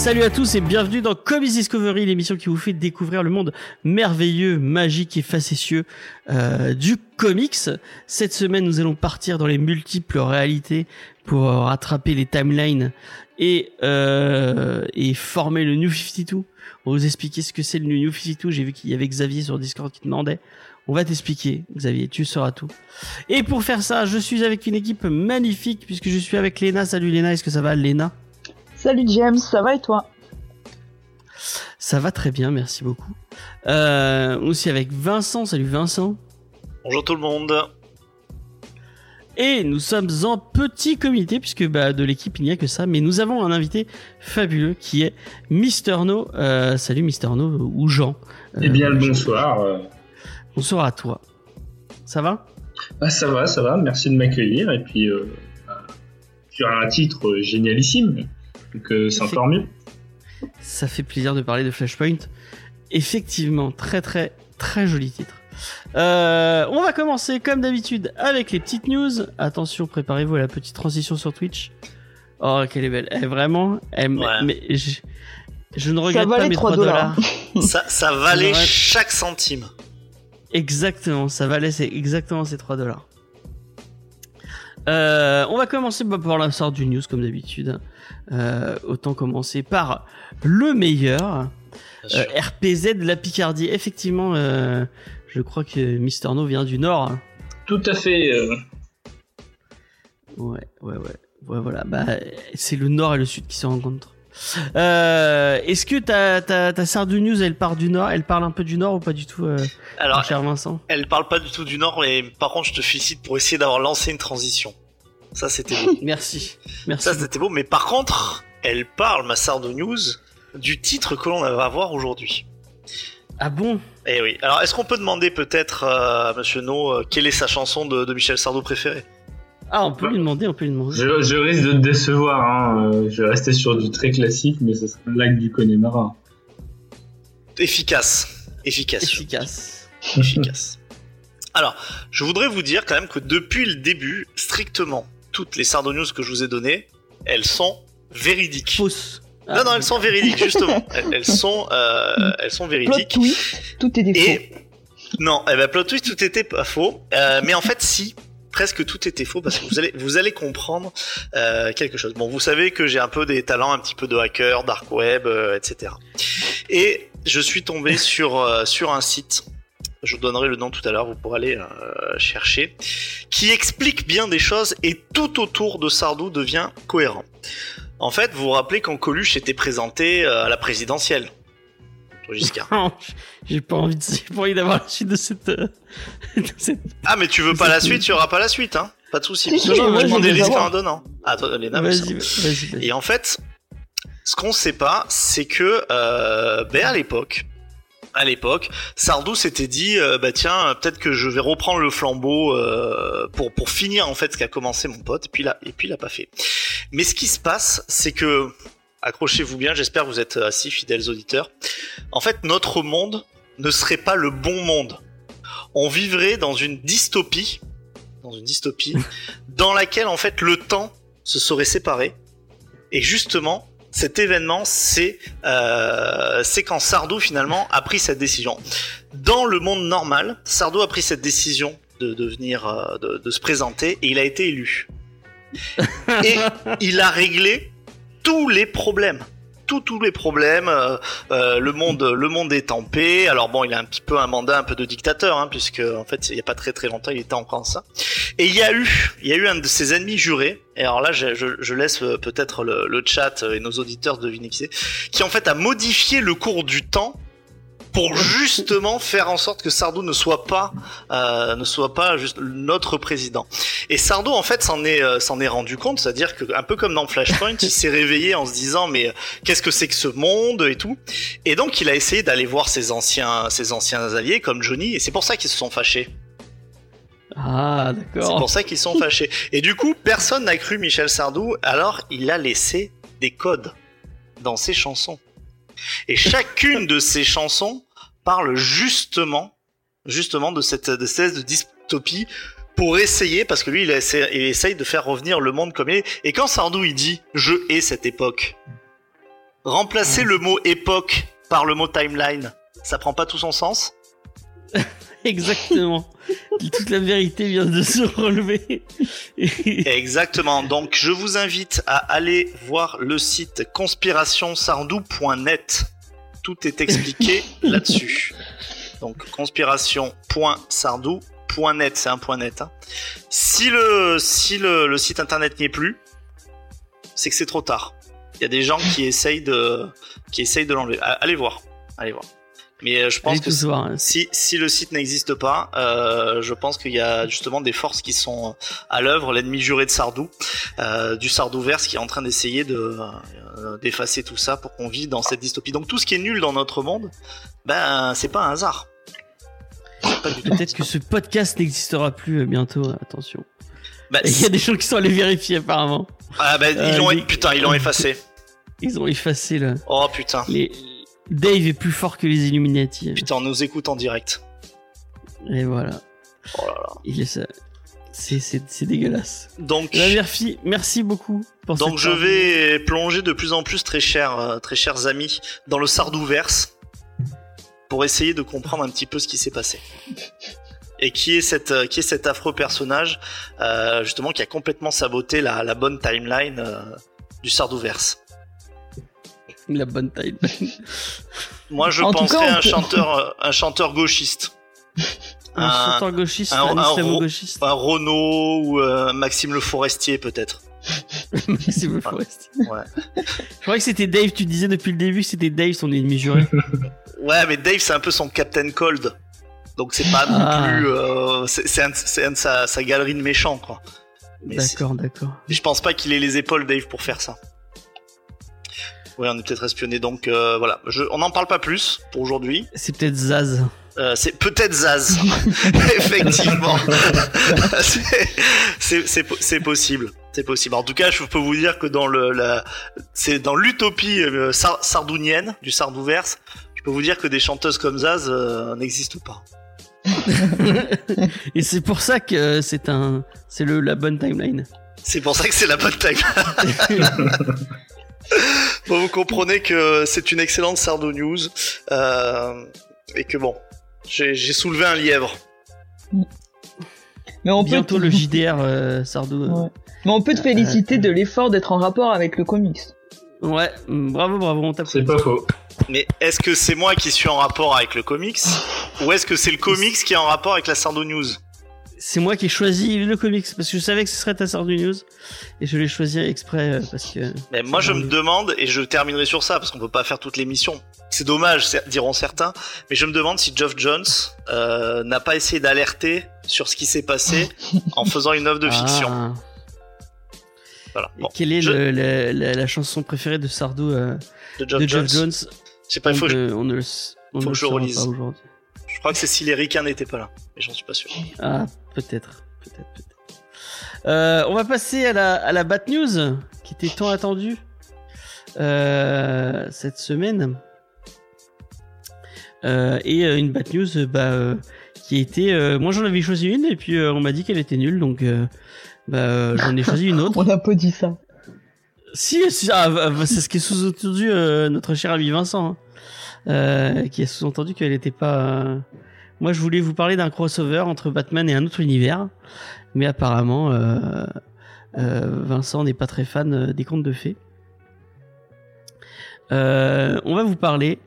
Salut à tous et bienvenue dans Comics Discovery, l'émission qui vous fait découvrir le monde merveilleux, magique et facétieux euh, du comics. Cette semaine, nous allons partir dans les multiples réalités pour rattraper les timelines et euh, et former le New 52. On va vous expliquer ce que c'est le New 52. J'ai vu qu'il y avait Xavier sur Discord qui demandait. On va t'expliquer, Xavier, tu sauras tout. Et pour faire ça, je suis avec une équipe magnifique puisque je suis avec Léna. Salut Léna, est-ce que ça va Léna? Salut James, ça va et toi? Ça va très bien, merci beaucoup. Euh, aussi avec Vincent, salut Vincent. Bonjour tout le monde. Et nous sommes en petit comité puisque bah, de l'équipe il n'y a que ça, mais nous avons un invité fabuleux qui est Mister No. Euh, salut Mister No ou Jean. Eh bien le bonsoir. euh. Bonsoir à toi. Ça va? Ah, ça va, ça va, merci de m'accueillir. Et puis, euh, bah, tu as un titre euh, génialissime, donc euh, c'est encore mieux. Ça fait plaisir de parler de Flashpoint. Effectivement, très très très joli titre. Euh, on va commencer comme d'habitude avec les petites news. Attention, préparez-vous à la petite transition sur Twitch. Oh, qu'elle est belle. Elle, vraiment, Ouais. mais je, je ne regrette pas mes 3 3 dollars. ça, ça valait chaque centime. Exactement, ça valait c'est exactement ces 3 dollars. Euh, on va commencer bah, par la sorte du news comme d'habitude. Euh, autant commencer par le meilleur. Euh. RPZ de la Picardie. Effectivement, euh, je crois que Mister No vient du Nord. Tout à fait. euh, Ouais, ouais, ouais. Ouais, voilà. Bah, c'est le Nord et le Sud qui se rencontrent. Euh, Est-ce que ta, ta, ta sœur de news, elle part du Nord? Elle parle un peu du Nord ou pas du tout, euh, Alors, cher Vincent? elle parle pas du tout du Nord, mais par contre, je te félicite pour essayer d'avoir lancé une transition. Ça, c'était beau. Merci. Merci. Ça, c'était beau. Mais par contre, elle parle, ma sœur news, du titre que l'on va voir aujourd'hui. Ah bon? Eh oui. Alors, est-ce qu'on peut demander peut-être euh, à Monsieur No quelle est sa chanson de, de Michel Sardou préférée? Ah, on peut lui demander, on peut lui demander. je, je risque de te décevoir. Hein. euh, Je vais rester sur du très classique, mais ce sera le lac du Connemara. Efficace. Efficace. Efficace. efficace. Alors, je voudrais vous dire quand même que depuis le début, strictement, toutes les Sardonius que je vous ai données, elles sont véridiques. Fausse. Ah, non, non, elles sont véridiques, justement. Elles, elles sont, euh, elles sont Plot véridiques. twist, tout est des. Et non, eh ben, plot twist, tout était pas faux. Euh, mais en fait, si, presque tout était faux parce que vous allez, vous allez comprendre euh, quelque chose. Bon, vous savez que j'ai un peu des talents, un petit peu de hacker, dark web, euh, etc. Et je suis tombé sur euh, sur un site. Je vous donnerai le nom tout à l'heure, vous pourrez aller euh, chercher, qui explique bien des choses et tout autour de Sardou devient cohérent. En fait, vous vous rappelez quand Coluche était présenté euh, à la présidentielle, Entre Giscard. Non, j'ai pas envie de, j'ai pas envie d'avoir la suite de cette, euh, de cette- Ah, mais tu veux pas la suite, tu auras pas la suite, hein Pas de soucis. Si, je- moi, prends des risques en donnant. Ah, toi, Léna, vas-y. Et en fait, ce qu'on sait pas, c'est que, euh, ben à l'époque, à l'époque, Sardou s'était dit, euh, bah tiens, peut-être que je vais reprendre le flambeau euh, pour pour finir en fait ce qu'a commencé mon pote. Et puis là, et puis il a pas fait. Mais ce qui se passe, c'est que, accrochez-vous bien, j'espère que vous êtes assis fidèles auditeurs. En fait, notre monde ne serait pas le bon monde. On vivrait dans une dystopie, dans une dystopie, dans laquelle en fait le temps se serait séparé. Et justement, cet événement, c'est euh, c'est quand Sardou finalement a pris cette décision. Dans le monde normal, Sardou a pris cette décision de devenir, euh, de, de se présenter et il a été élu. Et il a réglé tous les problèmes. Tous, les problèmes. euh, euh, le monde, le monde est en paix. Alors bon, il a un petit peu un mandat un peu de dictateur, hein, puisque en fait, il y a pas très très longtemps, il était encore ça. Et il y a eu, il y a eu un de ses ennemis jurés. Et alors là, je, je- je laisse euh, peut-être le, le chat et nos auditeurs deviner qui c'est, qui en fait a modifié le cours du temps pour justement faire en sorte que Sardou ne soit pas, euh, ne soit pas juste notre président. Et Sardou en fait s'en est, euh, s'en est rendu compte, c'est-à-dire que un peu comme dans Flashpoint, il s'est réveillé en se disant mais euh, qu'est-ce que c'est que ce monde et tout. Et donc il a essayé d'aller voir ses anciens, ses anciens alliés comme Johnny, et c'est pour ça qu'ils se sont fâchés. Ah, C'est d'accord. pour ça qu'ils sont fâchés. Et du coup, personne n'a cru Michel Sardou, alors il a laissé des codes dans ses chansons. Et chacune de ces chansons parle justement, justement de cette, de de dystopie pour essayer, parce que lui, il, essaie, il essaye de faire revenir le monde comme il est. Et quand Sardou, il dit « je hais cette époque », Remplacer le mot époque par le mot timeline, ça prend pas tout son sens? Exactement. Toute la vérité vient de se relever. Exactement. Donc, je vous invite à aller voir le site conspirationsardou.net. Tout est expliqué là-dessus. Donc, conspiration.sardou.net, c'est un point net. hein. Si le, si le, le site internet n'y est plus, c'est que c'est trop tard. Il y a des gens qui essayent de, qui essayent de l'enlever. Allez voir. Allez voir. Mais euh, je pense Allez que voir. hein. si, si le site n'existe pas, euh, je pense qu'il y a justement des forces qui sont à l'œuvre, l'ennemi juré de Sardou, euh, du Sardouverse qui est en train d'essayer de euh, d'effacer tout ça pour qu'on vive dans cette dystopie. Donc tout ce qui est nul dans notre monde, ben c'est pas un hasard. Peut-être que ce podcast n'existera plus euh, bientôt. Attention. Et Il y a des gens qui sont allés vérifier apparemment. ah, ben, Euh, ils l'ont il- putain, ils l'ont effacé. Ils ont effacé le. Oh putain. Les... Dave est plus fort que les Illuminati. Putain, on nous écoute en direct. Et voilà. Oh là là. Il est ça. C'est, dégueulasse. Donc Eh ben, merci, merci beaucoup pour Donc je partie. vais plonger de plus en plus, très chers, euh, très chers amis, dans le Sardouverse pour essayer de comprendre un petit peu ce qui s'est passé. Et qui est, cette, euh, qui est cet affreux personnage, euh, justement, qui a complètement saboté la, la bonne timeline euh, du Sardouverse. La bonne taille. Moi, je En tout penserais cas, un peut- chanteur, euh, un chanteur gauchiste. Un Un- chanteur gauchiste, un- un, un islamo-gauchiste. Un Renault ou euh, Maxime Le Forestier, peut-être. Maxime Le Forestier. Ouais. Je croyais que c'était Dave, tu disais depuis le début que c'était Dave, son ennemi juré. Ouais, mais Dave, c'est un peu son Captain Cold. Donc c'est pas non Ah. plus. euh, c'est c'est un, c'est un de sa, sa galerie de méchants, quoi. Mais c'est- D'accord, d'accord. mais je pense pas qu'il ait les épaules, Dave, pour faire ça. On est peut-être espionné, donc euh, voilà. Je, on n'en parle pas plus pour aujourd'hui. C'est peut-être Zaz. Euh, c'est peut-être Zaz, effectivement. C'est- c'est c'est po- c'est possible, c'est possible. En tout cas, je peux vous dire que dans le la, c'est dans l'utopie euh, sar- sardounienne du Sardouverse, je peux vous dire que des chanteuses comme Zaz euh, n'existent pas. Et c'est pour ça que c'est un, c'est le la bonne timeline. C'est pour ça que c'est la bonne time. Bon, vous comprenez que c'est une excellente Sardo News euh, et que bon, j'ai soulevé un lièvre. Mais on peut, Bientôt te... le JDR euh, Sardou. Ouais. Mais on peut te féliciter de l'effort d'être en rapport avec le comics. Ouais, bravo, bravo, on C'est pas faux. Mais est-ce que c'est moi qui suis en rapport avec le comics ou est-ce que c'est le comics qui est en rapport avec la Sardo News? C'est moi qui ai choisi le comics parce que je savais que ce serait ta Sardou News et je l'ai choisi exprès euh, parce que. Mais moi je me demande et je terminerai sur ça parce qu'on peut pas faire toute l'émission. C'est dommage, diront certains, mais je me demande si Geoff Jones euh, n'a pas essayé d'alerter sur ce qui s'est passé en faisant une œuvre de fiction. Ah. Voilà. Bon, quelle est je- le- la, la- la chanson préférée de Sardou euh, de Geoff de Jones. Jeff Jones Je sais pas, il faut que on ne le, on faut ne que le je relise. Je crois que c'est si les ricains n'étaient pas là, mais j'en suis pas sûr. Ah, peut-être, peut-être, peut-être. Euh, on va passer à la, à la Bat News, qui était tant attendue euh, cette semaine. Euh, et une Bat News bah, qui était... moi j'en avais choisi une, et puis on m'a dit qu'elle était nulle, donc bah, j'en ai choisi une autre. On n'a pas dit ça. Si, si, ah, bah, bah, c'est ce qui est sous-entendu notre cher ami Vincent, hein, qui a sous-entendu qu'elle n'était pas. Moi, je voulais vous parler d'un crossover entre Batman et un autre univers, mais apparemment, euh, euh, Vincent n'est pas très fan euh, des contes de fées. Euh, on va vous parler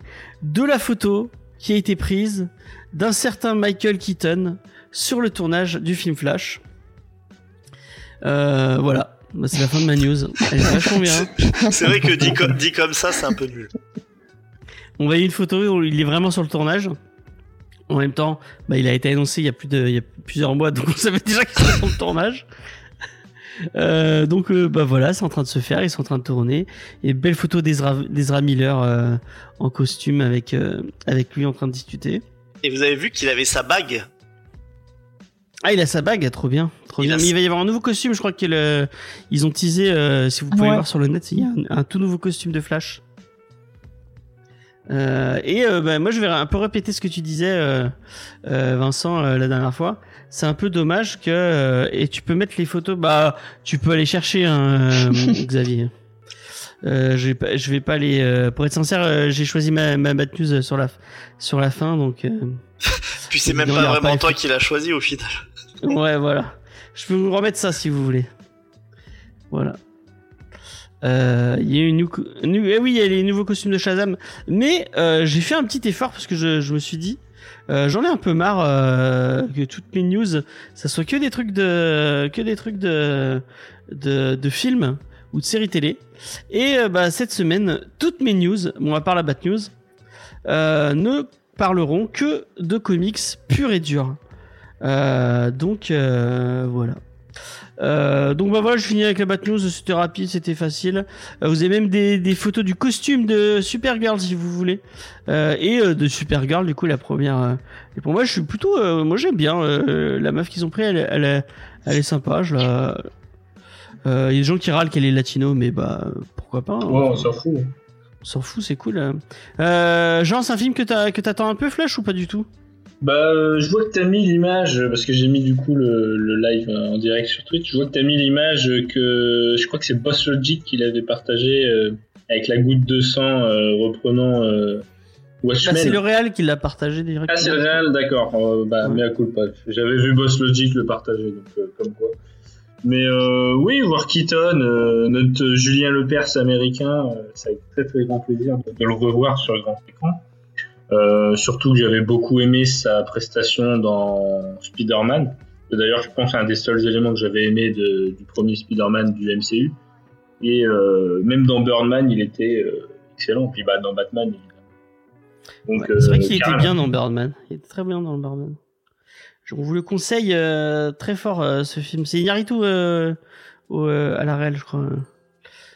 de la photo qui a été prise d'un certain Michael Keaton sur le tournage du film Flash. Voilà, Bah, c'est la fin de ma news. Elle est vachement bien. C'est vrai que dit, co- dit comme ça, c'est un peu nul. On voyait une photo où il est vraiment sur le tournage. En même temps, bah, il a été annoncé il y a, plus de, il y a plusieurs mois, donc on savait déjà qu'il était sur le tournage. Euh, donc euh, bah voilà, c'est en train de se faire, ils sont en train de tourner. Et belle photo d'Ezra d'Ezra Miller euh, en costume avec, euh, avec lui en train de discuter. Et vous avez vu qu'il avait sa bague? Ah, il a sa bague, trop bien, trop Il bien. a Mais sa- il va y avoir un nouveau costume, je crois qu'ils ils ont teasé, euh, si vous pouvez Ouais. voir sur le net, il y a un, un tout nouveau costume de Flash. Euh, et euh, bah, moi, je vais un peu répéter ce que tu disais, euh, euh, Vincent, euh, la dernière fois. C'est un peu dommage que euh, et tu peux mettre les photos. Bah, tu peux aller chercher un Xavier. Euh, je vais pas, je vais pas les. euh, pour être sincère, euh, j'ai choisi ma, ma bad news sur la sur la fin, donc. euh, Puis c'est même pas vraiment pas toi qui l'as choisi au final. ouais, voilà. Je peux vous remettre ça si vous voulez. Voilà. Euh, Il y a nou- eh les nouveaux costumes de Shazam. Mais euh, j'ai fait un petit effort parce que je, me suis dit, euh, j'en ai un peu marre que toutes mes news, ça soit que des trucs de, que des trucs de, de, films ou de séries télé. Et bah, cette semaine, toutes mes news, bon à part la Bat News, ne parleront que de comics purs et durs. Donc voilà. Euh, donc bah voilà, je finis avec la Bat News. C'était rapide, c'était facile. Euh, vous avez même des, des photos du costume de Supergirl si vous voulez, Euh, et de Supergirl du coup la première. et pour moi, je suis plutôt, moi j'aime bien la meuf qu'ils ont pris. Elle, est- elle, est, elle est sympa. Je la. Il y a des gens qui râlent qu'elle est latino, mais bah pourquoi pas. hein. Ouais, on s'en fout. On s'en fout, c'est cool. Euh, Jean, c'est un film que t'attends un peu, Flash, ou pas du tout? Bah, euh, je vois que t'as mis l'image, euh, parce que j'ai mis du coup le, le live euh, en direct sur Twitch, je vois que t'as mis l'image que je crois que c'est Boss Logic qui l'avait partagé euh, avec la goutte de sang euh, reprenant euh, bah, Watchmen. C'est le Real qui l'a partagé directement. Ah, c'est le réel, d'accord. Euh, bah, Ouais. mais à coup pas. J'avais vu Boss Logic le partager, donc comme quoi. Mais oui, voir Keaton, notre Julien Lepers américain, ça a été très très grand plaisir de, de le revoir sur le grand écran. Euh, surtout que j'avais beaucoup aimé sa prestation dans Spider-Man. D'ailleurs, je pense que c'est un des seuls éléments que j'avais aimé de- du premier Spider-Man du MCU. Et euh, même dans Birdman, il était euh, excellent. Puis bah, dans Batman, Ouais, c'est vrai euh, qu'il était bien dans Birdman. Il était très bien dans le Birdman. Je vous le conseille très fort ce film. C'est au, euh, à la réelle, je crois.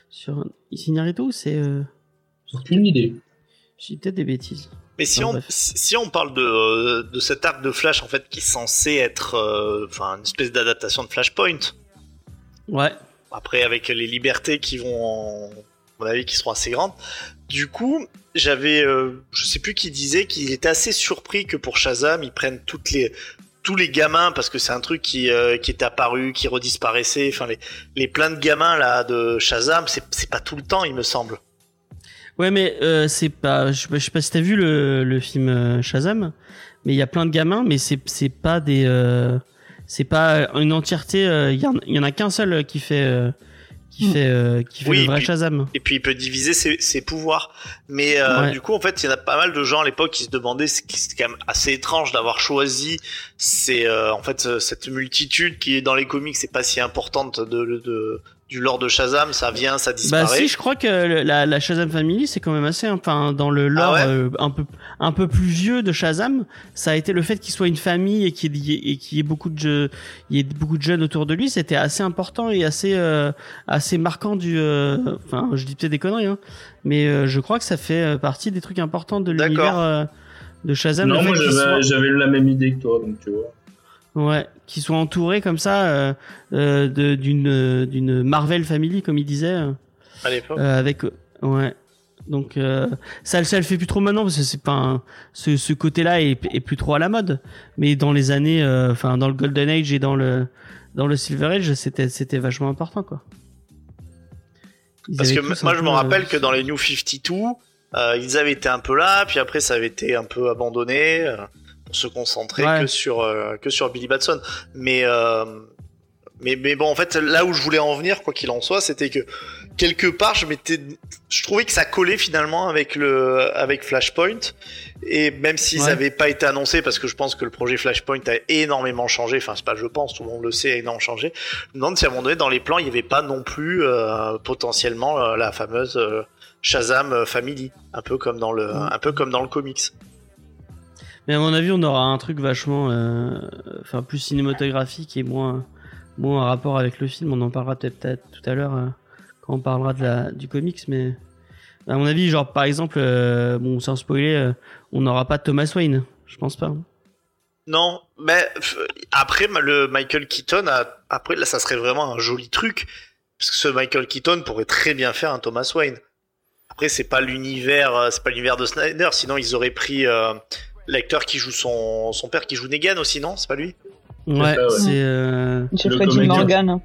Sur c'est Iñárritu ou c'est. Aucune idée. j'ai peut-être des bêtises. Mais si, Ah, on, bref. si on parle de, de cet arc de Flash en fait qui est censé être euh, enfin une espèce d'adaptation de Flashpoint. Ouais. Après avec les libertés qui vont, en, à mon avis, qui seront assez grandes. Du coup, j'avais, euh, je sais plus qui disait qu'il était assez surpris que pour Shazam ils prennent toutes les tous les gamins parce que c'est un truc qui euh, qui est apparu, qui redisparaissait. Enfin les les plein de gamins là de Shazam, c'est c'est pas tout le temps il me semble. Ouais, mais euh, c'est pas. Je sais pas, je sais pas si t'as vu le, le film euh, Shazam, mais il y a plein de gamins, mais c'est c'est pas des. euh, c'est pas une entièreté. euh, Il y, en, il y en a qu'un seul euh, qui fait euh, qui Mm. fait euh, qui fait Oui, le et vrai puis- Shazam. Et puis il peut diviser ses, ses pouvoirs. Mais euh, Ouais. du coup, en fait, il y en a pas mal de gens à l'époque qui se demandaient, c'est quand même assez étrange d'avoir choisi c'est euh, en fait cette multitude qui est dans les comics, c'est pas si importante de, de- du lore de Shazam, ça vient, ça Bah disparaît. si, je crois que la, la Shazam Family, c'est quand même assez, enfin dans le lore Ah ouais euh, un peu un peu plus vieux de Shazam, ça a été le fait qu'il soit une famille et qu'il y ait, et qu'il y ait beaucoup de jeux, il y ait beaucoup de jeunes autour de lui, c'était assez important et assez euh, assez marquant du, euh, enfin je dis peut-être des conneries, hein, mais euh, je crois que ça fait partie des trucs importants de l'univers euh, de Shazam. Non, moi qu'il j'avais soit- j'avais la même idée que toi, donc tu vois. Ouais, qui soit entouré comme ça euh, euh, d'une euh, d'une Marvel Family comme il disait. euh, à l'époque. avec ouais. Donc euh, ça, ça le fait plus trop maintenant parce que c'est pas un- ce, ce côté-là est, est plus trop à la mode. Mais dans les années, euh, enfin dans le Golden Age et dans le dans le Silver Age, c'était c'était vachement important quoi. Ils Parce que moi, je me euh, rappelle que dans les New 52, euh, ils avaient été un peu là, puis après, ça avait été un peu abandonné se concentrer Ouais. que sur euh, que sur Billy Batson. Mais euh, mais mais bon, en fait, là où je voulais en venir, quoi qu'il en soit, c'était que quelque part, je m'étais, je trouvais que ça collait finalement avec le avec Flashpoint. Et même s'ils Ouais. n'avaient pas été annoncés, parce que je pense que le projet Flashpoint a énormément changé, enfin c'est pas je pense, tout le monde le sait, a énormément changé. Je me demande si à un moment donné dans les plans il n'y avait pas non plus euh, potentiellement euh, la fameuse euh, Shazam euh, Family, un peu comme dans le, un peu comme dans le comics. Mais à mon avis, on aura un truc vachement, euh, enfin plus cinématographique et moins moins en rapport avec le film. On en parlera peut-être tout à l'heure euh, quand on parlera du comics, mais à mon avis, genre par exemple, euh, bon sans spoiler, on n'aura pas Thomas Wayne. Je pense pas. hein. Non, mais après le Michael Keaton, après là ça serait vraiment un joli truc parce que ce Michael Keaton pourrait très bien faire un Thomas Wayne. Après c'est pas l'univers, c'est pas l'univers de Snyder, sinon ils auraient pris l'acteur qui joue son son père qui joue Negan aussi non, c'est pas lui? Ouais, c'est euh, comédien. Morgan.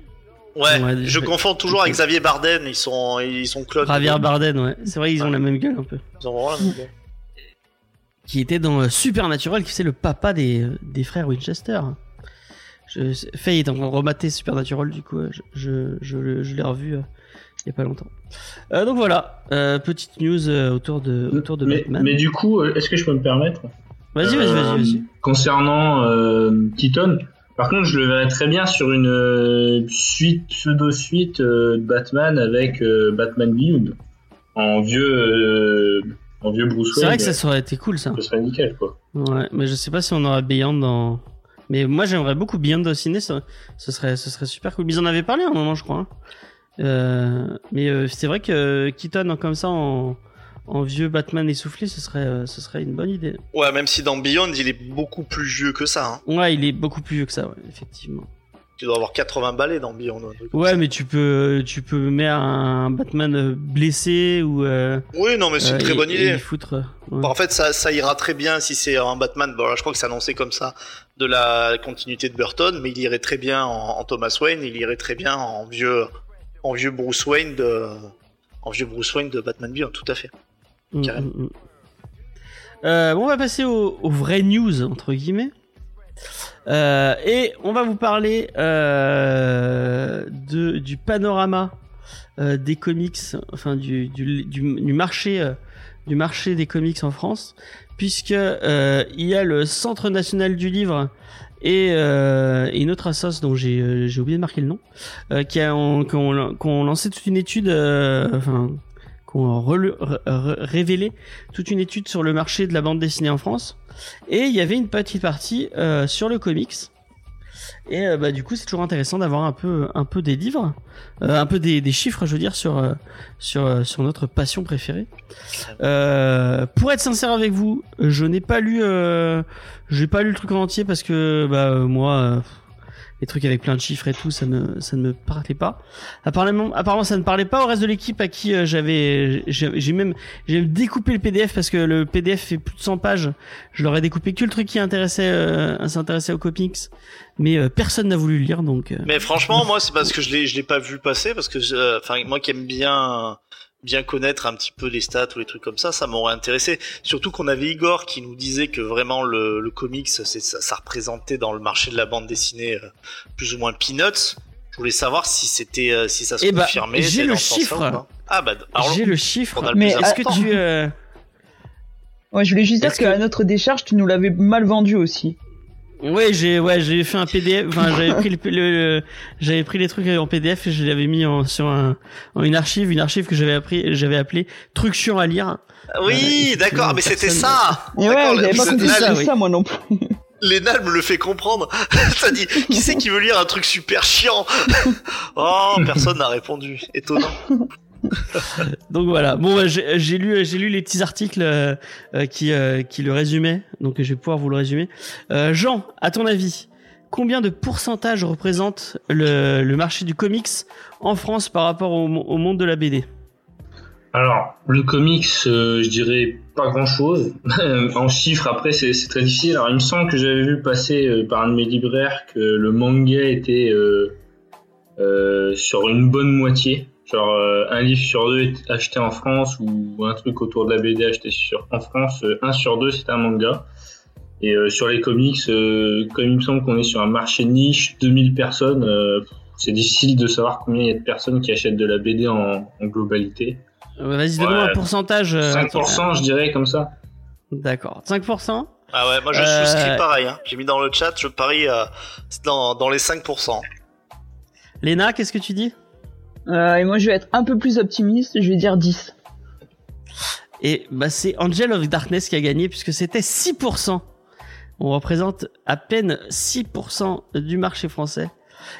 Ouais, Ouais, je je- confonds toujours avec Xavier Barden, ils sont, ils sont clones. Javier Bardem, ouais. C'est vrai, ils ont la même gueule un peu. Ils ont vraiment la même gueule. Qui était dans euh, Supernatural, qui c'est le papa des, des frères Winchester. Je, Faye est en train de remater Supernatural, du coup, euh, je, je, je, l'ai revu euh, il y a pas longtemps. Euh, donc voilà, euh, petite news euh, autour de, autour de mais, Batman. mais du coup, euh, est-ce que je peux me permettre? Vas-y, vas-y, Euh, vas-y, vas-y. Concernant euh, Keaton, par contre, je le verrais très bien sur une euh, suite, pseudo-suite euh, de Batman avec euh, Batman Beyond. En vieux, euh, en vieux Bruce C'est Wayne. vrai que ça aurait été cool, ça. Ce serait nickel, quoi. Ouais, mais je sais pas si on aura Beyond dans. Mais moi j'aimerais beaucoup Beyond au ciné, ça, ce serait, ce serait super cool. Ils en avaient parlé à un moment, je crois. hein. Euh, mais euh, c'est vrai que Keaton comme ça en, en vieux Batman essoufflé, ce serait, euh, ce serait une bonne idée. Ouais, même si dans Beyond, il est beaucoup plus vieux que ça. Hein. Ouais, il est beaucoup plus vieux que ça, ouais, effectivement. Tu dois avoir 80 balais dans Beyond. un truc Ouais, mais tu peux, tu peux mettre un Batman euh, blessé ou. Euh, Oui, non, mais c'est euh, une très et- bonne idée. y foutre, euh, ouais. Bon, en fait, ça, ça ira très bien si c'est un Batman. Bon, là, je crois que c'est annoncé comme ça de la continuité de Burton, mais il irait très bien en, en Thomas Wayne. Il irait très bien en vieux, en vieux Bruce Wayne de, en vieux Bruce Wayne de Batman Beyond, tout à fait. Mm, mm, mm. Euh, bon, on va passer aux, aux vraies news entre guillemets. Euh, et on va vous parler euh, de du panorama des comics, enfin du du, du, du marché du marché des comics en France, puisque il y a le Centre national du livre et, euh, et une autre assoce dont j'ai euh, oublié de marquer le nom, euh, qui a ont, qui ont- qui ont lancé toute une étude, enfin qui ont révélé toute une étude sur le marché de la bande dessinée en France. Et il y avait une petite partie euh, sur le comics. Et euh, bah, du coup, c'est toujours intéressant d'avoir un peu, un peu des livres, euh, un peu des, des chiffres, je veux dire, sur, euh, sur, euh, sur notre passion préférée. Pour être sincère avec vous, je n'ai pas lu, j'ai pas lu le truc en entier parce que bah, moi, les trucs avec plein de chiffres et tout, ça ne, ça ne me parlait pas. Apparemment, apparemment, ça ne parlait pas au reste de l'équipe à qui euh, j'avais, j'ai même, j'ai découpé le PDF parce que le PDF fait plus de 100 pages. Je leur ai découpé que le truc qui intéressait, euh, s'intéressait aux comics, mais euh, personne n'a voulu le lire donc. euh, Mais franchement, moi, c'est parce que je l'ai, je l'ai pas vu passer, parce que, enfin, moi qui aime bien, bien connaître un petit peu les stats ou les trucs comme ça, ça m'aurait intéressé. Surtout qu'on avait Igor qui nous disait que vraiment le, le comics, c'est, ça, ça représentait dans le marché de la bande dessinée euh, plus ou moins peanuts. Je voulais savoir si c'était, euh, si ça se Eh bah, confirmait. j'ai c'est le dans ce sens-là chiffre. Ah bah, alors, J'ai le chiffre. le Mais, Est-ce que tu, euh, Ouais, je voulais juste dire qu'à que- notre décharge, tu nous l'avais mal vendu aussi. Ouais, j'ai ouais, j'ai fait un PDF. Enfin, j'avais pris le, le- j'avais pris les trucs en PDF et je l'avais mis en, sur un, en une archive, une archive que j'avais appris, j'avais appelé truc chiant à lire. oui, effectivement, d'accord, mais c'était ça. Et ouais, D'accord, j'avais pas c'était compris ça, ça, oui. ça moi non plus. Léna elle me le fait comprendre. Ça dit, qui c'est qui veut lire un truc super chiant? Oh, personne n'a répondu. Étonnant. Donc voilà. Bon, j'ai lu, j'ai lu les petits articles euh, euh, qui, euh, qui le résumaient. Donc je vais pouvoir vous le résumer. Jean, à ton avis, combien de pourcentage représente le, le marché du comics en France par rapport au, au monde de la BD Alors, le comics, je dirais pas grand chose. en chiffres, après, c'est très difficile. Alors, il me semble que j'avais vu passer par un de mes libraires que le manga était sur une bonne moitié. Genre, euh, un livre sur deux est acheté en France ou un truc autour de la BD acheté sur, en France, euh, un sur deux c'est un manga. Et euh, sur les comics, euh, comme il me semble qu'on est sur un marché niche, 2000 personnes, euh, c'est difficile de savoir combien il y a de personnes qui achètent de la BD en, en globalité. Euh, Vas-y, donne-moi Ouais. un pourcentage. euh, 5%, je dirais, comme ça. D'accord. 5% Ah ouais, moi je Euh, souscris pareil. Hein. J'ai mis dans le chat, je parie euh, dans, dans les 5%. Léna, qu'est-ce que tu dis? Euh, et moi, je vais être un peu plus optimiste, je vais dire 10. Et bah c'est Angel of Darkness qui a gagné puisque c'était 6%. On représente à peine 6% du marché français.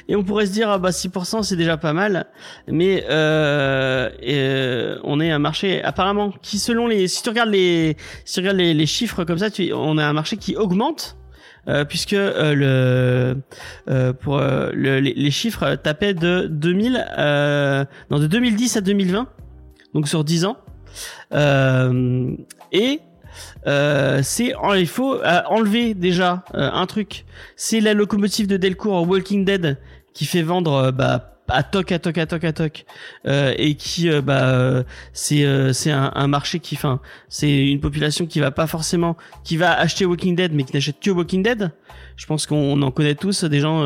Et on pourrait se dire ah bah 6% c'est déjà pas mal, mais euh, euh, on est un marché apparemment qui selon les si tu regardes les si tu regardes les, chiffres comme ça, tu, on a un marché qui augmente euh, puisque euh, le euh, pour euh, le- les, chiffres tapaient de 2000 euh, non de 2010 à 2020 donc sur 10 ans. Et c'est il faut enlever déjà un truc. C'est la locomotive de Delcourt Walking Dead qui fait vendre bah à toc à toc à toc à toc. Euh, et qui euh, bah euh, c'est euh, c'est un, un marché qui enfin c'est une population qui va pas forcément qui va acheter Walking Dead mais qui n'achète que Walking Dead. Je pense qu'on en connaît tous des gens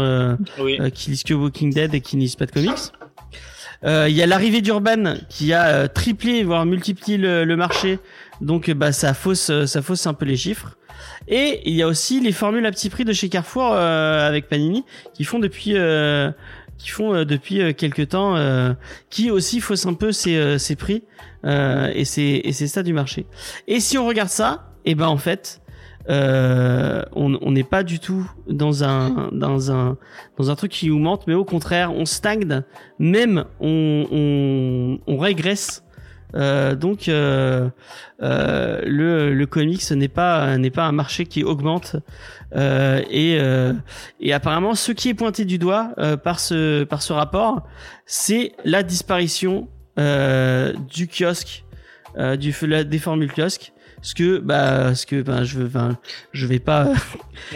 Oui. qui lisent que Walking Dead et qui ne lisent pas de comics. Euh, il y a l'arrivée d'Urban qui a triplé voire multiplié le, le marché. Donc bah ça fausse ça fausse un peu les chiffres. Et il y a aussi les formules à petit prix de chez Carrefour euh, avec Panini qui font depuis euh, qui font euh, depuis euh, quelques temps euh, qui aussi faussent un peu ces, ces prix et c'est et c'est ça du marché. Et si on regarde ça, et ben en fait euh, on n'est pas du tout dans un dans un dans un truc qui augmente mais au contraire on stagne même on on, on régresse euh, donc euh, le le comics n'est pas n'est pas un marché qui augmente et euh, et apparemment ce qui est pointé du doigt euh, par ce par ce rapport c'est la disparition euh, du kiosque euh, du la- des formules kiosque ce que bah ce que ben je veux ben, je vais pas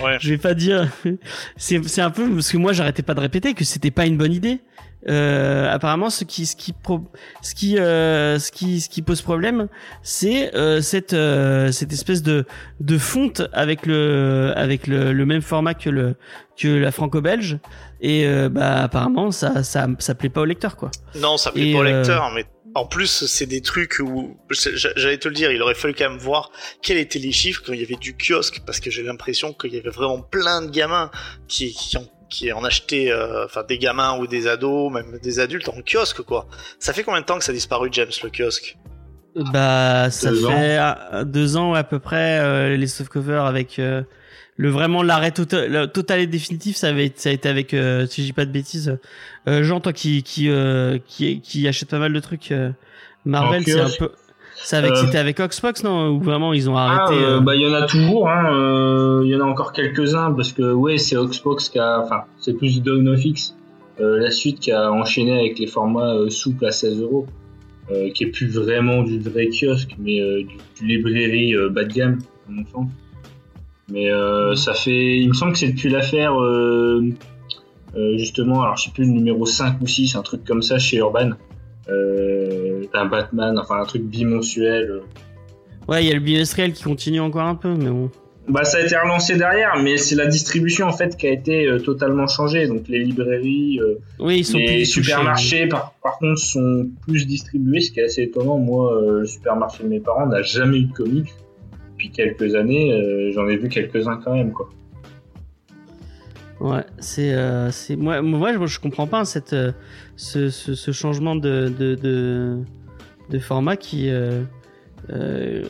Ouais. je vais pas dire. C'est c'est un peu parce que moi j'arrêtais pas de répéter que c'était pas une bonne idée euh, apparemment ce qui ce qui pro, ce qui euh, ce qui ce qui pose problème c'est euh, cette euh, cette espèce de de fonte avec le avec le, le même format que le que la franco-belge. Et euh, bah apparemment ça ça ça plaît pas au lecteur quoi. Non, ça plaît Et, pas au euh, lecteur, mais en plus, c'est des trucs où j'allais te le dire, il aurait fallu quand même voir quels étaient les chiffres quand il y avait du kiosque, parce que j'ai l'impression qu'il y avait vraiment plein de gamins qui, qui en qui en achetaient, euh, enfin des gamins ou des ados, même des adultes en kiosque quoi. Ça fait combien de temps que ça a disparu James le kiosque? Bah, ça Deux fait euh, deux ans à peu près euh, les softcovers avec euh, le vraiment l'arrêt total, le total et définitif. Ça avait ça a été avec euh, si je dis pas de bêtises. Euh, Jean, toi qui qui euh, qui qui achète pas mal de trucs euh, Marvel, c'est un peu. C'est avec Euh, c'était avec Xbox non ou vraiment ils ont Ah, arrêté. euh, euh, bah il y en a toujours, hein. il y en a encore quelques-uns parce que ouais c'est Xbox qui a, enfin c'est plus Dawn of X, euh, la suite qui a enchaîné avec les formats souples à 16 euros, euh, qui est plus vraiment du vrai kiosque, mais euh, du, du librairie euh, bas de gamme à mon sens. Mais ça fait, il me semble que c'est depuis l'affaire justement, alors je sais plus le numéro 5 ou 6, un truc comme ça chez Urban. D'un Batman, enfin un truc bimensuel. euh, Ouais, il y a le bimestriel qui continue encore un peu, mais bon. Bah, ça a été relancé derrière, mais c'est la distribution en fait qui a été euh, totalement changée. Donc les librairies, euh, Oui, ils sont les plus touchés. supermarchés, par, par contre, sont plus distribués, ce qui est assez étonnant. Moi, euh, le supermarché de mes parents n'a jamais eu de comics. Depuis quelques années, j'en ai vu quelques-uns quand même, quoi. Ouais, c'est c'est moi moi je, comprends pas cette euh, ce, ce, changement de de de, format qui euh, euh,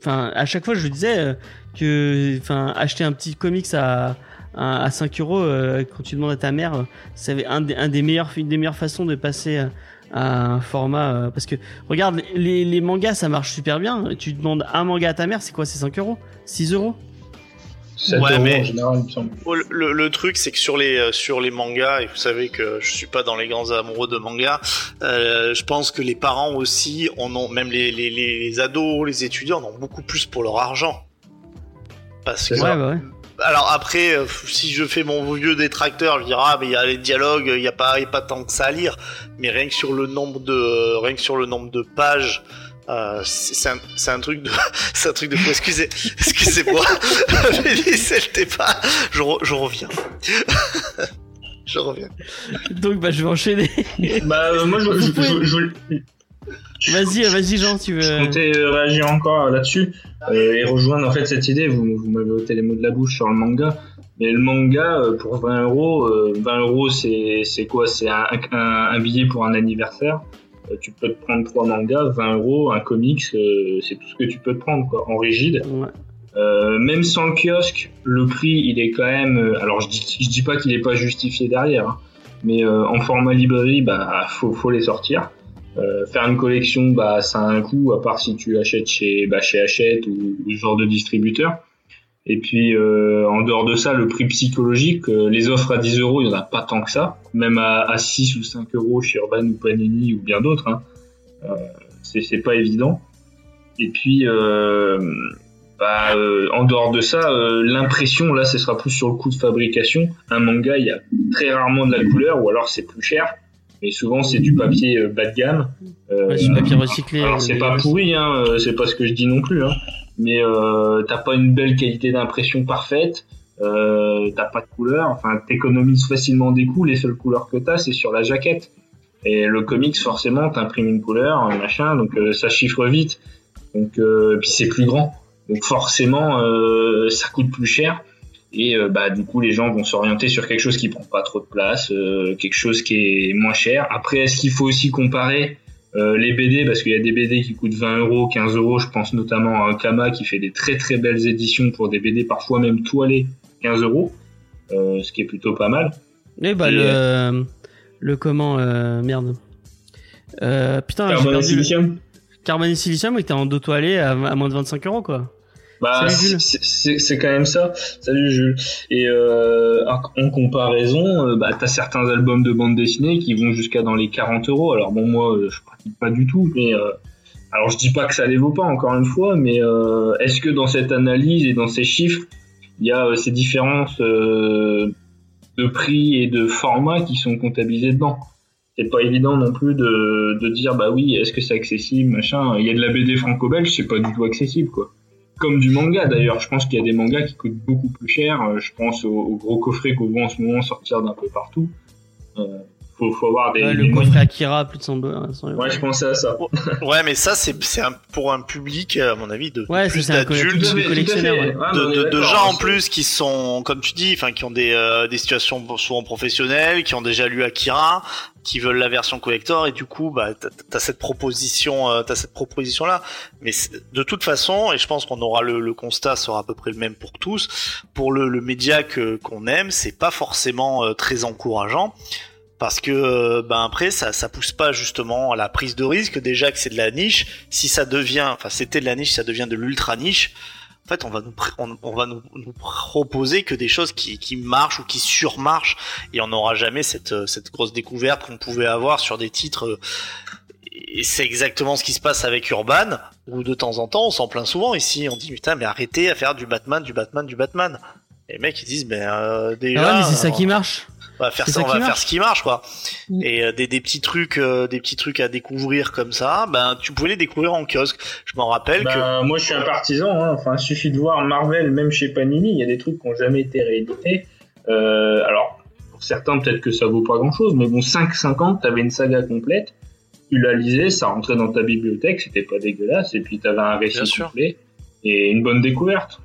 enfin à chaque fois je disais euh, que enfin acheter un petit comics à à, à 5 euros euh, quand tu demandes à ta mère euh, c'est un un des une des meilleures façons de passer à, un format euh, parce que regarde les les mangas ça marche super bien. Tu demandes un manga à ta mère c'est quoi c'est 5 euros? 6 euros? 7 Ouais, euros mais- en général, il me semble. Le, le- le truc, c'est que sur les euh, sur les mangas, et vous savez que je suis pas dans les grands amoureux de mangas, euh, je pense que les parents aussi en ont, même les, les, les ados, les étudiants en ont beaucoup plus pour leur argent. Parce que ouais bah ouais alors après, euh, si je fais mon vieux détracteur, je dirais ah mais il y a les dialogues, il y a pas, il y a pas tant que ça à lire. Mais rien que sur le nombre de, rien que sur le nombre de pages, euh, c'est un, c'est un truc de, c'est un truc de fou. Excusez, excusez-moi. T'est pas. Je, re- je reviens. je reviens. donc bah je vais enchaîner Bah, euh, moi, je, je, je- je- Vas-y, vas-y Jean, tu Je veux. comptais euh, réagir encore là-dessus euh, et rejoindre en fait cette idée. Vous, vous m'avez ôté les mots de la bouche sur le manga, mais le manga euh, pour 20 euros, euh, 20 euros c'est c'est quoi? C'est un, un, un billet pour un anniversaire. Euh, tu peux te prendre trois mangas, 20 euros, un comics, euh, c'est tout ce que tu peux te prendre quoi, en rigide. Ouais. Euh, même sans le kiosque, le prix il est quand même. euh, alors je dis, je dis pas qu'il est pas justifié derrière, hein, mais euh, en format librairie, bah faut, faut les sortir. Euh, faire une collection, bah ça a un coût, à part si tu achètes chez bah, chez Hachette ou, ou ce genre de distributeur. Et puis euh, en dehors de ça, le prix psychologique, euh, les offres à 10 euros, il y en a pas tant que ça, même à, à 6 ou 5 euros chez Urban ou Panini ou bien d'autres. Hein. Euh, c'est pas évident. Et puis euh, Bah, euh, en dehors de ça, euh, l'impression, là, ce sera plus sur le coût de fabrication. Un manga, il y a très rarement de la couleur, ou alors c'est plus cher. Mais souvent, c'est du papier bas de gamme. Ouais, c'est du papier recyclé. alors, c'est pas pourri, hein, c'est pas ce que je dis non plus. Hein. Mais euh, t'as pas une belle qualité d'impression parfaite. Euh, t'as pas de couleur. Enfin, t'économises facilement des coûts. Les seules couleurs que t'as, c'est sur la jaquette. Et le comics, forcément, t'imprimes une couleur, un machin, donc euh, ça chiffre vite. Donc, euh, puis c'est plus grand. Donc forcément, euh, ça coûte plus cher. Et euh, bah du coup, les gens vont s'orienter sur quelque chose qui prend pas trop de place, euh, quelque chose qui est moins cher. Après, est-ce qu'il faut aussi comparer euh, les BD parce qu'il y a des BD qui coûtent 20 euros, 15 euros. Je pense notamment à un Kama qui fait des très très belles éditions pour des BD parfois même toilées, 15 euros, euh, ce qui est plutôt pas mal. Oui, bah, Et, le, le comment, euh, merde. Euh, putain, Carbone et perdu le... silicium. Carbone et silicium, oui, t'es en dos toilé à, à moins de 25 euros, quoi. Bah, Salut, Jules. c'est- quand même ça. Salut Jules. Et euh, en comparaison, euh, bah, t'as certains albums de bande dessinée qui vont jusqu'à dans les 40 euros. Alors bon, moi, euh, je pratique pas du tout, mais euh, alors je dis pas que ça les vaut pas encore une fois, mais est-ce que dans cette analyse et dans ces chiffres, il y a ces différences de prix et de format qui sont comptabilisés dedans? C'est pas évident non plus de, de dire bah oui est-ce que c'est accessible machin il y a de la BD franco-belge c'est pas du tout accessible quoi comme du manga d'ailleurs. Je pense qu'il y a des mangas qui coûtent beaucoup plus cher. Euh, je pense aux, gros coffrets qu'on voit en ce moment sortir d'un peu partout. Euh, faut, faut avoir des, Ouais, le moyens. coffret Akira, plus de 100 euros. 100 euros. ouais je pensais à ça Ouais, mais ça, c'est c'est un- pour un public, à mon avis, de Ouais, plus d'adultes. de collectionneurs. ouais. De, de- gens en plus qui sont, comme tu dis, enfin qui ont des, euh, des situations souvent professionnelles, qui ont déjà lu Akira, qui veulent la version collector et du coup, bah, t'as t'as cette proposition, euh, t'as cette proposition là. Mais de toute façon, et je pense qu'on aura le, le constat sera à peu près le même pour tous. Pour le, le média que qu'on aime, c'est pas forcément euh, très encourageant. Parce que euh, ben après ça ça pousse pas justement à la prise de risque déjà que c'est de la niche si ça devient enfin c'était de la niche ça devient de l'ultra niche en fait, on va nous, on, on va nous, nous proposer que des choses qui, qui marchent ou qui surmarchent, et on n'aura jamais cette, euh, cette grosse découverte qu'on pouvait avoir sur des titres. euh, Et c'est exactement ce qui se passe avec Urban, où de temps en temps, on s'en plaint souvent ici. On dit putain, mais arrêtez à faire du Batman, du Batman, du Batman. Et les mecs ils disent, ben euh, déjà, Ah ouais, mais c'est ça on- qui marche. On va faire ça, ça on qui va faire marche. ce qui marche quoi. Mm. Et euh, des, des petits trucs, euh, des petits trucs à découvrir comme ça, ben tu pouvais les découvrir en kiosque. Je m'en rappelle que Bah, moi, je suis un partisan. Hein. Enfin, il suffit de voir Marvel, même chez Panini, il y a des trucs qui n'ont jamais été réédités. Euh, alors, pour certains, peut-être que ça vaut pas grand-chose, mais bon, 5,50, t'avais une saga complète. Tu la lisais, ça rentrait dans ta bibliothèque, c'était pas dégueulasse, et puis t'avais un récit Bien sûr. complet et une bonne découverte.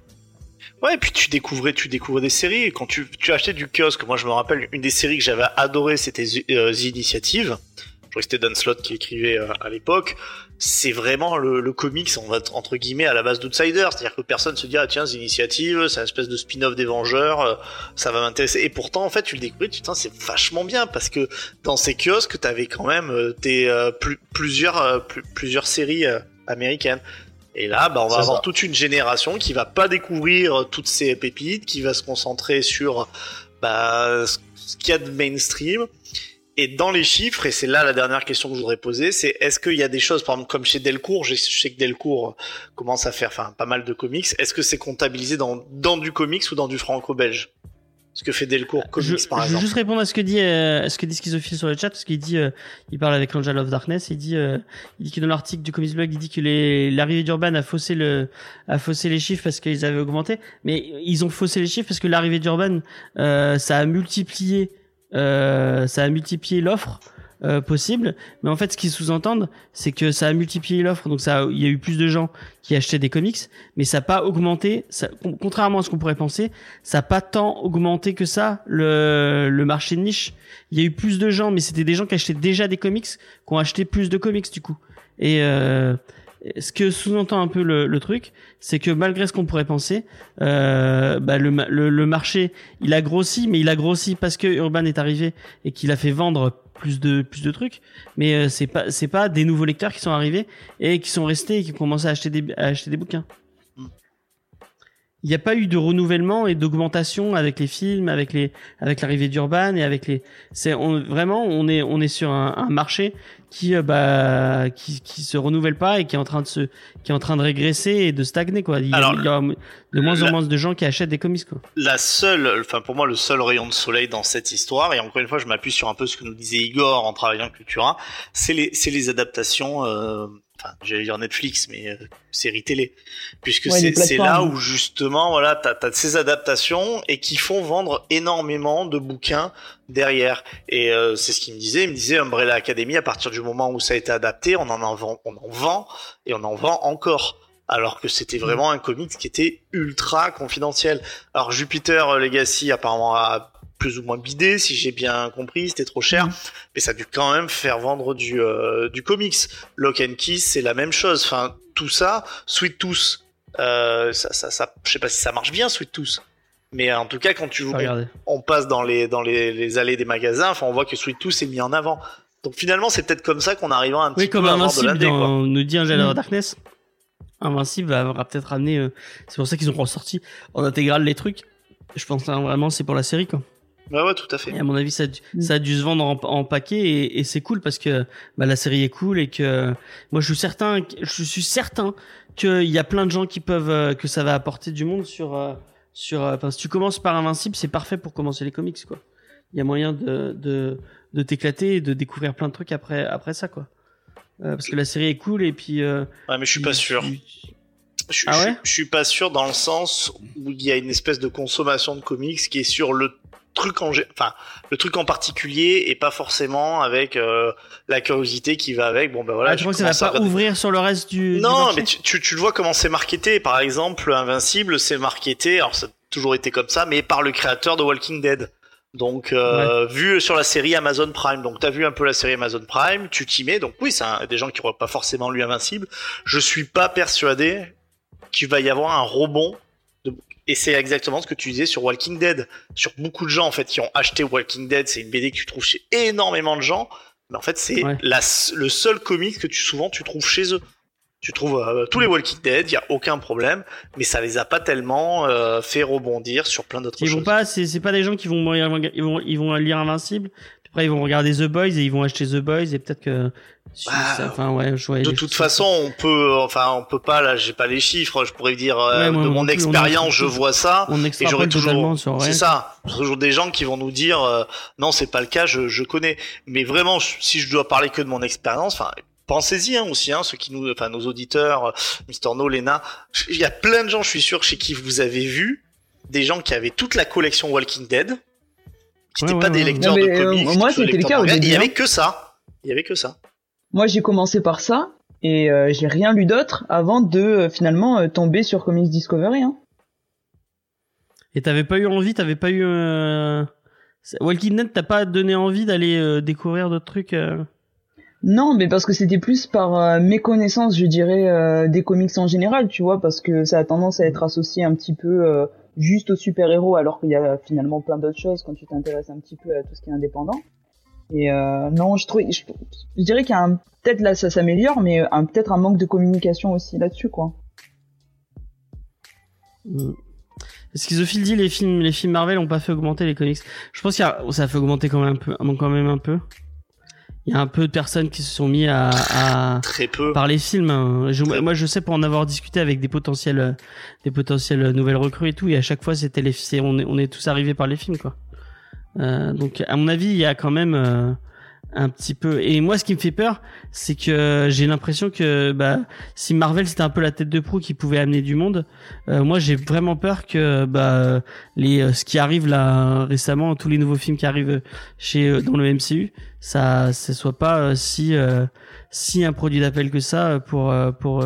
Ouais, et puis tu découvrais, tu découvrais des séries. Quand tu, tu achetais du kiosque, moi je me rappelle une des séries que j'avais adoré, c'était euh, Initiative. Je crois que c'était Dan Slott qui écrivait euh, à l'époque. C'est vraiment le, le comics, on va entre guillemets à la base d'Outsider, c'est-à-dire que personne se dit ah tiens The Initiative, c'est une espèce de spin-off des Vengeurs, euh, ça va m'intéresser. Et pourtant en fait tu le découvrais, tu putain c'est vachement bien parce que dans ces kiosques t'avais quand même des euh, plus, plusieurs plus- plusieurs séries américaines. Et là, bah, on va avoir ça. toute une génération qui va pas découvrir toutes ces pépites, qui va se concentrer sur bah, ce qu'il y a de mainstream. Et dans les chiffres, et c'est là la dernière question que je voudrais poser, c'est est-ce qu'il y a des choses, par exemple comme chez Delcourt, je je sais que Delcourt commence à faire enfin, pas mal de comics, est-ce que c'est comptabilisé dans, dans du comics ou dans du franco-belge? Ce que fait Delcourt Comics je, par je veux exemple. juste répondre à ce que dit euh, à ce que dit Schizophile sur le chat parce qu'il dit euh, il parle avec Angel of Darkness il dit euh, il dit que dans l'article du Comics Blog il dit que les l'arrivée d'Urban a faussé le a faussé les chiffres parce qu'ils avaient augmenté mais ils ont faussé les chiffres parce que l'arrivée d'Urban euh, ça a multiplié euh, ça a multiplié l'offre euh, possible mais en fait ce qu'ils sous-entendent c'est que ça a multiplié l'offre donc ça il y a eu plus de gens qui achetaient des comics mais ça n'a pas augmenté ça, con- contrairement à ce qu'on pourrait penser ça n'a pas tant augmenté que ça le, le marché de niche. Il y a eu plus de gens, mais c'était des gens qui achetaient déjà des comics, qui ont acheté plus de comics du coup. Et euh, ce que sous-entend un peu le, le truc, c'est que malgré ce qu'on pourrait penser, euh, bah, le, le, le marché, il a grossi, mais il a grossi parce que Urban est arrivé et qu'il a fait vendre plus de plus de trucs. Mais euh, c'est pas c'est pas des nouveaux lecteurs qui sont arrivés et qui sont restés et qui ont commencé à acheter des à acheter des bouquins. Il n'y a pas eu de renouvellement et d'augmentation avec les films, avec les, avec l'arrivée d'Urban et avec les. C'est on, vraiment on est on est sur un, un marché qui euh, bah qui, qui se renouvelle pas et qui est en train de se qui est en train de régresser et de stagner quoi. Il, y a- Alors, il y a de moins en moins de gens qui achètent des comics quoi. la seule, enfin pour moi le seul rayon de soleil dans cette histoire, et encore une fois je m'appuie sur un peu ce que nous disait Igor en travaillant avec Cultura, c'est les, c'est les adaptations, euh, enfin j'allais dire Netflix, mais euh, séries télé, puisque Ouais, c'est là où justement voilà t'as as ces adaptations et qui font vendre énormément de bouquins derrière. Et euh, c'est ce qu'il me disait, il me disait Umbrella Academy à partir du moment où ça a été adapté, on en en vend, on en vend et on en vend encore. Alors que c'était vraiment un comics qui était ultra confidentiel. Alors Jupiter Legacy apparemment a plus ou moins bidé, si j'ai bien compris, c'était trop cher, mais ça a dû quand même faire vendre du euh, du comics. Lock and Key, c'est la même chose. Enfin, tout ça, Sweet Tooth, euh, ça, ça, ça, je sais pas si ça marche bien, Sweet Tooth. Mais en tout cas, quand tu on, on passe dans les dans les, les allées des magasins, enfin, on voit que Sweet Tooth est mis en avant. Donc finalement, c'est peut-être comme ça qu'on arrivera un petit Oui, comme peu à avoir de Invincible l'indé, quoi. dans nous dit Angel Mm. Darkness. Invincible va, va peut-être amener. euh, c'est pour ça qu'ils ont ressorti en intégrale les trucs. Je pense hein, vraiment c'est pour la série quoi. Ouais, ouais, tout à fait. Et à mon avis, ça, a dû- Mm. ça a dû se vendre en, en paquet et, et c'est cool parce que bah, la série est cool et que moi je suis certain, je suis certain qu'il y a plein de gens qui peuvent euh, que ça va apporter du monde sur euh, sur. euh, Enfin, si tu commences par Invincible, c'est parfait pour commencer les comics quoi. Il y a moyen de de, de t'éclater et de découvrir plein de trucs après après ça quoi. Euh, parce que la série est cool et puis. euh, Ouais, mais je suis pas sûr. tu- Je, Ah je- ouais je suis pas sûr dans le sens où il y a une espèce de consommation de comics qui est sur le truc en enfin le truc en particulier et pas forcément avec euh, la curiosité qui va avec. Bon ben voilà Ah, je crois que ça va à pas ouvrir sur le reste du. non mais tu, tu, tu le vois comment c'est marketé. Par exemple Invincible c'est marketé alors ça a toujours été comme ça mais par le créateur de Walking Dead. Donc euh, vu sur la série Amazon Prime. Donc t'as vu un peu la série Amazon Prime tu t'y mets. Donc oui c'est des gens qui n'auraient pas forcément lu Invincible. Je suis pas persuadé qu'il va y avoir un rebond et c'est exactement ce que tu disais sur Walking Dead sur beaucoup de gens en fait qui ont acheté Walking Dead c'est une BD que tu trouves chez énormément de gens mais en fait c'est Ouais. le seul comic que tu souvent tu trouves chez eux tu trouves euh, tous les Walking Dead, il y a aucun problème, mais ça les a pas tellement euh, fait rebondir sur plein d'autres Ils vont choses. pas, c'est c'est pas des gens qui vont ils vont ils vont lire Invincible. Après ils vont regarder The Boys et ils vont acheter The Boys et peut-être que Bah, ça- enfin ouais, je de toute façon, on peut, enfin, on peut pas. Là, j'ai pas les chiffres. Je pourrais dire euh, moi de mon plus, expérience, je vois ça. on Et j'aurais toujours, c'est ça, toujours des gens qui vont nous dire euh, non, c'est pas le cas, je, je connais. Mais vraiment, je- si je dois parler que de mon expérience, enfin, pensez-y hein, aussi, hein, ceux qui nous, enfin, nos auditeurs, euh, Mister No, Lena, il y a plein de gens, je suis sûr, chez qui vous avez vu des gens qui avaient toute la collection Walking Dead, qui Ouais, n'étaient ouais, pas des lecteurs de euh, comics, moi, qui sont c'était le cas Il y avait hein. que ça. Il y avait que ça. Moi, j'ai commencé par ça et euh, j'ai rien lu d'autre avant de euh, finalement euh, tomber sur Comics Discovery. Hein. Et t'avais pas eu envie, t'avais pas eu euh... Walking Dead, t'as pas donné envie d'aller euh, découvrir d'autres trucs. euh? Non, mais parce que c'était plus par euh, méconnaissance, je dirais, euh, des comics en général, tu vois, parce que ça a tendance à être associé un petit peu euh, juste aux super-héros, alors qu'il y a finalement plein d'autres choses quand tu t'intéresses un petit peu à tout ce qui est indépendant. Et euh, non, je trouve, je, dirais qu'il y a peut-être là ça s'améliore, mais un peut-être un manque de communication aussi là-dessus, quoi. Mm. Schizophile dit les films, les films Marvel ont pas fait augmenter les comics. Je pense a, ça a fait augmenter quand même un peu, quand même un peu. Il y a un peu de personnes qui se sont mis à, à Très peu. par les films. hein. Je- moi, je sais pour en avoir discuté avec des potentiels, des potentiels nouvelles recrues et tout, et à chaque fois, c'était les, on est, on est tous arrivés par les films, quoi. Euh, donc, à mon avis, il y a quand même euh, un petit peu. Et moi, ce qui me fait peur, c'est que j'ai l'impression que, bah, si Marvel c'était un peu la tête de proue qui pouvait amener du monde, euh, moi, j'ai vraiment peur que, bah, les, euh, ce qui arrive là récemment, tous les nouveaux films qui arrivent chez euh, dans le MCU, ça, ça soit pas si euh, si un produit d'appel que ça pour pour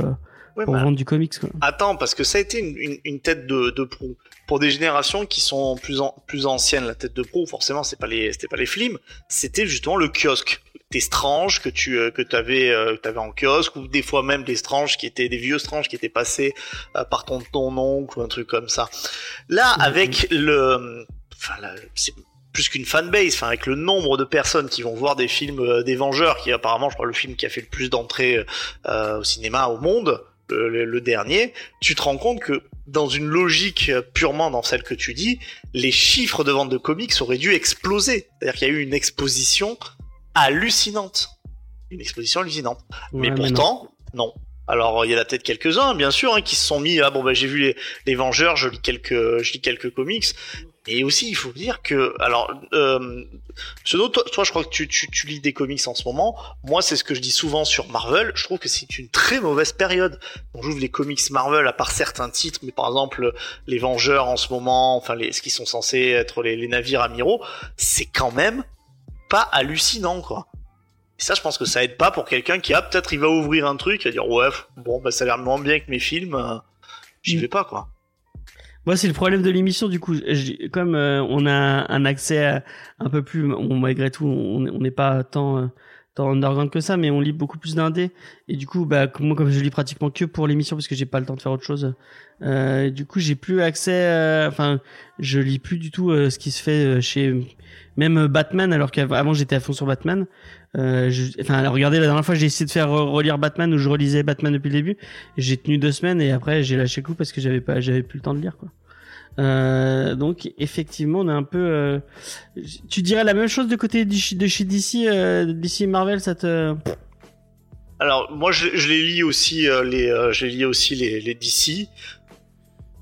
Ouais, pour bah, vendre du comics quoi. Attends, parce que ça a été une, une, une tête de, de proue. Pour des générations qui sont plus, en, plus anciennes, la tête de proue, forcément, c'est pas les, c'était pas les films, c'était justement le kiosque. Des stranges que tu, euh, que t'avais, euh, t'avais en kiosque, ou des fois même des stranges qui étaient, des vieux stranges qui étaient passés euh, par ton, ton oncle ou un truc comme ça. Là, avec le, enfin, c'est plus qu'une fanbase, enfin, avec le nombre de personnes qui vont voir des films euh, des Vengeurs, qui est apparemment, je crois, le film qui a fait le plus d'entrées euh, au cinéma au monde, le, dernier, tu te rends compte que dans une logique purement dans celle que tu dis, les chiffres de vente de comics auraient dû exploser. C'est-à-dire qu'il y a eu une exposition hallucinante. une exposition hallucinante. Ouais, mais pourtant, non. Alors il y en a peut-être quelques-uns, bien sûr, hein, qui se sont mis. Ah bon, bah j'ai vu les, les Vengeurs, je lis quelques, je lis quelques comics. Et aussi, il faut dire que, alors, euh, Pseudo, toi, toi, je crois que tu, tu, tu lis des comics en ce moment. Moi, c'est ce que je dis souvent sur Marvel. Je trouve que c'est une très mauvaise période. On j'ouvre les comics Marvel, à part certains titres, mais par exemple, les Vengeurs en ce moment, enfin, les, ce qui sont censés être les, les navires amiraux, c'est quand même pas hallucinant, quoi. Et ça, je pense que ça aide pas pour quelqu'un qui a peut-être il va ouvrir un truc et dire ouais, bon, bah ça a l'air moins bien que mes films, euh, j'y vais pas quoi. Moi, c'est le problème de l'émission du coup. Comme euh, on a un accès un peu plus, bon, malgré tout, on on n'est pas tant euh, tant underground que ça, mais on lit beaucoup plus d'indés. Et du coup, bah moi, comme je lis pratiquement que pour l'émission parce que j'ai pas le temps de faire autre chose, euh, du coup, j'ai plus accès. Enfin, je lis plus du tout ce qui se fait chez même Batman, alors qu'avant j'étais à fond sur Batman. Euh, je- enfin, regardez, la dernière fois, j'ai essayé de faire re- relire Batman où je relisais Batman depuis le début. J'ai tenu deux semaines et après j'ai lâché le coup parce que j'avais pas, j'avais plus le temps de lire quoi. Euh, donc effectivement, on est un peu. euh, tu dirais la même chose de côté de chez DC, euh, DC Marvel, ça te. Alors moi je, je les lis aussi euh, les euh, je les lis aussi les, les DC.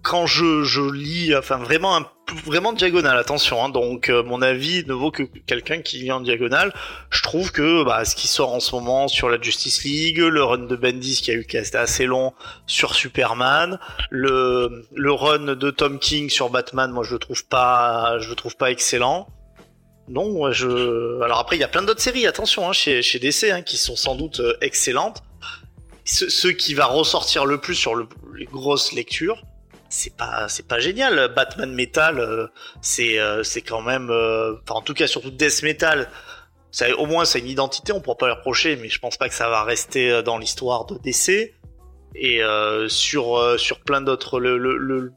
Quand je, je lis enfin vraiment un vraiment diagonale attention hein, donc euh, mon avis ne vaut que quelqu'un qui lit en diagonale. Je trouve que bah, ce qui sort en ce moment sur la Justice League, le run de Bendis qui a eu qui a été assez long sur Superman, le le run de Tom King sur Batman, moi je le trouve pas je le trouve pas excellent. Non, je. Alors après, il y a plein d'autres séries, attention, hein, chez, chez DC, hein, qui sont sans doute euh, excellentes. Ce, ce qui va ressortir le plus sur le, les grosses lectures, c'est pas, c'est pas génial. Batman Metal, euh, c'est, euh, c'est quand même, euh, enfin en tout cas surtout Death Metal. Ça, au moins, c'est une identité, on pourra pas le reprocher, mais je pense pas que ça va rester dans l'histoire de DC. Et euh, sur, euh, sur plein d'autres, le, le, le,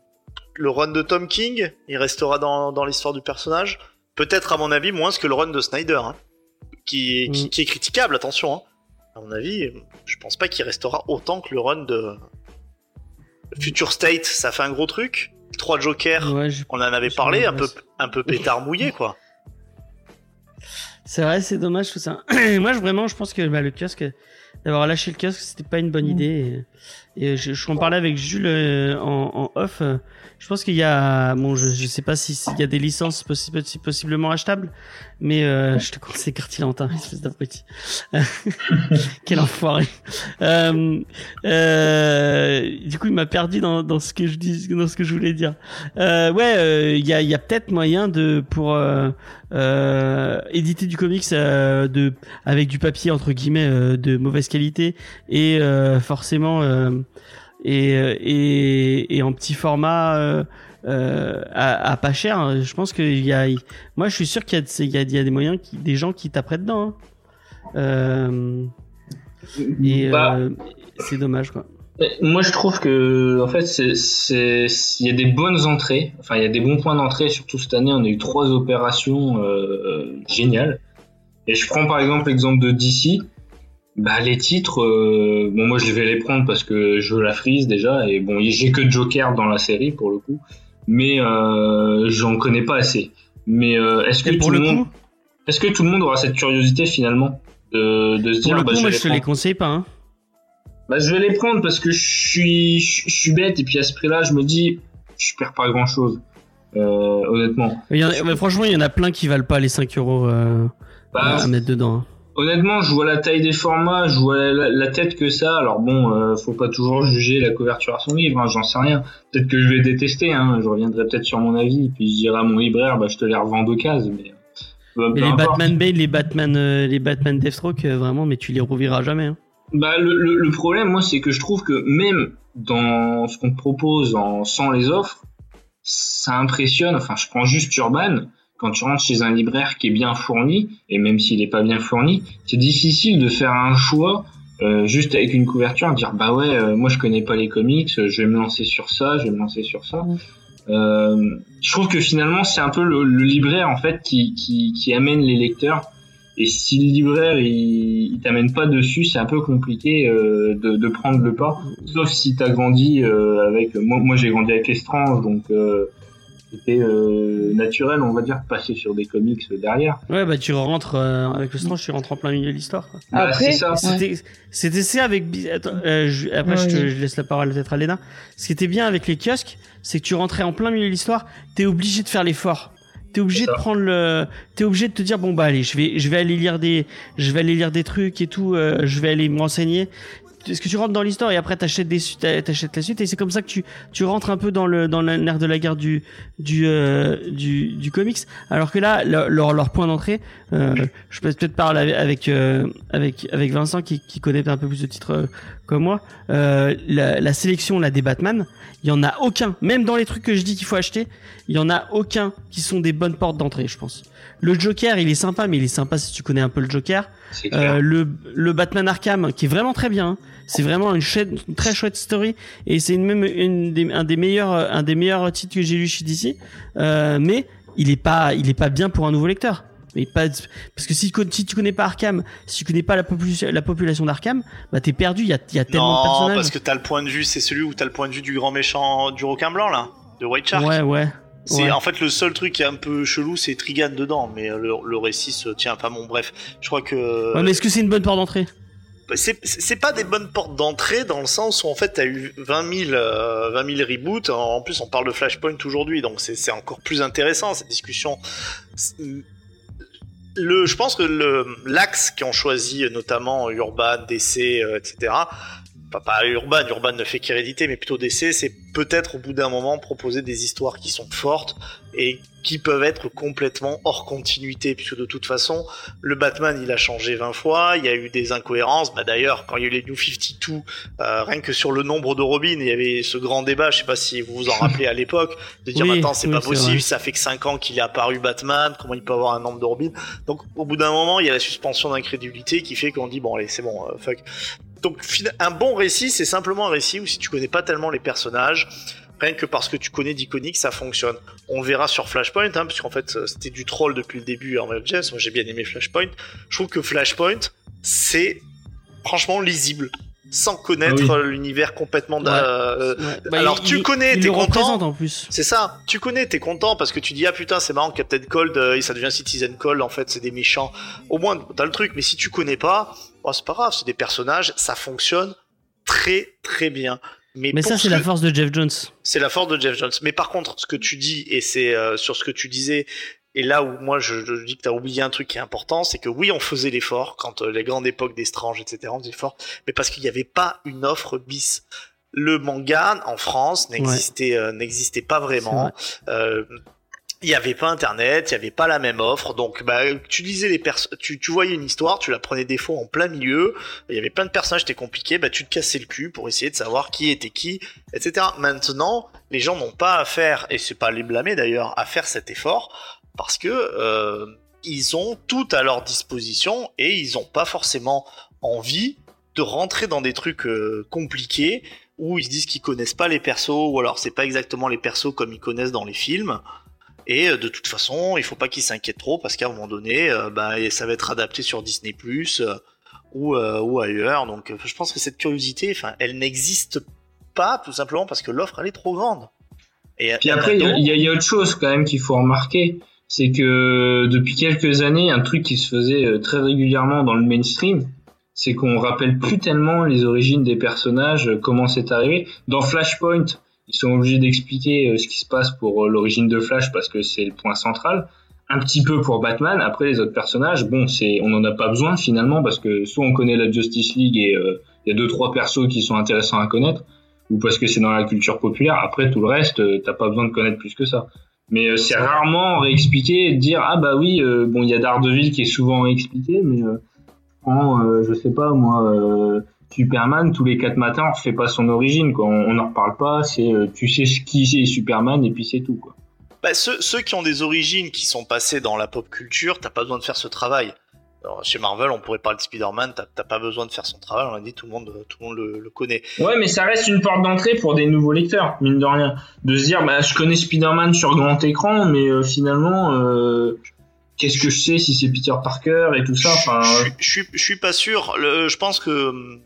le run de Tom King, il restera dans, dans l'histoire du personnage. Peut-être, à mon avis, moins que le run de Snyder, hein, qui, qui, Mm. qui est critiquable, attention. Hein. À mon avis, je pense pas qu'il restera autant que le run de Future State. Ça fait un gros truc. Trois Jokers, Ouais, on en avait parlé, un peu, laisse. un peu pétard mouillé, quoi. C'est vrai, c'est dommage tout ça. Moi, je, vraiment, je pense que bah, le kiosque, d'avoir lâché le kiosque, c'était pas une bonne idée. Et, et je, je en parlais avec Jules euh, en, en off. euh, Je pense qu'il y a, bon, je, je sais pas si- s'il y a des licences possi- possi- possiblement achetables, mais euh, je te conseille Cartilantin, espèce d'abruti. Quel enfoiré. Euh, euh, du coup, il m'a perdu dans, dans ce que je dis, dans ce que je voulais dire. Euh, ouais, euh, il y a, y a peut-être moyen de pour euh, euh, éditer du comics euh, de avec du papier entre guillemets euh, de mauvaise qualité et euh, forcément euh, et, euh, et et en petit format euh, euh, à, à pas cher. Je pense qu'il y a, moi je suis sûr qu'il y a, il y a, il y a des moyens, qui, des gens qui taperaient dedans. hein. Et Bah, c'est dommage quoi. Moi, je trouve que, en fait, il y a des bonnes entrées. Enfin, il y a des bons points d'entrée. Surtout cette année, on a eu trois opérations euh, géniales. Et je prends par exemple l'exemple de DC. Bah, les titres, euh, bon, moi, je vais les prendre parce que je la frise déjà. Et bon, j'ai que Joker dans la série pour le coup, mais euh, j'en connais pas assez. Mais euh, est-ce que Et pour tout le monde, est-ce que tout le monde aura cette curiosité finalement de, de se pour dire, le bah, coup, je moi vais je te les les conseille pas. Hein. bah, je vais les prendre parce que je suis, je, je suis bête et puis à ce prix-là, je me dis, je perds pas grand-chose, euh, honnêtement. Il y en a- mais franchement, il y en a plein qui valent pas les 5 euros euh, Bah, à mettre dedans. hein. Honnêtement, je vois la taille des formats, je vois la, la tête que ça. Alors bon, euh, faut pas toujours juger la couverture à son livre, hein, j'en sais rien. Peut-être que je vais détester, hein, je reviendrai peut-être sur mon avis, puis je dirai à mon libraire, bah je te les revends deux cases, mais. euh, Mais les importe. Batman Bane, les Batman, euh, les Batman Deathstroke, euh, vraiment, mais tu les reverras jamais. Hein. Bah, le, le, le problème, moi, c'est que je trouve que même dans ce qu'on te propose en, sans les offres, ça impressionne. Enfin, je prends juste Urban. Quand tu rentres chez un libraire qui est bien fourni, et même s'il n'est pas bien fourni, c'est difficile de faire un choix euh, juste avec une couverture, dire bah ouais, euh, moi je connais pas les comics, je vais me lancer sur ça, je vais me lancer sur ça. Euh, je trouve que finalement c'est un peu le, le libraire en fait qui, qui, qui amène les lecteurs et si le libraire il, il t'amène pas dessus, c'est un peu compliqué euh, de, de prendre le pas. Sauf si t'as grandi euh, avec. Moi, moi j'ai grandi avec Estrange, donc euh, c'était euh, naturel, on va dire, de passer sur des comics derrière. Ouais, bah tu rentres euh, avec le Strange, tu rentres en plein milieu de l'histoire. Bah, Après, c'est ça. C'était ça avec attends, euh, je- après je, te, Ouais. je laisse la parole peut-être à Léna. Ce qui était bien avec les kiosques, c'est que tu rentrais en plein milieu de l'histoire, t'es obligé de faire l'effort. T'es obligé de prendre le, t'es obligé de te dire bon bah allez, je vais, je vais aller lire des, je vais aller lire des trucs et tout, euh, je vais aller me renseigner. Est-ce que tu rentres dans l'histoire et après t'achètes des t'achètes la suite et c'est comme ça que tu, tu rentres un peu dans le, dans la- l'air de la guerre du, du, euh, du, du comics. Alors que là, le- leur, leur point d'entrée, euh, je peux peut-être parler avec, avec, euh, avec, avec Vincent qui, qui connaît un peu plus de titres euh, comme moi. Euh, la, la sélection là des Batman, il y en a aucun, même dans les trucs que je dis qu'il faut acheter, il y en a aucun qui sont des bonnes portes d'entrée, je pense. Le Joker, il est sympa, mais il est sympa si tu connais un peu le Joker. Euh, le, le Batman Arkham, qui est vraiment très bien. hein. C'est vraiment une, très chouette story et c'est une, même une des, un des meilleurs un des meilleurs titres que j'ai lu chez DC. Euh, mais il est pas il est pas bien pour un nouveau lecteur. Mais pas parce que si, tu con- si tu connais pas Arkham, si tu connais pas la, population la population d'Arkham, bah t'es perdu. Il y a, il y a tellement de Non, personnages. parce que t'as le point de vue, c'est celui où t'as le point de vue du grand méchant du requin blanc là, de White Shark. Ouais ouais. C'est ouais. en fait le seul truc qui est un peu chelou, c'est Trigan dedans, mais le, le récit se tient. Enfin bon, bref, je crois que Ouais, mais est-ce que c'est une bonne porte d'entrée? C'est pas des bonnes portes d'entrée dans le sens où en fait t'as eu 20 000, euh, 20 000 reboots. En plus, on parle de Flashpoint aujourd'hui, donc c'est encore plus intéressant cette discussion. C'est- Le, je pense que le l'axe qui ont choisi, notamment Urban, DC, euh, etc. Pas, pas Urban, Urban ne fait qu'héréditer, mais plutôt DC, c'est peut-être au bout d'un moment proposer des histoires qui sont fortes et qui peuvent être complètement hors continuité, puisque de toute façon, le Batman, il a changé 20 fois, il y a eu des incohérences. Bah, D'ailleurs, quand il y a eu les New 52, euh, rien que sur le nombre de Robin, il y avait ce grand débat, je sais pas si vous vous en rappelez à l'époque, de dire Oui, attends, c'est oui, pas vrai. possible, ça fait que 5 ans qu'il est apparu Batman, comment il peut avoir un nombre de Robin? Donc au bout d'un moment, il y a la suspension d'incrédulité qui fait qu'on dit bon allez, c'est bon, euh, fuck. Donc un bon récit, c'est simplement un récit où si tu connais pas tellement les personnages, rien que parce que tu connais d'iconique, ça fonctionne. On le verra sur Flashpoint, hein, parce qu'en fait euh, c'était du troll depuis le début Marvel James. Moi j'ai bien aimé Flashpoint. Je trouve que Flashpoint, c'est franchement lisible, sans connaître Ah oui. euh, l'univers complètement. Ouais. d'un- euh, Ouais. Bah, alors il- tu connais, t'es content. en plus. C'est ça, tu connais, t'es content parce que tu dis ah putain c'est marrant Captain Cold, euh, ça devient Citizen Cold, en fait c'est des méchants. Au moins t'as le truc, mais si tu connais pas, oh, c'est pas grave, c'est des personnages, ça fonctionne très très bien. Mais, ça ce c'est la force de Jeff Jones. c'est la force de Jeff Jones. Mais par contre, ce que tu dis, et c'est euh, sur ce que tu disais, et là où moi je, je dis que tu as oublié un truc qui est important, c'est que oui, on faisait l'effort quand euh, les grandes époques des Strange, etc., on faisait l'effort, mais parce qu'il n'y avait pas une offre bis. Le manga en France n'existait euh, n'existait pas vraiment. Il n'y avait pas internet, il n'y avait pas la même offre, donc bah, tu lisais les perso tu, tu voyais une histoire, tu la prenais des fois en plein milieu, il y avait plein de personnages, c'était compliqué, bah tu te cassais le cul pour essayer de savoir qui était qui, etc. Maintenant, les gens n'ont pas à faire, et c'est pas les blâmer d'ailleurs, à faire cet effort, parce que euh, ils ont tout à leur disposition et ils n'ont pas forcément envie de rentrer dans des trucs euh, compliqués où ils se disent qu'ils connaissent pas les persos, ou alors c'est pas exactement les persos comme ils connaissent dans les films. Et euh, de toute façon, il faut pas qu'ils s'inquiètent trop parce qu'à un moment donné, euh, bah, ça va être adapté sur Disney Plus ou, euh, ou ailleurs. Donc, euh, je pense que cette curiosité, enfin, elle n'existe pas tout simplement parce que l'offre elle est trop grande. Et Puis après, il y, y a- il y a autre chose quand même qu'il faut remarquer, c'est que depuis quelques années, un truc qui se faisait euh, très régulièrement dans le mainstream, c'est qu'on rappelle plus tellement les origines des personnages, euh, comment c'est arrivé. Dans Flashpoint, ils sont obligés d'expliquer euh, ce qui se passe pour euh, l'origine de Flash parce que c'est le point central. Un petit peu pour Batman. Après les autres personnages, bon, c'est on en a pas besoin finalement parce que soit on connaît la Justice League et euh, il y a deux trois persos qui sont intéressants à connaître, ou parce que c'est dans la culture populaire. Après tout le reste, euh, t'as pas besoin de connaître plus que ça. Mais euh, c'est rarement réexpliqué dire ah bah oui euh, bon il y a Daredevil qui est souvent expliqué mais euh, euh, je sais pas moi euh, Superman tous les quatre matins on refait pas son origine quoi on on en reparle pas c'est euh, tu sais ce qui c'est Superman et puis c'est tout quoi. Bah, ceux, ceux qui ont des origines qui sont passées dans la pop culture, t'as pas besoin de faire ce travail. Alors, chez Marvel, on pourrait parler de Spider-Man, t'as t'as pas besoin de faire son travail, on a dit tout le monde, tout le monde le, le connaît. Ouais mais ça reste une porte d'entrée pour des nouveaux lecteurs mine de rien de se dire bah je connais Spider-Man sur grand écran mais euh, finalement euh, qu'est-ce que je sais si c'est Peter Parker et tout ça enfin je, euh, suis- je, suis, je suis pas sûr. Le, je pense que hum,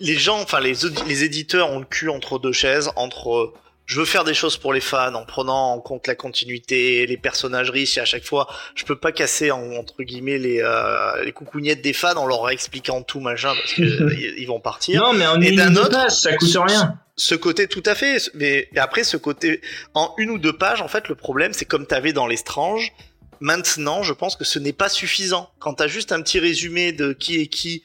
les gens, enfin les, les éditeurs ont le cul entre deux chaises, entre euh, je veux faire des choses pour les fans en prenant en compte la continuité, les personnages riches et à chaque fois, je peux pas casser entre guillemets les euh, les coucougnettes des fans en leur expliquant tout machin parce que ils vont partir. Non, mais en et d'un autre, page, ça coûte rien. Ce côté tout à fait, mais après ce côté en une ou deux pages, en fait, le problème c'est comme t'avais dans les Strange. Maintenant, je pense que ce n'est pas suffisant. Quand t'as juste un petit résumé de qui est qui,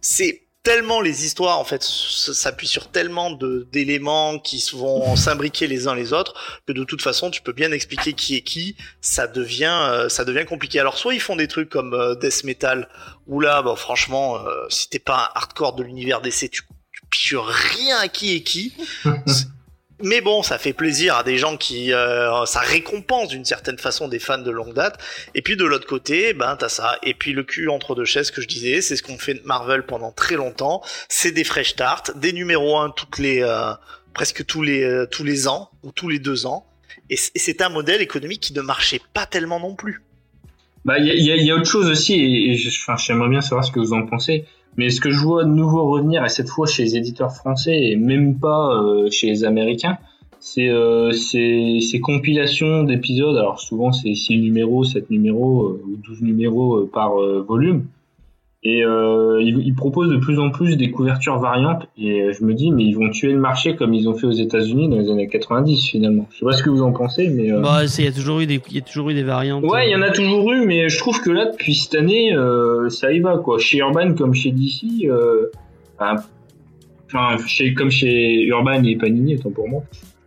c'est tellement les histoires en fait s'appuient sur tellement de d'éléments qui vont s'imbriquer les uns les autres que de toute façon tu peux bien expliquer qui est qui ça devient euh, ça devient compliqué. Alors soit ils font des trucs comme euh, death metal où là bah, franchement euh, si t'es pas un hardcore de l'univers DC tu, tu piches rien à qui est qui mais bon, ça fait plaisir à des gens qui, euh, ça récompense d'une certaine façon des fans de longue date. Et puis de l'autre côté, ben t'as ça. Et puis le cul entre deux chaises que je disais, c'est ce qu'on fait de Marvel pendant très longtemps. C'est des fresh starts, des numéros 1 toutes les, euh, presque tous les, euh, tous les ans ou tous les deux ans. Et c'est un modèle économique qui ne marchait pas tellement non plus. Bah, il y y a, autre chose aussi, et, j'aimerais bien savoir ce que vous en pensez. Mais ce que je vois de nouveau revenir, et cette fois chez les éditeurs français et même pas euh, chez les Américains, c'est euh, ces compilations d'épisodes. Alors souvent c'est 6 numéros, 7 numéros euh, ou 12 numéros euh, par volume. Et euh, ils, ils, proposent de plus en plus des couvertures variantes. Et euh, je me dis, mais ils vont tuer le marché comme ils ont fait aux États-Unis dans les années 90 finalement. Je sais pas ce que vous en pensez, mais. Euh... Bah, il y a toujours eu des, il y a toujours eu des variantes. Ouais, il y en a euh. toujours eu, mais je trouve que là, depuis cette année, euh, ça y va quoi. Chez Urban comme chez DC, enfin, chez, comme chez Urban et Panini, autant pour moi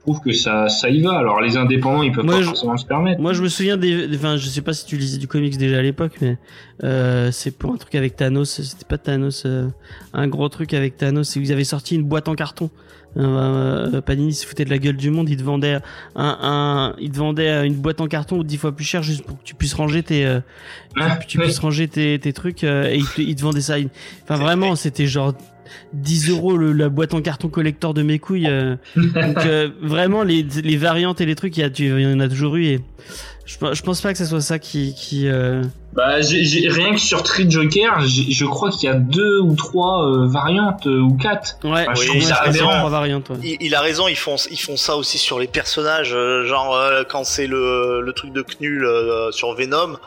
trouve que ça, ça y va. Alors les indépendants, ils peuvent pas forcément se permettre. Moi, je me souviens des, enfin, je sais pas si tu lisais du comics déjà à l'époque, mais euh, c'est pour un truc avec Thanos. C'était pas Thanos, euh, un gros truc avec Thanos. Vous avez sorti une boîte en carton. Euh, Panini se foutait de la gueule du monde. Il te vendait un, un, il te vendait une boîte en carton dix fois plus cher juste pour que tu puisses ranger tes, ah, tu puisses ranger tes, tes trucs et il te, il te vendait ça. Enfin vraiment, c'était genre 10 euros le, la boîte en carton collector de mes couilles. Euh. donc euh, vraiment les, les variantes et les trucs, il y, a, il y en a toujours eu et je, je pense pas que ce soit ça qui. qui euh... Bah j'ai rien que sur Tree Joker, je crois qu'il y a deux ou trois euh, variantes ou quatre. Ouais, je trouve ça Trois variantes, il, il, a raison, ils font ils font ça aussi sur les personnages, genre quand c'est le, le truc de Knull sur Venom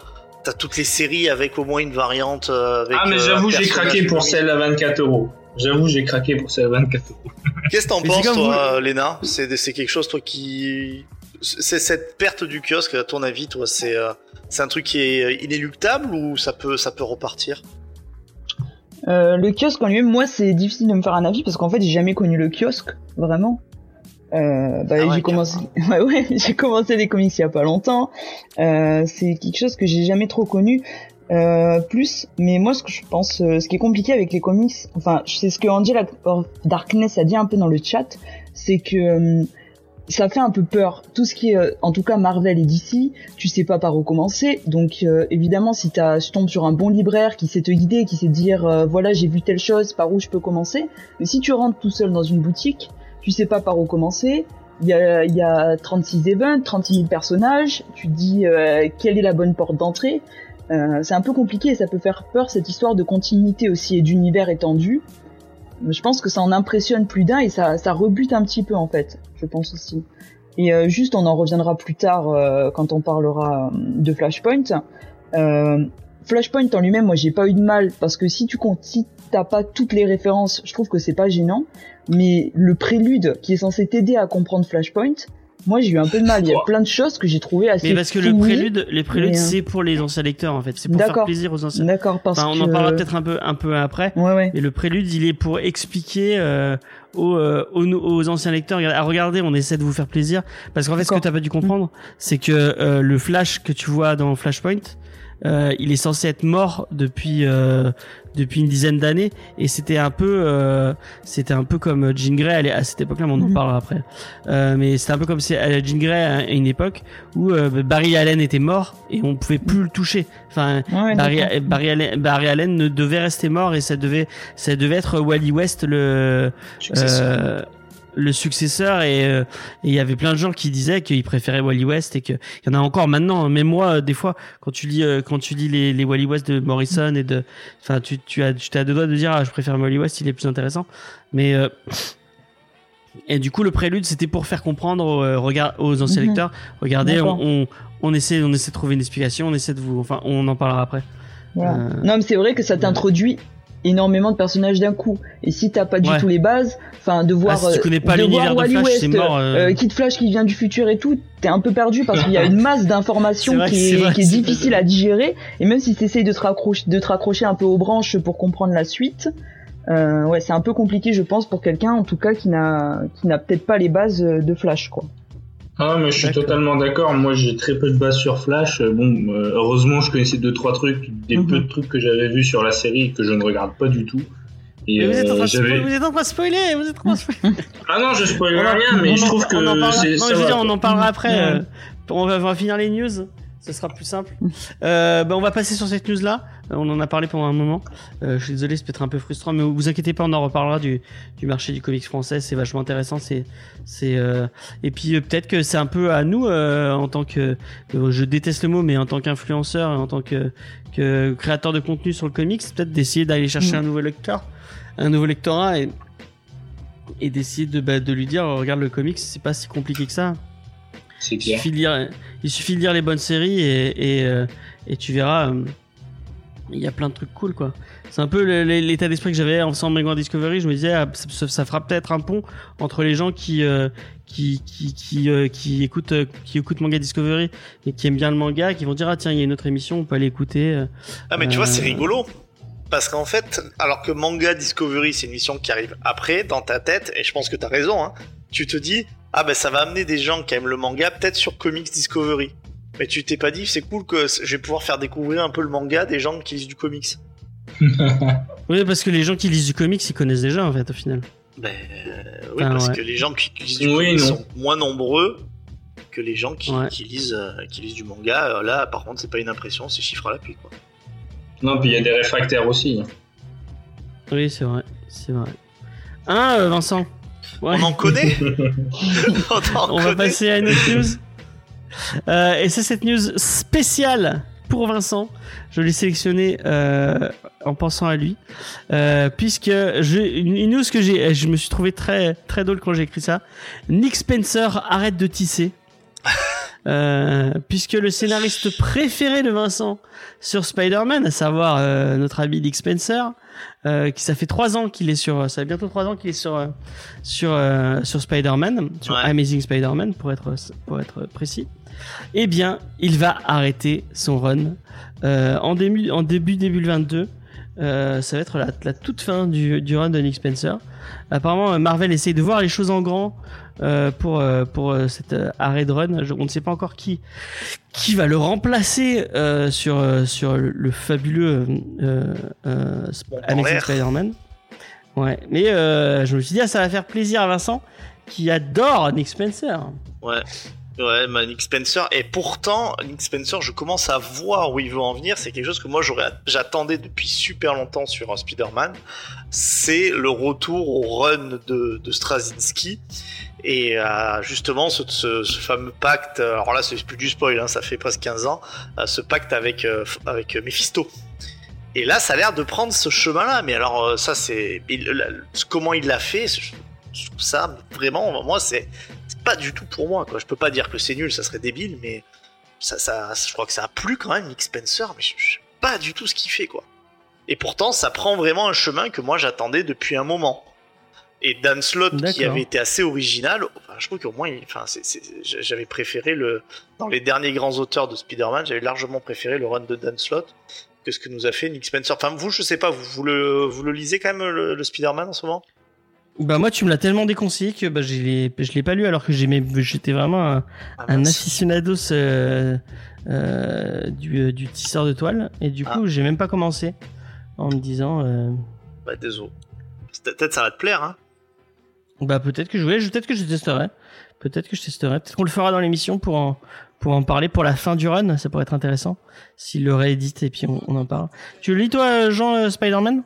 t'as toutes les séries avec au moins une variante. Avec, ah, mais j'avoue, j'ai craqué pour celle à 24 euros. J'avoue, j'ai craqué pour ces 24 euros. Qu'est-ce que t'en penses, toi, Léna C'est quelque chose, toi, qui. C'est cette perte du kiosque, à ton avis, toi, c'est euh, c'est un truc qui est inéluctable ou ça peut, ça peut repartir euh, Le kiosque en lui-même, moi, c'est difficile de me faire un avis parce qu'en fait, j'ai jamais connu le kiosque, vraiment. Euh, bah, ah j'ai commencé, ouais, ouais, j'ai commencé les comics il y a pas longtemps. Euh, c'est quelque chose que j'ai jamais trop connu. Euh, plus, mais moi ce que je pense, euh, ce qui est compliqué avec les comics, enfin c'est ce que Angela Darkness a dit un peu dans le chat, c'est que euh, ça fait un peu peur. Tout ce qui est, en tout cas Marvel et DC, tu sais pas par où commencer. Donc évidemment, si t'as, tu tombes sur un bon libraire qui sait te guider, qui sait dire, voilà, j'ai vu telle chose, par où je peux commencer. Mais si tu rentres tout seul dans une boutique, tu sais pas par où commencer. Il y a, il y a 36 events, 36 000 personnages. Tu dis quelle est la bonne porte d'entrée? Euh, c'est un peu compliqué et ça peut faire peur cette histoire de continuité aussi et d'univers étendu. Je pense que ça en impressionne plus d'un et ça, ça rebute un petit peu en fait, je pense aussi. Et euh, juste, on en reviendra plus tard euh, quand on parlera de Flashpoint. Flashpoint en lui-même, moi j'ai pas eu de mal parce que si tu comptes, si t'as pas toutes les références, je trouve que c'est pas gênant. Mais le prélude qui est censé t'aider à comprendre Flashpoint, moi j'ai eu un peu de mal. Il y a plein de choses que j'ai trouvé assez. Mais parce que le prélude, les préludes, euh, c'est pour les anciens lecteurs en fait. C'est pour faire plaisir aux anciens. D'accord, parce enfin, on en parlera peut-être un peu, un peu après. Ouais, ouais. Mais le prélude, il est pour expliquer euh, aux, euh, aux, aux, anciens lecteurs. À regarder, on essaie de vous faire plaisir parce qu'en fait, ce que t'as pas dû comprendre, c'est que euh, le flash que tu vois dans Flashpoint, euh, il est censé être mort depuis euh, depuis une dizaine d'années et c'était un peu euh, c'était un peu comme Jean Grey à cette époque-là, mais on en mhm. parlera après. Euh, mais c'était un peu comme si Jean Grey à une époque où Barry Allen était mort et on pouvait plus le toucher. Enfin, Barry, Barry, Allen, Barry Allen ne devait rester mort et ça devait ça devait être Wally West le le successeur euh, et il y avait plein de gens qui disaient qu'ils préféraient Wally West et que il y en a encore maintenant hein. même moi des fois quand tu lis euh, quand tu lis les, les Wally West de Morrison et de enfin tu tu as tu as deux doigts de dire ah, je préfère Wally West il est plus intéressant mais euh, Et du coup, le prélude, c'était pour faire comprendre euh, regard, aux anciens Mhm. lecteurs, regardez, on, on, on essaie, on essaie de trouver une explication, on essaie de vous, enfin, on en parlera après. Voilà. Euh, Non, mais c'est vrai que ça t'introduit énormément de personnages d'un coup. Et si t'as pas du Ouais. tout les bases, enfin de voir, Ah, si tu euh, connais pas de voir de Wally Flash, West, mort, euh. euh, Kid Flash qui vient du futur et tout, t'es un peu perdu parce qu'il y a une masse d'informations qui est, vrai, qui est c'est difficile à digérer. Et même si t'essayes de te raccrocher, de te raccrocher un peu aux branches pour comprendre la suite, euh, ouais, c'est un peu compliqué, je pense, pour quelqu'un, en tout cas, qui n'a, qui n'a peut-être pas les bases de Flash, quoi. Ah, mais je suis totalement d'accord. Moi, j'ai très peu de base sur Flash. Euh, Bon, euh, heureusement, je connaissais deux trois trucs, des Mhm. peu de trucs que j'avais vus sur la série et que je ne regarde pas du tout. Et vous, êtes en euh, train spoiler, vous êtes en train de spoiler, vous êtes en train de spoiler. Ah non, je spoil rien, mais on je en- trouve que on en parlera-. Non, je veux dire, on en parlera après. Ouais. euh, on, va, on va finir les news. Ce sera plus simple. Euh, bah, on va passer sur cette news là. On en a parlé pendant un moment. Euh, je suis désolé, c'est peut-être un peu frustrant, mais vous inquiétez pas, on en reparlera du, du marché du comics français. C'est vachement intéressant. C'est, c'est, euh, et puis euh, peut-être que c'est un peu à nous euh, en tant que, euh, je déteste le mot, mais en tant qu'influenceur et en tant que, que créateur de contenu sur le comics, peut-être d'essayer d'aller chercher Mm. un nouveau lecteur, un nouveau lectorat et et d'essayer de, bah, de lui dire regarde le comics c'est pas si compliqué que ça il clair. suffit de lire il suffit de lire les bonnes séries et et, euh, et tu verras euh, il y a plein de trucs cool quoi c'est un peu l'état d'esprit que j'avais en faisant Mega Discovery je me disais ah, ça, fera peut-être un pont entre les gens qui euh, qui qui qui, euh, qui écoutent euh, qui écoutent Manga Discovery et qui aiment bien le manga qui vont dire ah tiens il y a une autre émission on peut aller écouter. Ah mais tu vois c'est rigolo parce qu'en fait alors que Manga Discovery c'est une émission qui arrive après dans ta tête et je pense que t'as raison hein, tu te dis ah ben ça va amener des gens qui aiment le manga peut-être sur Comics Discovery mais tu t'es pas dit c'est cool que je vais pouvoir faire découvrir un peu le manga des gens qui lisent du comics oui parce que les gens qui lisent du comics ils connaissent déjà en fait au final ben euh, oui parce ouais. que les gens qui, qui lisent du Oui, comics non. sont moins nombreux que les gens qui, Ouais. qui lisent euh, qui lisent du manga Euh, là par contre c'est pas une impression c'est chiffre à l'appui quoi Non, puis il y a des réfractaires aussi. hein. oui c'est vrai c'est vrai hein Vincent Ouais. on en connaît on en On va passer à une autre news. Euh, et c'est cette news spéciale pour Vincent. Je l'ai sélectionné euh, en pensant à lui, euh, puisque une, news que j'ai, je me suis trouvé très très drôle quand j'ai écrit ça. Nick Spencer arrête de tisser. Euh, puisque le scénariste préféré de Vincent sur Spider-Man, à savoir notre ami Nick Spencer, euh, qui ça fait trois ans qu'il est sur, ça fait bientôt trois ans qu'il est sur euh, sur euh, sur Spider-Man, sur Ouais. Amazing Spider-Man pour être pour être précis. Eh bien, il va arrêter son run euh, en début en début début 22. Euh, ça va être la, la toute fin du, du run de Nick Spencer. Apparemment, Marvel essaye de voir les choses en grand euh, pour euh, pour euh, cet euh, arrêt de run. Je- on ne sait pas encore qui qui va le remplacer sur sur le, le fabuleux Amazing. Spider-Man. Ouais, mais je me suis dit ah, ça va faire plaisir à Vincent qui adore Nick Spencer. Ouais. Ouais, Nick Spencer. Et pourtant, Nick Spencer, je commence à voir où il veut en venir. C'est quelque chose que moi, j'attendais depuis super longtemps sur euh, Spider-Man. C'est le retour au run de, de Straczynski. Et euh, justement, ce, fameux pacte, alors là, c'est plus du spoil, hein, ça fait presque 15 ans, euh, ce pacte avec, euh, avec euh, Mephisto. Et là, ça a l'air de prendre ce chemin-là. Mais alors, euh, ça, c'est. Comment il l'a fait, je trouve ça vraiment. Moi, c'est pas du tout pour moi quoi. Je peux pas dire que c'est nul, ça serait débile, mais ça, ça, je crois que ça a plu quand même Nick Spencer, mais je, je sais pas du tout ce qu'il fait quoi. Et pourtant, ça prend vraiment un chemin que moi j'attendais depuis un moment. Et Dan Slott, qui avait été assez original, enfin, je trouve qu'au moins, il- enfin, j'avais préféré le dans les derniers grands auteurs de Spider-Man, j'avais largement préféré le run de Dan Slott que ce que nous a fait Nick Spencer. Enfin, vous, je sais pas, vous, vous le, vous le lisez quand même le, le Spider-Man en ce moment? Bah moi tu me l'as tellement déconseillé que bah, je l'ai je l'ai pas lu alors que j'aimais j'étais vraiment un, Ah, un aficionados euh, euh, du, euh, du tisseur de toile. Et du Ah. coup j'ai même pas commencé en me disant euh, Bah, désolé. Peut-être ça va te plaire, hein. bah peut-être que je vais peut-être que je testerai. Peut-être que je testerai. Peut-être qu'on le fera dans l'émission pour en pour en parler pour la fin du run. Ça pourrait être intéressant s'il le réédite et puis on, on en parle. Tu le lis toi Jean euh, Spider-Man?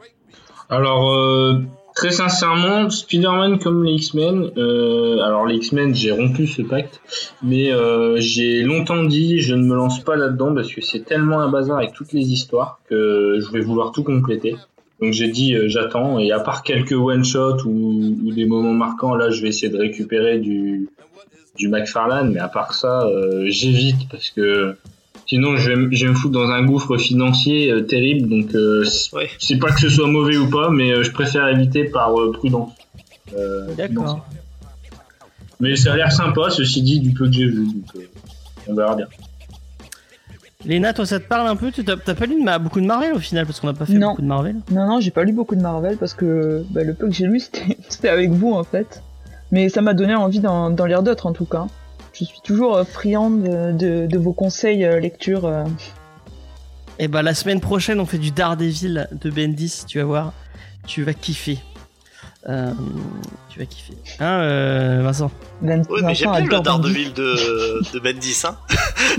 Alors, euh, très sincèrement, Spider-Man comme les X-Men, euh, alors les X-Men, j'ai rompu ce pacte, mais euh, j'ai longtemps dit je ne me lance pas là-dedans parce que c'est tellement un bazar avec toutes les histoires que je vais vouloir tout compléter. Donc j'ai dit euh, j'attends et à part quelques one shot ou, ou, des moments marquants, là je vais essayer de récupérer du du McFarlane, mais à part ça, euh, j'évite parce que sinon je vais, me- je vais me foutre dans un gouffre financier euh, terrible. Donc euh, c'est Ouais. c'est pas que ce soit mauvais ou pas, mais euh, je préfère éviter par euh, prudence. Euh, D'accord. Mais ça a l'air sympa, ceci dit, du peu que j'ai vu. Donc, euh, on verra bien. Léna, toi, ça te parle un peu? Tu t'as t'as pas lu beaucoup de Marvel au final parce qu'on n'a pas fait Non. beaucoup de Marvel? Non, non, j'ai pas lu beaucoup de Marvel parce que bah, le peu que j'ai lu, c'était c'était avec vous en fait. Mais ça m'a donné envie d'en d'en lire d'autres en tout cas. Je suis toujours euh, friande de, de, de vos conseils euh, lecture. euh. Et bah la semaine prochaine, on fait du Daredevil de Bendis. Tu vas voir, tu vas kiffer. Euh, tu vas kiffer. Hein, euh, Vincent? Vin- Oui, mais j'aime bien le. Daredevil de, de Bendis, hein.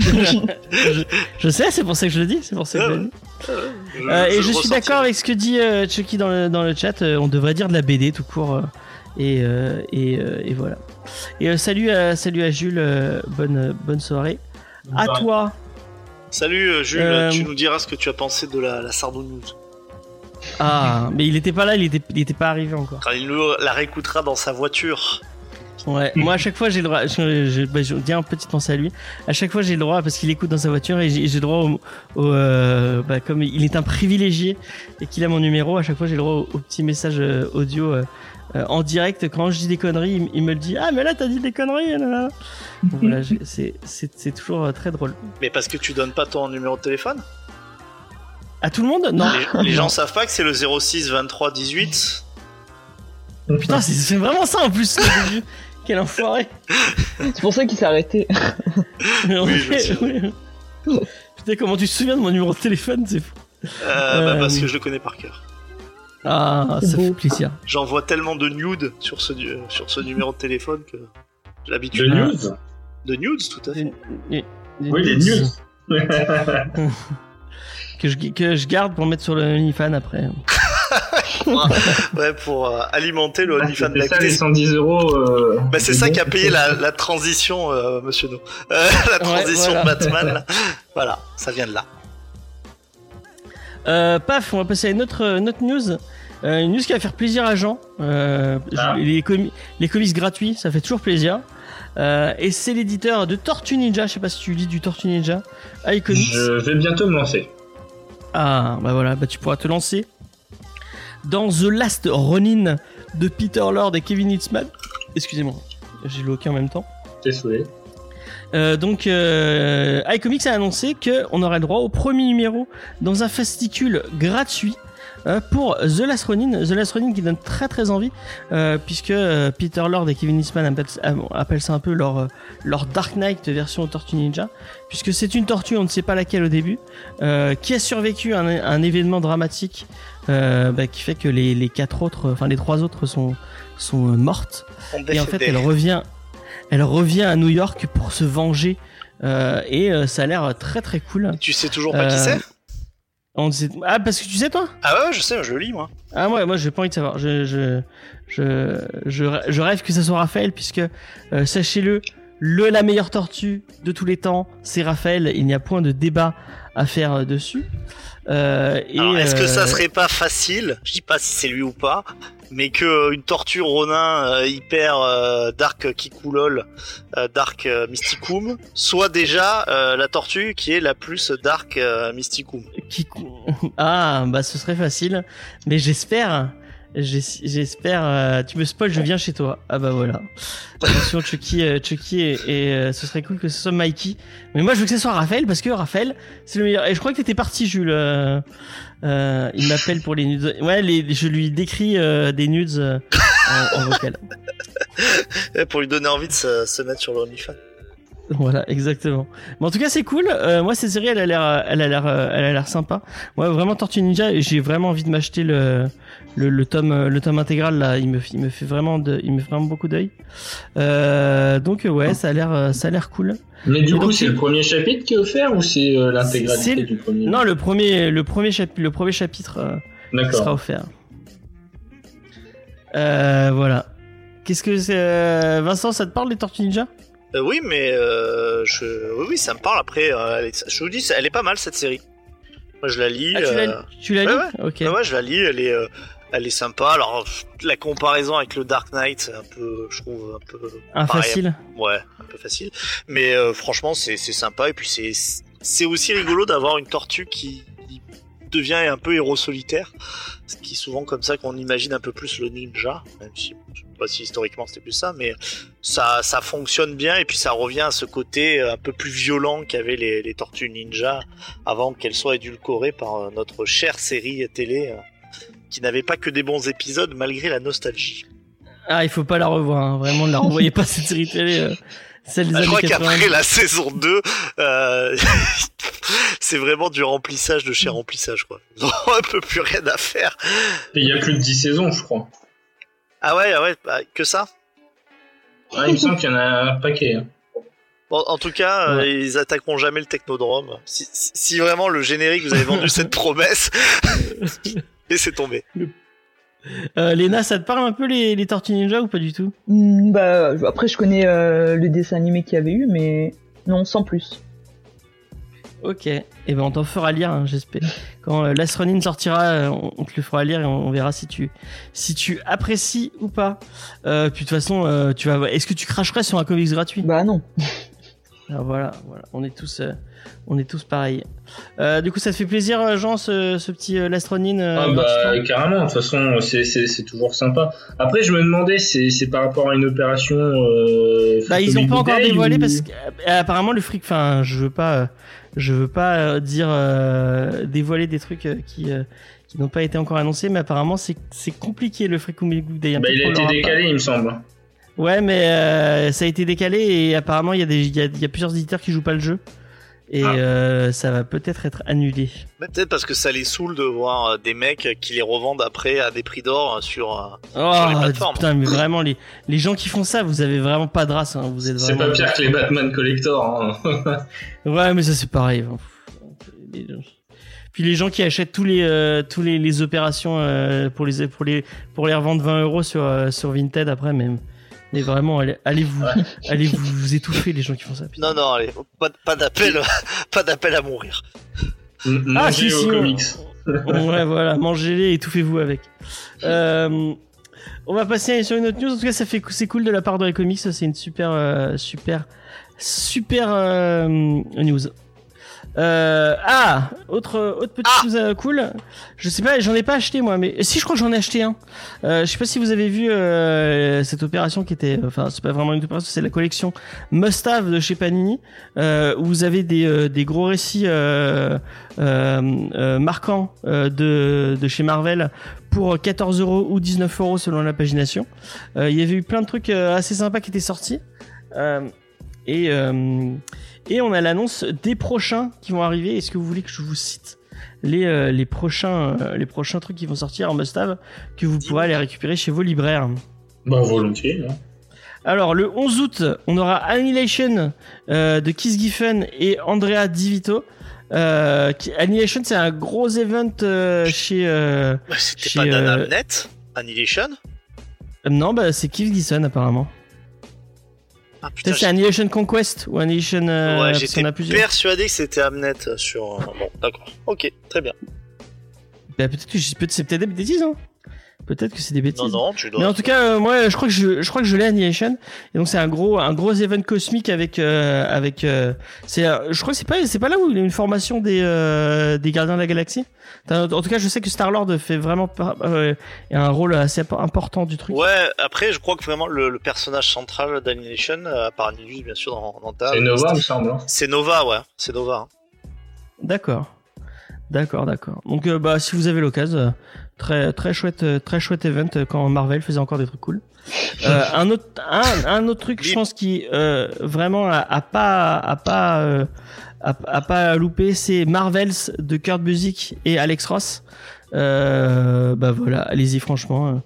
je, je sais, c'est pour ça que je le dis. C'est pour ça que je le dis. Je- Euh, et suis d'accord avec ce que dit euh, Chucky dans le, dans le chat. euh, on devrait dire de la BD tout court. Et, euh, et, euh, et voilà. Et euh, salut, à, salut à Jules. bonne, bonne soirée. À Ouais. toi. Salut Jules, tu nous diras ce que tu as pensé de la, la Sardou News. Ah, mais il était pas là, il était, il était pas arrivé encore. Quand il nous la réécoutera dans sa voiture. Ouais, moi à chaque fois j'ai le droit, je, je, bah, je dis un petit pensée à lui. À chaque fois j'ai le droit parce qu'il écoute dans sa voiture et j'ai le droit au, au, euh, bah, comme il est un privilégié et qu'il a mon numéro, à chaque fois j'ai le droit au, au petit message audio euh, euh, en direct. Quand je dis des conneries, il, il me le dit. Ah mais là t'as dit des conneries. là, là. Donc, voilà, j'ai- c'est toujours euh, très drôle. Mais parce que tu donnes pas ton numéro de téléphone? À tout le monde? Non. Les, les gens savent pas que c'est le 06 23 18. Putain, c'est c'est vraiment ça en plus. Quel enfoiré. C'est pour ça qu'il s'est arrêté. Oui, je sais. Oui. Putain, comment tu te souviens de mon numéro de téléphone C'est fou. Euh, bah, Euh, parce que je le connais par cœur. Ah, C'est ça fait plaisir. J'envoie tellement de nudes sur ce, du- sur ce numéro de téléphone que j'ai De l'habitude. Ah. news De nudes, tout à fait. Oui, les news. que je, que je garde pour mettre sur le OnlyFans après. Ouais, pour euh, alimenter le OnlyFans C'est ça les d'acté. 110 euros. euh, Bah, c'est de ça bon. qui a payé la, la transition, euh, monsieur No. Euh, la transition voilà. Batman. là. Voilà, ça vient de là. Euh, paf, on va passer à une autre, une autre news. Euh, une news qui va faire plaisir à Jean. Euh, Ah. les, comi- les comics gratuits, ça fait toujours plaisir. Et c'est l'éditeur de Tortue Ninja. Je sais pas si tu lis du Tortue Ninja. iComics. Je vais bientôt me lancer. Ah, bah voilà, bah tu pourras te lancer dans The Last Ronin de Peter Lord et Kevin Hitzman. Excusez-moi, j'ai le en même temps. T'es souhait. Euh, donc, euh, iComics a annoncé qu'on aurait le droit au premier numéro dans un fascicule gratuit euh, pour The Last Ronin. The Last Ronin qui donne très très envie, euh, puisque euh, Peter Lord et Kevin Eastman appellent, appellent ça un peu leur, leur Dark Knight version Tortue Ninja, puisque c'est une tortue, on ne sait pas laquelle au début, qui a survécu à un, un événement dramatique bah, qui fait que les, les quatre autres, enfin les trois autres sont, sont mortes. Et en fait, elle revient, elle revient à New York pour se venger. Euh, et euh, ça a l'air très très cool. Tu sais toujours pas qui Euh, c'est On Ah, parce que tu sais, toi? Ah ouais, je sais, je le lis moi. Ah, ouais, moi, j'ai pas envie de savoir. Je, je, je, je, je rêve que ça soit Raphaël, puisque, euh, sachez-le, le, la meilleure tortue de tous les temps, c'est Raphaël. Il n'y a point de débat à faire dessus. Euh, et, Alors, est-ce que ça serait pas facile? Je dis pas si c'est lui ou pas, mais que euh, une tortue Ronin euh, hyper euh, dark euh, dark euh, Mysticum, soit déjà la tortue qui est la plus dark Mysticum. Ah, bah ce serait facile. Mais j'espère. J'es- J'espère. euh, tu me spoil, je viens chez toi. Ah bah voilà. Attention, Chucky, euh, Chucky et, euh, ce serait cool que ce soit Mikey. Mais moi, je veux que ce soit Raphaël parce que Raphaël, c'est le meilleur. Et je crois que t'étais parti, Jules. Euh, euh, il m'appelle pour les nudes. Ouais, les, je lui décris euh, des nudes en, en vocal. Pour lui donner envie de se, se mettre sur le OnlyFans. Voilà, exactement. Mais en tout cas, c'est cool. Euh, moi, cette série, elle a l'air, elle a l'air, euh, elle a l'air sympa. Moi, vraiment Tortue Ninja, j'ai vraiment envie de m'acheter le, le, le tome, euh, le tome intégral là. Il me, il me fait vraiment, de, il me fait vraiment beaucoup d'œil. Euh, donc euh, ouais, ça a l'air, euh, ça a l'air cool. Mais du Et coup, c'est le premier chapitre qui est offert ou c'est euh, l'intégralité du premier? Non, le premier, le premier chapitre, le premier chapitre euh, sera offert. Euh, voilà. Qu'est-ce que c'est, euh, Vincent, ça te parle les Tortues Ninja? Euh, oui, mais euh, je... oui, oui, ça me parle. Après, euh, je vous dis, elle est pas mal cette série. Moi, je la lis. Ah, tu tu l'as ouais, lu ouais. Ok. Ouais, ouais, je la lis, elle est, elle est sympa. Alors, la comparaison avec le Dark Knight, c'est un peu, je trouve, un peu. Un pareil. facile. Ouais, un peu facile. Mais franchement, c'est sympa. Et puis, c'est c'est aussi rigolo d'avoir une tortue qui devient un peu héros solitaire. Ce qui est souvent comme ça qu'on imagine un peu plus le ninja. Même si, pas si historiquement c'était plus ça, mais ça, ça fonctionne bien. Et puis, ça revient à ce côté un peu plus violent qu'avaient les, les tortues ninja avant qu'elles soient édulcorées par euh, notre chère série télé. euh, qui n'avait pas que des bons épisodes malgré la nostalgie. Ah, il faut pas la revoir. hein. Vraiment, ne la renvoyez pas cette série télé. euh, Celle des Ah, je années crois 80. qu'après la saison 2, euh, c'est vraiment du remplissage de chez remplissage, quoi. Ils ont un peu plus rien à faire. Et il y a plus de 10 saisons, je crois. Ah ouais, ah ouais, bah, que ça? Ouais, il me semble qu'il y en a un paquet. hein. Bon, en tout cas, euh, ils attaqueront jamais le Technodrome. Si, si- si vraiment le générique vous avez vendu cette promesse, laissez tomber. Euh, Léna, ça te parle un peu les, les Tortues Ninja ou pas du tout? Hmm, bah, après, je connais euh, le dessin animé qu'il y avait eu, mais non, sans plus. Ok. Et ben on t'en fera lire, hein, j'espère. Quand euh, Last Ronin sortira, euh, on, on te le fera lire et on, on verra si tu si tu apprécies ou pas. Euh, puis de toute façon, euh, tu vas. Est-ce que tu cracherais sur un comics gratuit? Bah non. Alors voilà, voilà, on est tous, euh, on est tous pareils. Euh, du coup, ça te fait plaisir, Jean, ce, ce petit euh, Last euh, Ah bah carrément, de toute façon c'est- toujours sympa. Après je me demandais c'est c'est par rapport à une opération. Euh, Bah, ils ont Comic pas encore dévoilé ou- parce qu'apparemment le fric. Enfin, je veux pas, euh, je veux pas euh, dire euh, dévoiler des trucs euh, qui euh, qui n'ont pas été encore annoncés, mais apparemment c'est c'est compliqué le Book Day. Bah, il a été décalé il me semble. Ouais, mais euh, ça a été décalé et apparemment il y a des, il y a plusieurs éditeurs qui jouent pas le jeu et Ah. euh, ça va peut-être être annulé. Peut-être parce que ça les saoule de voir euh, des mecs qui les revendent après à des prix d'or euh, sur. Oh les plateformes. putain, mais vraiment les les gens qui font ça, vous avez vraiment pas de race. Hein, vous êtes C'est pas pire que les Batman Collector. Hein. Ouais, mais ça c'est pareil. Les gens- Puis les gens qui achètent tous les euh, tous les, les opérations euh, pour les pour les pour les revendre 20 euros sur euh, sur Vinted après, mais mais vraiment allez, allez vous allez vous, vous étouffer les gens qui font ça. putain. Non, non, allez, pas, pas d'appel, pas d'appel à mourir. M- Ah si si. on- comics. ouais voilà, mangez-les, étouffez-vous avec. Euh, on va passer sur une autre news. En tout cas, ça fait c'est cool de la part de les comics. C'est une super euh, super super euh, news. Euh, ah, autre autre petite Ah news euh, cool. Je sais pas, j'en ai pas acheté moi, mais si je crois que j'en ai acheté un. Euh, je sais pas si vous avez vu euh, cette opération qui était, enfin c'est pas vraiment une opération, c'est la collection Must Have de chez Panini, euh, où vous avez des euh, des gros récits euh, euh, euh, marquants euh, de de chez Marvel pour 14 euros ou 19 euros selon la pagination. Euh, Il y avait eu plein de trucs euh, assez sympas qui étaient sortis. Euh, et, euh, et on a l'annonce des prochains qui vont arriver. Est-ce que vous voulez que je vous cite les, euh, les, prochains, euh, les prochains trucs qui vont sortir en must-have que vous pourrez aller récupérer chez vos libraires? Bah volontiers. hein. alors, le 11 août, on aura Annihilation euh, de Keith Giffen et Andrea Di Vito. Euh, qui- Annihilation, c'est un gros event euh, chez. euh, Bah, C'était Chez, pas euh, Abnett Annihilation? Non, bah, c'est Keith Giffen apparemment. Ah putain, Peut-être c'est Annihilation Conquest ou Annihilation. Euh, Ouais, j'étais persuadé que c'était Amnet sur. euh, Bon, d'accord. Ok, très bien. Bah, peut-être que je- c'est peut-être des bêtises. Hein. Peut-être que c'est des bêtises. Non, non, tu dois. Mais en tout cas, euh, moi, je crois que je, je crois que je l'ai Annihilation. Et donc c'est un gros, un gros event cosmique avec, euh, avec. c'est, je crois que c'est pas, c'est pas là où il y a une formation des, des Gardiens de la Galaxie? En tout cas, je sais que Star Lord fait vraiment euh, un rôle assez impo- important du truc. Ouais, après, je crois que vraiment le, le personnage central d'Annihilation, euh, à part Annihilus, bien sûr, dans, dans ta. C'est Nova, il me semble. hein. C'est Nova, ouais. C'est Nova. hein. D'accord, d'accord, d'accord. Donc, euh, bah, si vous avez l'occasion, euh, très, très chouette, très chouette event quand Marvel faisait encore des trucs cool. Euh, un autre, un, un autre truc, je pense qui euh, vraiment a, a pas, a pas, a, a pas loupé, c'est Marvels de Kurt Busiek et Alex Ross. Euh, bah voilà, allez-y franchement.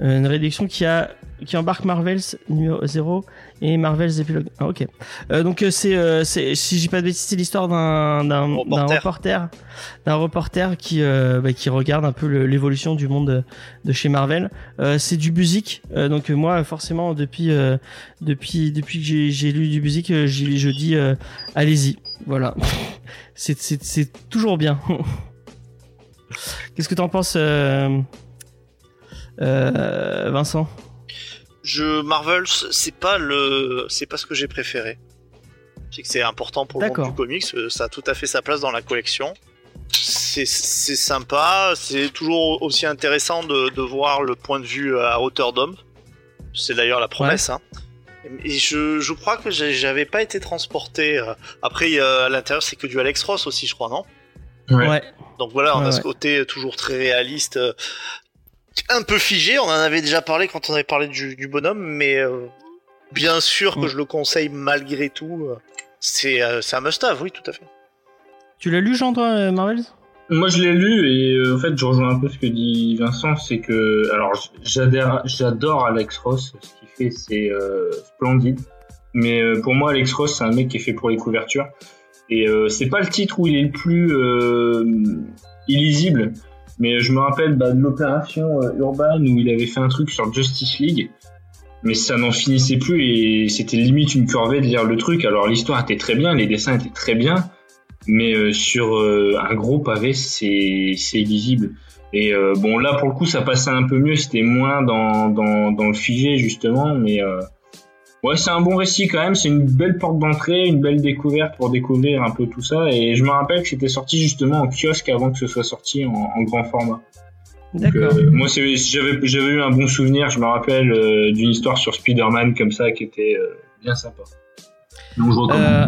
Euh, une réduction qui a qui embarque Marvels numéro 0 et Marvels épilogue. Ah, ok. Euh, donc euh, c'est euh, c'est si j'ai pas de bêtises, c'est l'histoire d'un d'un d'un Reporter. reporter d'un reporter qui euh, bah, qui regarde un peu le- l'évolution du monde de, de chez Marvel. C'est du. Euh, donc moi forcément depuis depuis depuis que j'ai j'ai lu du j'y- je dis allez-y. Voilà. c'est c'est c'est toujours bien. Qu'est-ce que t'en penses, Vincent? Je Marvel, c'est pas le, c'est pas ce que j'ai préféré. C'est que c'est important pour le monde du comics, euh, ça a tout à fait sa place dans la collection. C'est c'est sympa, c'est toujours aussi intéressant de, de voir le point de vue à hauteur d'homme. C'est d'ailleurs la promesse. Hein. Et je, je crois que j'avais pas été transporté. euh, Après, il y a- à l'intérieur, c'est que du Alex Ross aussi, je crois, non? Ouais. Donc voilà, on Ouais, a ce côté toujours très réaliste, euh, un peu figé. On en avait déjà parlé quand on avait parlé du, du bonhomme, mais euh, bien sûr que Mm. je le conseille malgré tout. euh, C'est euh, c'est un must-have, oui, tout à fait. Tu l'as lu, Jean, toi, euh, Marvel Moi, je l'ai lu et euh, en fait, je rejoins un peu ce que dit Vincent, c'est que alors j'adore, j'adore Alex Ross, ce qu'il fait, c'est euh, splendide. Mais euh, pour moi, Alex Ross, c'est un mec qui est fait pour les couvertures. Et euh, c'est pas le titre où il est le plus euh, illisible, mais je me rappelle bah, de l'opération euh, Urban où il avait fait un truc sur Justice League. Mais ça n'en finissait plus et c'était limite une corvée de lire le truc. Alors l'histoire était très bien, les dessins étaient très bien, mais euh, sur euh, un gros pavé, c'est illisible. Et bon, là pour le coup, ça passait un peu mieux, c'était moins dans, dans, dans le figé justement, mais ouais, c'est un bon récit quand même. C'est une belle porte d'entrée, une belle découverte pour découvrir un peu tout ça. Et je me rappelle que c'était sorti justement en kiosque avant que ce soit sorti en, en grand format. D'accord. euh, moi, j'avais eu un bon souvenir. Je me rappelle euh, d'une histoire sur Spider-Man comme ça qui était euh, bien sympa. Donc je recommande.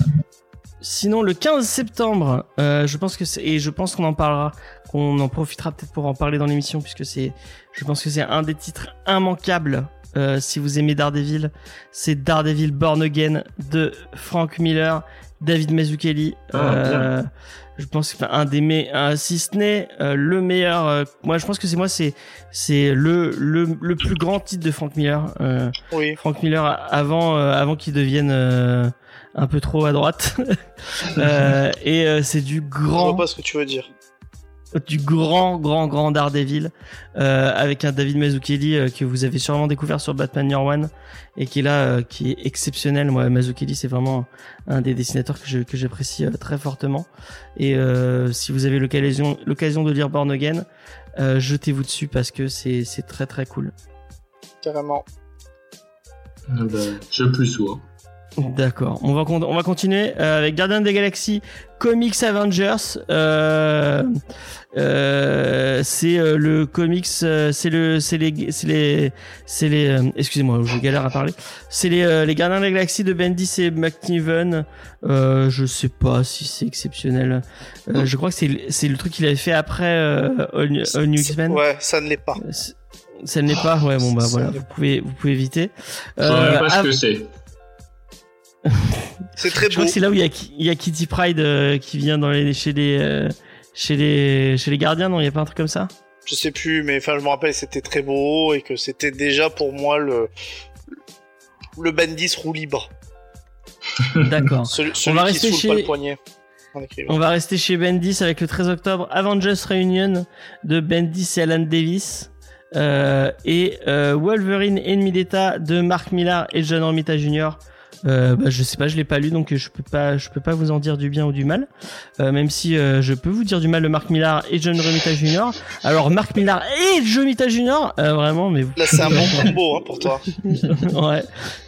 Sinon, le 15 septembre, je pense que c'est, et je pense qu'on en parlera, qu'on en profitera peut-être pour en parler dans l'émission, puisque c'est, je pense que c'est un des titres immanquables. euh, si vous aimez Daredevil, c'est Daredevil Born Again de Frank Miller, David Mazzucchelli. Ah, euh, je pense que un des mais si ce n'est euh, le meilleur. euh, moi, je pense que c'est moi, c'est c'est le, le le plus grand titre de Frank Miller. Euh, Oui. Frank Miller avant euh, avant qu'il devienne euh, un peu trop à droite Euh, et euh, c'est du Je grand vois pas ce que tu veux dire. Du grand grand grand Daredevil euh, avec un David Mazzucchelli euh, que vous avez sûrement découvert sur Batman Year One et qui est là euh, qui est exceptionnel moi Mazzucchelli c'est vraiment un des dessinateurs que je que j'apprécie euh, très fortement et euh, si vous avez l'occasion l'occasion de lire Born Again euh, jetez-vous dessus parce que c'est c'est très très cool Carrément. Ah bah, je plus sois. D'accord. On va con- on va continuer euh, avec Gardien des Galaxies Comics Avengers. Euh, euh, c'est euh, le comics, euh, c'est le, c'est les, c'est les, c'est les. euh, Excusez-moi, je galère à parler. C'est les, euh, les Gardiens des Galaxies de Bendis et McNiven. Euh, je sais pas si c'est exceptionnel. Euh, je crois que c'est, le- c'est le truc qu'il avait fait après euh, All, New- All New X-Men. Ouais, ça ne l'est pas. Ça ne l'est pas. Ouais, bon bah voilà. Vous pouvez, vous pouvez éviter. Je sais même pas ce que c'est. C'est très Je beau. crois que c'est là où il y a, y Kitty Pride euh, qui vient dans les, chez les euh, chez les chez les gardiens, non Il y a pas un truc comme ça? Je sais plus, mais enfin, je me rappelle, c'était très beau et que c'était déjà pour moi le le Bendis roue libre. D'accord. Celui, celui va qui rester chez- pas le poignet. En écrivant. On va rester chez Bendis avec le 13 octobre Avengers Reunion de Bendis et Alan Davis euh, et Wolverine Ennemi d'État de Mark Millar et John Romita Jr. Euh, bah, je sais pas, je l'ai pas lu donc je peux pas, je peux pas vous en dire du bien ou du mal. Euh, même si euh, je peux vous dire du mal de Mark Millar et John Romita Jr. Alors Mark Millar et John Romita Jr. euh, vraiment, mais vous Là, c'est un bon combo hein, pour toi. ouais.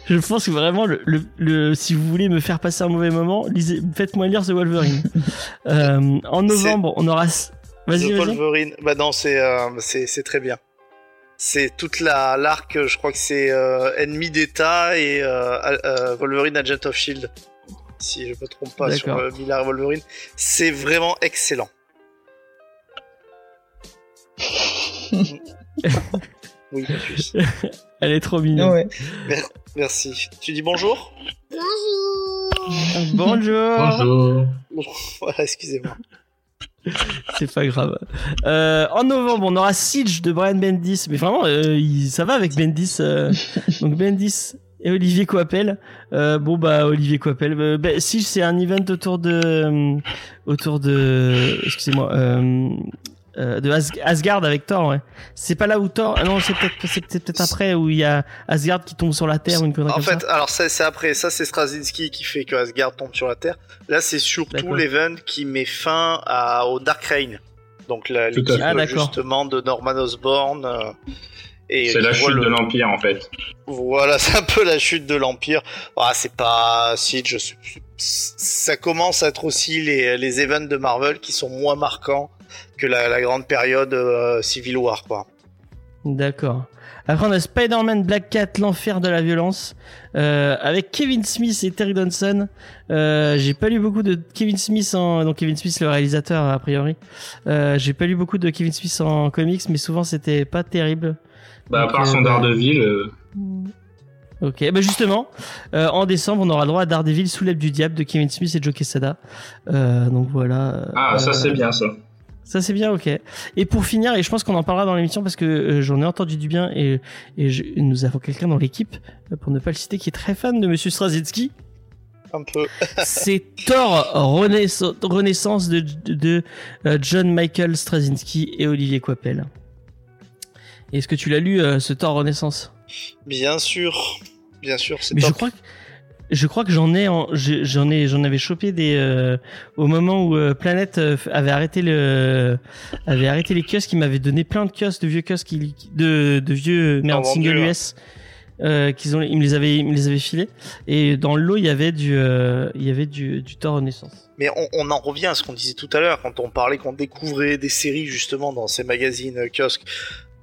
Je pense que vraiment, le, le, le- si vous voulez me faire passer un mauvais moment, lisez, faites-moi lire The Wolverine. euh, en novembre, on aura. Vas-y, The vas-y. Wolverine. Bah non, c'est euh, c'est c'est très bien. C'est toute la l'arc, je crois que c'est euh, ennemi d'État et euh, euh, Wolverine Agent of Shield. Si je me trompe pas sur euh, Miller et Wolverine, c'est vraiment excellent. oui. Elle est trop mignonne. Ouais. merci. Tu dis bonjour? Bonjour. Bonjour. Voilà, excusez-moi. C'est pas grave. Euh, en novembre, on aura Siege de Brian Bendis. Mais vraiment, euh, ça va avec Bendis. euh, donc Bendis et Olivier Coipel. Euh, bon bah Olivier Coipel. Euh, bah, Siege, c'est un event autour de euh, autour de excusez-moi euh, de As- Asgard avec Thor. Ouais. C'est pas là où Thor. Ah non, c'est peut-être après où il y a Asgard qui tombe sur la Terre ou une connerie En comme fait, ça. alors ça c'est après, ça c'est Straczynski qui fait que Asgard tombe sur la Terre. Là c'est surtout l'event qui met fin à, au Dark Reign. Donc l'équipe. Ah, justement de Norman Osborn. euh, et C'est la chute le- de l'Empire en fait. Voilà, c'est un peu la chute de l'Empire. Ah, c'est pas si je ça commence à être aussi les, les events de Marvel qui sont moins marquants que la, la grande période euh, Civil War, quoi. D'accord. Après, on a Spider-Man Black Cat, l'enfer de la violence, euh, avec Kevin Smith et Terry Johnson. Euh, j'ai pas lu beaucoup de Kevin Smith en, donc Kevin Smith le réalisateur a priori. Euh, j'ai pas lu beaucoup de Kevin Smith en comics, mais souvent c'était pas terrible. Bah, à Donc, part euh, son bah- Daredevil, euh, Ok, bah justement, euh, en décembre, on aura le droit à Daredevil sous l'aile du diable de Kevin Smith et Joe Quesada. Euh, donc voilà. ah, ça Euh, c'est bien ça. Ça c'est bien, ok. Et pour finir, et je pense qu'on en parlera dans l'émission parce que euh, j'en ai entendu du bien et, et je- nous avons quelqu'un dans l'équipe, euh, pour ne pas le citer, qui est très fan de Monsieur Straczynski. Un peu. c'est Thor Renaiss- Renaissance de, de, de, euh, John Michael Straczynski et Olivier Coipel. Est-ce que tu l'as lu, euh, ce Thor Renaissance? Bien sûr, bien sûr, c'est Mais je top. crois que je crois que j'en ai j'en ai j'en avais chopé des euh, au moment où euh, Planète euh, avait arrêté le avait arrêté les kiosques, il m'avait donné plein de kiosques de vieux kiosques qui- de de vieux merde En single. US euh, qu'ils ont ils me les avaient ils me les avaient filés et dans le lot il y avait du euh, il y avait du du Thor Renaissance. Mais on, on en revient à ce qu'on disait tout à l'heure quand on parlait qu'on découvrait des séries justement dans ces magazines kiosques.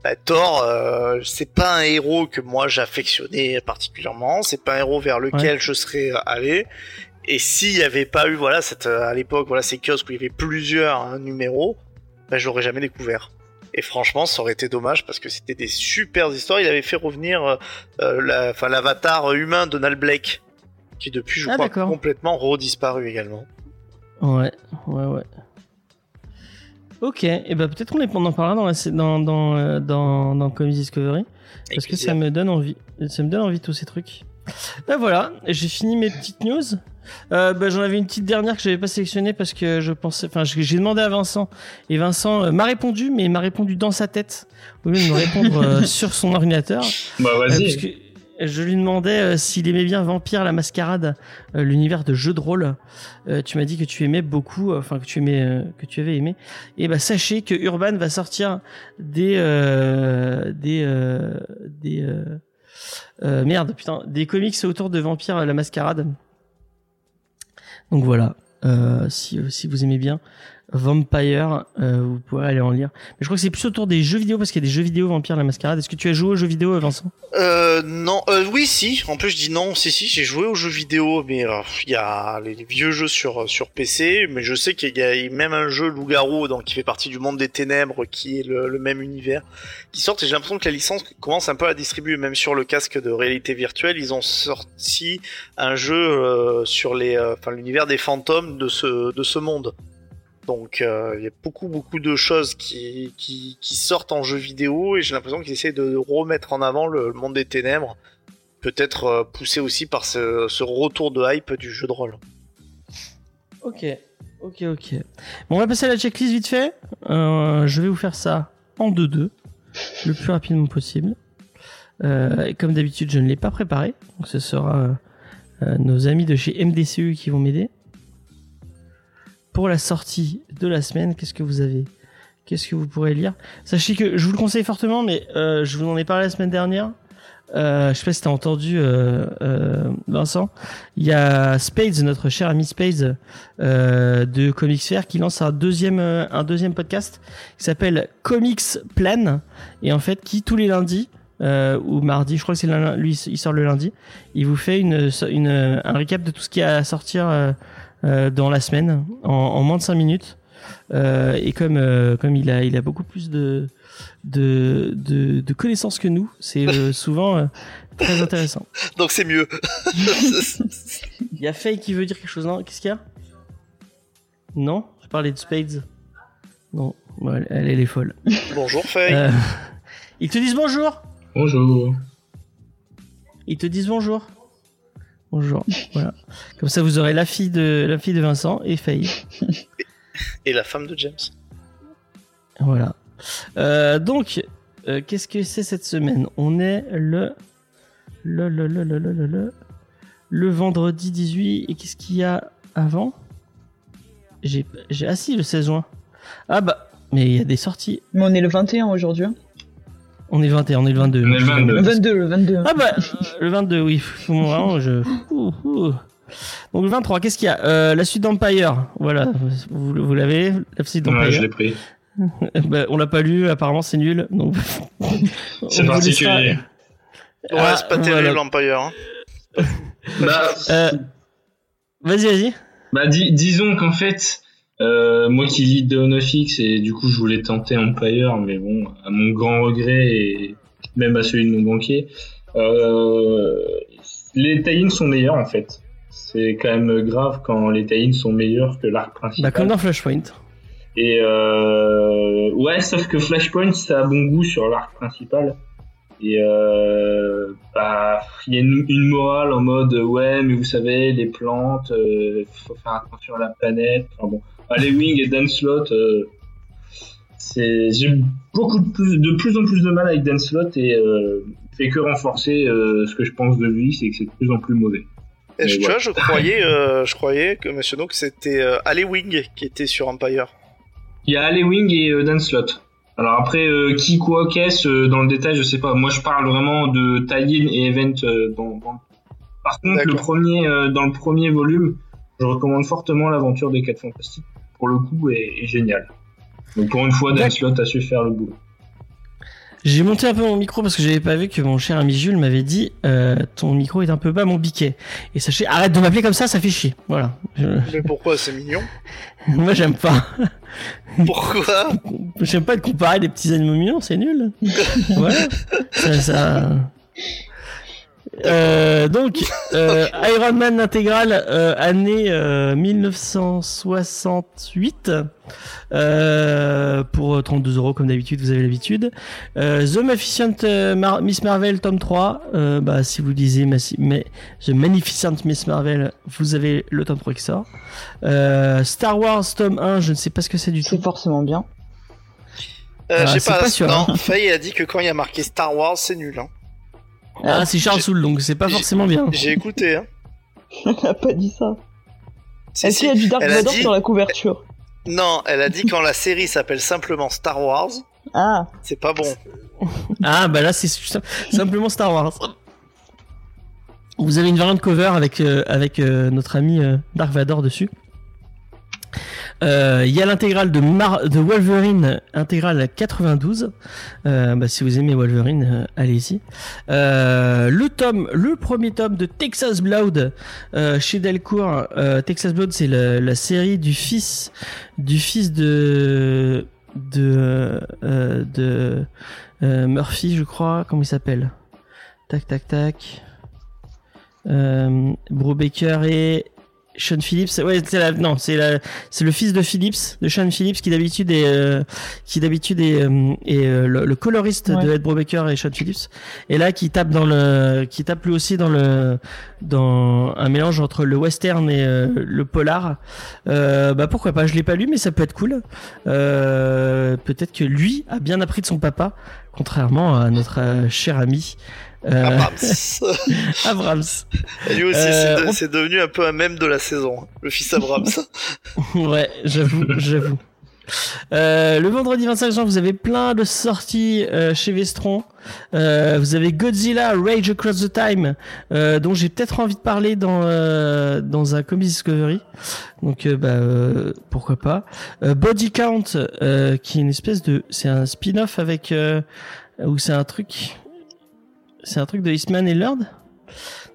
Bah, Thor, euh, c'est pas un héros que moi j'affectionnais particulièrement. C'est pas un héros vers lequel je serais allé. Et s'il y avait pas eu voilà cette euh, à l'époque voilà ces kiosques où il y avait plusieurs hein, numéros, bah, j'aurais jamais découvert. Et franchement, ça aurait été dommage parce que c'était des super histoires. Il avait fait revenir euh, euh, la, l'avatar humain Donald Blake, qui depuis je Ah, crois complètement redisparu également. Ouais, ouais, ouais. Ok, et ben peut-être qu'on est- on en parlera dans la, dans dans euh, dans, dans Comics Discovery Avec parce que ça me donne envie, ça me donne envie tous ces trucs. Ben voilà, j'ai fini mes petites news. Euh, ben, j'en avais une petite dernière que j'avais pas sélectionnée parce que je pensais, enfin j'ai demandé à Vincent et Vincent euh, m'a répondu, mais il m'a répondu dans sa tête au lieu de me répondre euh, sur son ordinateur. Bah Euh, vas-y. Je lui demandais euh, s'il aimait bien Vampire la Mascarade, euh, l'univers de jeux de rôle. Euh, tu m'as dit que tu aimais beaucoup, enfin que tu aimais, que tu avais aimé. Et bah sachez que Urban va sortir des des des merde putain des comics autour de Vampire la Mascarade. Donc voilà, si si vous aimez bien Vampire, euh, vous pourrez aller en lire. Mais je crois que c'est plus autour des jeux vidéo parce qu'il y a des jeux vidéo Vampire la Mascarade. Est-ce que tu as joué aux jeux vidéo, Vincent? Euh, non, euh, oui, si. En plus, je dis non. Si, si, j'ai joué aux jeux vidéo, mais euh, il y a les, vieux jeux sur sur PC, mais je sais qu'il y a même un jeu Loup-garou, donc qui fait partie du monde des ténèbres, qui est le, même univers, qui sort. Et j'ai l'impression que la licence commence un peu à distribuer, même sur le casque de réalité virtuelle. Ils ont sorti un jeu euh, sur les, euh, enfin, l'univers des fantômes de ce de ce monde. Donc euh, il y a beaucoup beaucoup de choses qui, sortent en jeu vidéo et j'ai l'impression qu'ils essaient de remettre en avant le, monde des ténèbres, peut-être euh, poussé aussi par ce, retour de hype du jeu de rôle. Ok, ok, ok. Bon, on va passer à la checklist vite fait. Euh, je vais vous faire ça en 2-2, le plus rapidement possible. Et comme d'habitude, je ne l'ai pas préparé, donc ce sera nos amis de chez MDCU qui vont m'aider. Pour la sortie de la semaine, qu'est-ce que vous avez Qu'est-ce que vous pourrez lire? Sachez que je vous le conseille fortement, mais euh, je vous en ai parlé la semaine dernière. Euh, je sais pas si t'as entendu euh, euh, Vincent. Il y a Spades, notre cher ami Spades euh, de Comics Fair, qui lance un deuxième euh, un deuxième podcast qui s'appelle Comics Plan et en fait qui tous les lundis euh, ou mardi, je crois que c'est lui il sort le lundi, il vous fait une, une un récap de tout ce qui a à sortir euh, dans la semaine en, en moins de 5 minutes. Euh, et comme euh, comme il a il a beaucoup plus de de de, de connaissances que nous, c'est euh, souvent euh, très intéressant. Donc c'est mieux. Il y a Faye qui veut dire quelque chose, non? Qu'est-ce qu'il y a? Non? Je parlais de Spades. Non, elle, elle, elle est folle. Bonjour Faye. Euh, ils te disent bonjour? Bonjour. Ils te disent bonjour. Bonjour. Comme ça, vous aurez la fille de, la fille de Vincent et Faye. et la femme de James. Voilà. Euh, donc, euh, qu'est-ce que c'est cette semaine? On est le le, le, le, le, le, le, le vendredi 18. Et qu'est-ce qu'il y a avant? J'ai assis ah, si, le 16 juin. Ah bah, mais il y a des sorties. Mais on est le 21 aujourd'hui. Hein. On est le 21, on est le 22. On est le 22. Le 22, le 22. Ah bah, euh, le 22, oui. Faut Vraiment, je... Ouh, ouh. Donc le 23, qu'est-ce qu'il y a? Euh, La suite d'Empire, voilà. Vous, vous l'avez, la suite Ouais, d'Empire je l'ai pris. Bah, On l'a pas lu, apparemment c'est nul. Donc... C'est particulier. Ouais, Ah, c'est pas voilà. terrible l'Empire. Hein. Bah, Euh, Vas-y, vas-y. bah dis- disons qu'en fait, euh, moi qui lis Dawn of X et du coup je voulais tenter Empire, mais bon, à mon grand regret et même à celui de mon banquier, euh, les tie sont meilleurs en fait. C'est quand même grave quand les tie sont meilleurs que l'arc principal. Bah, comme dans Flashpoint. Et euh, ouais, sauf que Flashpoint, ça a bon goût sur l'arc principal. Et euh, bah, il y a une, une morale en mode ouais, mais vous savez, les plantes, euh, faut faire attention à la planète. Enfin bon, allez Wing et Dan Slott, euh, c'est j'ai beaucoup de plus, de plus en plus de mal avec Dan Slott et euh, fait que renforcer euh, ce que je pense de lui, c'est que c'est de plus en plus mauvais. Et je- tu vois, je croyais, euh, je croyais que Monsieur que c'était Alley Wing qui était sur Empire. Il y a Ale Wing et Dan Slott. Alors après, qui, quoi, qu'est-ce, dans le détail, je sais pas. Moi, je parle vraiment de tie-in et event. dans, dans- Par contre, le premier, dans le premier volume, je recommande fortement l'aventure des 4 Fantastiques. Pour le coup, est, est génial. Donc pour une fois, Dan. Slott a su faire le boulot. J'ai monté un peu mon micro parce que j'avais pas vu que mon cher ami Jules m'avait dit euh, ton micro est un peu bas mon biquet. Et sachez, arrête de m'appeler comme ça, ça fait chier. Voilà. Je- Mais pourquoi C'est mignon. Moi j'aime pas. Pourquoi J'aime pas de comparer des petits animaux mignons, c'est nul. voilà. Ça, ça... Euh, donc, euh, Iron Man intégral, euh, année euh, 1968, euh, pour 32 euros comme d'habitude, vous avez l'habitude. Euh, The Magnificent euh, Mar- Miss Marvel, tome 3, euh, bah, si vous lisez Massi- mais, The Magnificent Miss Marvel, vous avez le tome 3 qui sort. Euh, Star Wars, tome 1, je ne sais pas ce que c'est du tout. C'est forcément bien. euh, Ah, J'ai pas. pas sûr, non, hein. Faye a dit que quand il y a marqué Star Wars, c'est nul. Hein. Ah, c'est Charles Soule, donc c'est pas forcément bien. J'ai écouté. Hein. Elle a pas dit ça. Si, Est-ce si. qu'il y a du Dark Vador dit- sur la couverture Non, elle a dit quand la série s'appelle simplement Star Wars, Ah, c'est pas bon. Ah, bah là, c'est sim- simplement Star Wars. Vous avez une variante cover avec, euh, avec euh, notre ami euh, Dark Vador dessus. Euh, Il y a l'intégrale de, de Wolverine, intégrale 92. Euh, bah, si vous aimez Wolverine, euh, allez-y. Le tome, le premier tome de Texas Blood chez Delcourt. Texas Blood, c'est la, série du fils du fils de Murphy, je crois. Comment il s'appelle? Tac, tac, tac. Euh, Brubaker et Sean Phillips. Ouais, c'est la, non, c'est la, c'est le fils de Phillips, de Sean Phillips, qui d'habitude est, euh, qui d'habitude est, euh, est, euh, le, le coloriste Ouais. de Ed Brubaker et Sean Phillips. Et là, qui tape dans le, qui tape lui aussi dans le, dans un mélange entre le western et euh, le polar. Euh, bah pourquoi pas Je l'ai pas lu, mais ça peut être cool. Euh, Peut-être que lui a bien appris de son papa, contrairement à notre cher ami euh, Abrams. Abrams. Et lui aussi, Euh, c'est de- on- c'est devenu un peu un mème de la saison. Le fils Abrams. ouais, j'avoue, j'avoue. Euh, le vendredi 25 juin, vous avez plein de sorties euh, chez Vestron. Euh, vous avez Godzilla Rage Across the Time, dont j'ai peut-être envie de parler dans dans un Comics Discovery. Donc bah pourquoi pas. Body Count, qui est une espèce de, c'est un spin-off avec ou c'est un truc, c'est un truc de Eastman et Lord?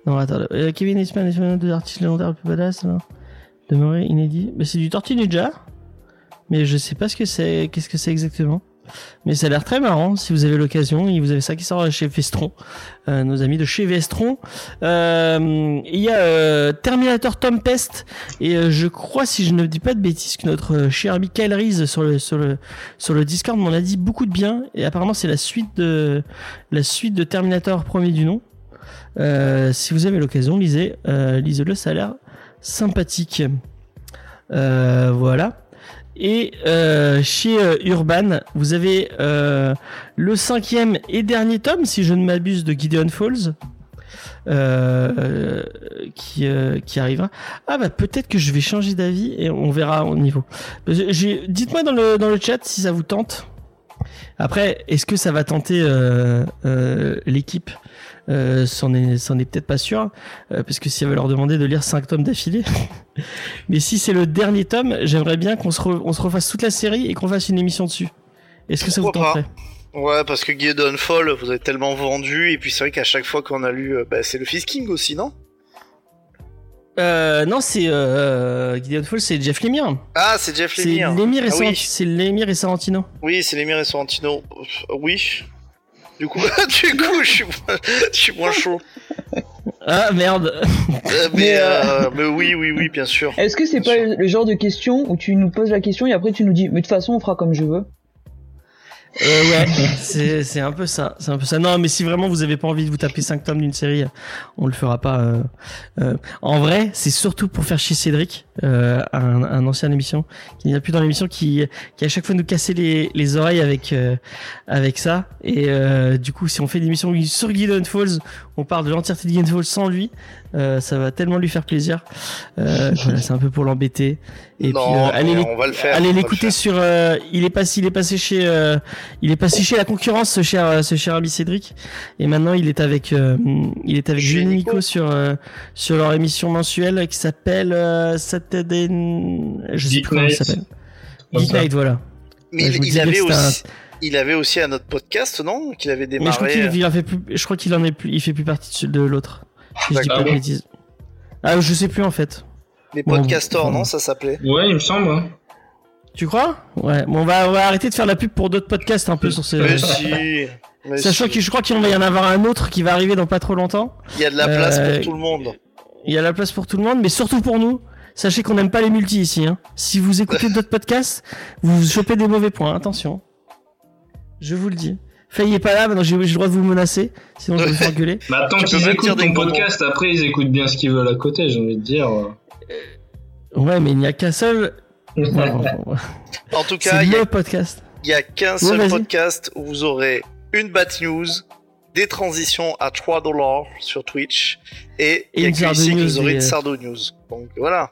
Non attends, euh, Kevin Eastman, Eastman, deux artistes légendaires le plus badass. là. Demeuré inédit. Bah, c'est du Tortue Ninja. Mais je sais pas ce que c'est, qu'est-ce que c'est exactement. Mais ça a l'air très marrant si vous avez l'occasion. Et vous avez ça qui sort chez Vestron, euh, nos amis de chez Vestron. Euh, Il y a euh, Terminator Tom Pest et je crois, si je ne dis pas de bêtises, que notre cher ami Kyle Reese sur le sur le sur le Discord m'en a dit beaucoup de bien. Et apparemment, c'est la suite de la suite de Terminator premier du nom. Si vous avez l'occasion, lisez, lisez-le, ça a l'air sympathique. Voilà. Et euh, chez euh, Urban, vous avez euh, le cinquième et dernier tome, si je ne m'abuse, de Gideon Falls. qui qui arrivera. Ah bah peut-être que je vais changer d'avis et on verra au niveau. Dites-moi dans le dans le chat si ça vous tente. Après, est-ce que ça va tenter euh, euh, l'équipe? Euh, C'en est, peut-être pas sûr, euh, parce que si elle veut leur demander de lire 5 tomes d'affilée. Mais si c'est le dernier tome, j'aimerais bien qu'on se, re- on se refasse toute la série et qu'on fasse une émission dessus. Est-ce que ça vous tenterait? Ouais, parce que Gideon Fall, vous avez tellement vendu, et puis c'est vrai qu'à chaque fois qu'on a lu, bah, c'est le Fist King aussi, non? Euh, Non, c'est euh, Gideon Fall, c'est Jeff Lemire. Ah, c'est Jeff C'est Lemire. Lemire et, Ah oui. c'est Lemire et Sorrentino. Oui, c'est Lemire et Sorrentino. Euh, Oui. Du coup, du coup, je suis moins, je suis moins chaud. Ah merde Euh, mais, euh, euh, mais oui, oui, oui, bien sûr. Est-ce que c'est pas le genre de question où tu nous poses la question et après tu nous dis, mais de toute façon, on fera comme je veux Euh, ouais, c'est c'est un peu ça, c'est un peu ça. Non, mais si vraiment vous avez pas envie de vous taper 5 tomes d'une série, on le fera pas. euh, euh. En vrai, c'est surtout pour faire chier Cédric, euh, un, un ancien émission qui n'est plus dans l'émission, qui qui à chaque fois nous cassait les, les oreilles avec euh, avec ça. Et euh, du coup, si on fait des émissions sur Gideon Falls, on parle de l'entièreté de Falls sans lui, euh, ça va tellement lui faire plaisir. Euh, voilà, c'est un peu pour l'embêter. Et non, puis euh, allez on va le faire. Allez l'écouter sur. euh, il est passé, il est passé chez, euh, il est passé chez la concurrence, ce cher, euh, ce cher ami Cédric. Et maintenant, il est avec, euh, il est avec Julien Nico. Nico sur, euh, sur leur émission mensuelle qui s'appelle euh, Saturday. Je sais plus comment Night. s'appelle. Comme Geek ça. Night, voilà. Mais Ouais, il, il avait aussi, il avait aussi un autre podcast, non? Qu'il avait Mais je crois démarré. qu'il il en fait plus. Je crois qu'il en est plus. Il fait plus partie de, ce- de l'autre. Si je dis pas de Ah bêtises. Ah, je sais plus en fait. Les Bon, podcasters, bon. non? Ça s'appelait. Ouais, il me semble. hein. Tu crois? Ouais. Bon, on va, on va arrêter de faire la pub pour d'autres podcasts un peu sur ces. Mais si. mais Sachant si. que je crois qu'il va y en avoir un autre qui va arriver dans pas trop longtemps. Il y a de la place Euh, pour tout le monde. Il y a la place pour tout le monde, mais surtout pour nous. Sachez qu'on n'aime pas les multis ici. Hein. Si vous écoutez d'autres podcasts, vous vous chopez des mauvais points. Attention. Je vous le dis. Faye est pas là, maintenant j'ai le droit de vous menacer, sinon je vais me faire gueuler. Bah, tant Tu dire écoutent des ton podcast, après ils écoutent bien ce qu'ils veulent à côté, j'ai envie de dire. Ouais, mais il n'y a qu'un seul. Ouais. En tout cas, il y a podcast. Il y a qu'un Ouais, seul podcast où vous aurez une bad news, des transitions à 3 dollars sur Twitch et Et il y a que ici que News vous aurez et, une euh, Sardo News. Donc voilà.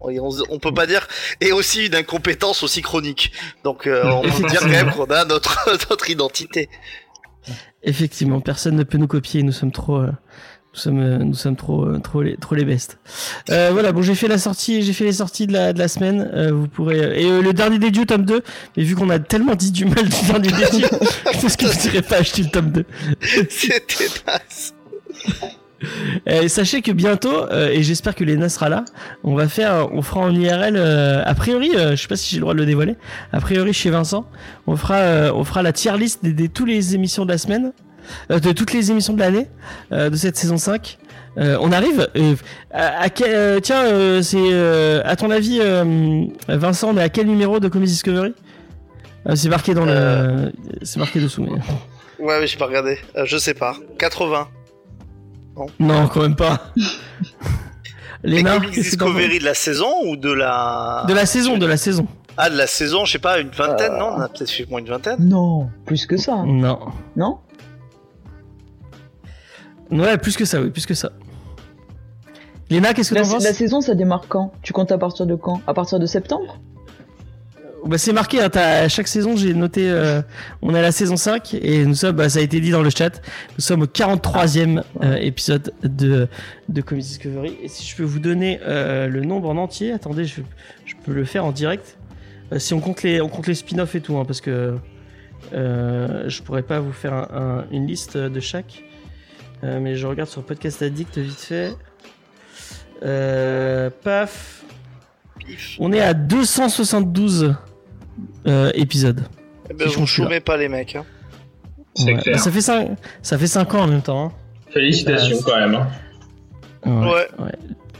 On, on peut pas dire et aussi une incompétence aussi chronique. Donc euh, on peut dire quand même qu'on a notre notre identité. Effectivement, personne ne peut nous copier. Nous sommes trop. euh, Nous sommes, euh, nous sommes trop, trop les, trop les bestes. Euh, voilà, bon, j'ai fait la sortie, j'ai fait les sorties de la, de la semaine. Vous pourrez et le dernier des dieux tome 2. Mais vu qu'on a tellement dit du mal du dernier des dieux, je pense que vous n'irez pas acheter le tome 2. C'était naze. Sachez que bientôt, euh, et j'espère que Lena sera là, on va faire, on fera en IRL, euh, a priori, euh, je sais pas si j'ai le droit de le dévoiler, a priori chez Vincent, on fera, euh, on fera la tier list des- tous les émissions de la semaine, de toutes les émissions de l'année, de cette saison 5. Euh, on arrive, à, à quel, tiens, c'est, à ton avis, Vincent, on est à quel numéro de Comedy Discovery? C'est marqué dans le, c'est marqué dessous, mais Ouais, mais j'ai pas regardé. Je sais pas. 80. Non, quand même pas. Les Léna, Comics qu'est-ce que t'en penses Discovery de la saison ou de la De la saison, de la saison. Ah, de la saison, je sais pas, une vingtaine, Euh. non On a peut-être fait moins une vingtaine. Non, plus que ça, hein. Non. non? Ouais, plus que ça, oui, plus que ça. Léna, qu'est-ce que t'en penses la saison, ça démarre quand? Tu comptes à partir de quand? À partir de septembre? Bah, C'est marqué, hein, à chaque saison, j'ai noté, euh, on est à la saison 5, et nous sommes, bah, ça a été dit dans le chat, nous sommes au 43e euh, épisode de, de Comedy Discovery. Et si je peux vous donner euh, le nombre en entier, attendez, je, je peux le faire en direct. Si on compte les, on compte les spin-offs et tout, hein, parce que je pourrais pas vous faire un- un- une liste de chaque. Mais je regarde sur Podcast Addict vite fait. Paf. On est à 272 euh, épisodes. Eh ben, Si je vous pas les mecs. Hein. C'est Ouais. clair. Bah, ça fait 5 ça fait cinq ans en même temps. Félicitations Euh, quand même. hein. hein. Ouais. ouais.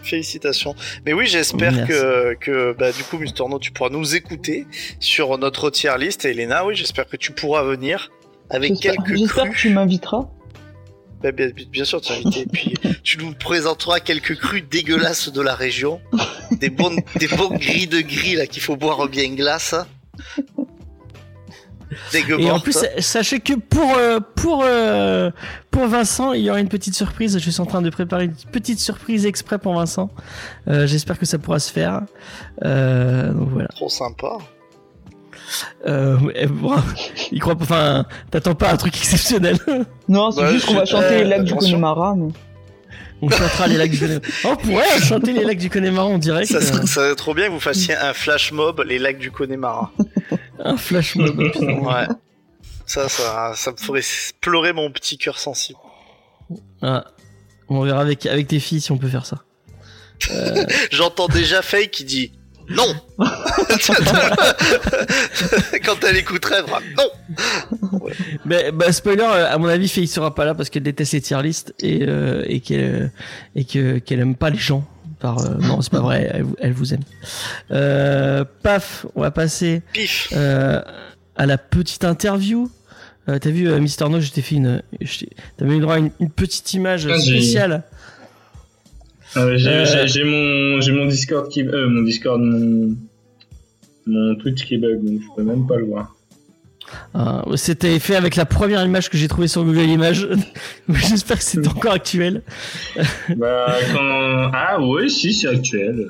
Félicitations. Mais oui, j'espère que, que bah, du coup, Mister No, tu pourras nous écouter sur notre tier list. Et Elena, oui, j'espère que tu pourras venir avec quelques j'espère que tu m'inviteras. Bah, bien, bien sûr, tu invité. Et puis, tu nous présenteras quelques crus dégueulasses de la région. Des bons, des bons gris de gris là qu'il faut boire bien glace. Et en plus, sachez que pour euh, pour euh, pour Vincent, il y aura une petite surprise. Je suis en train de préparer une petite surprise exprès pour Vincent. Euh, J'espère que ça pourra se faire. Donc voilà. Trop sympa. Euh, bon, il croit, enfin, t'attends pas un truc exceptionnel. Non, c'est juste qu'on va chanter les lacs du Connemara. Mais... On chantera les lacs du Connemara. Oh, on pourrait chanter les lacs du Connemara en direct. Ça serait, ça serait trop bien que vous fassiez un flash mob, les lacs du Connemara. un flash mob. ouais. Ça, ça, ça me ferait pleurer mon petit cœur sensible. Ah. On verra avec, avec tes filles si on peut faire ça. Euh... J'entends déjà Faye qui dit non Quand elle écouterait, non Mais bah, spoiler, à mon avis, Faye sera pas là parce qu'elle déteste les tier list et, euh, et qu'elle et que qu'elle aime pas les gens. Par, euh, non, c'est pas vrai, elle, elle vous aime. Euh, paf, on va passer euh, à la petite interview. Euh, T'as vu, Mister No, je t'ai fait une. T'as mis droit à une, une petite image spéciale. Ah j'ai Euh, mon, j'ai mon Discord qui, euh, mon Discord, mon, mon Twitch qui bug, donc je peux même pas le voir. Ah, C'était fait avec la première image que j'ai trouvée sur Google Images. J'espère que c'est encore actuel. bah, quand, ah oui, si, c'est actuel.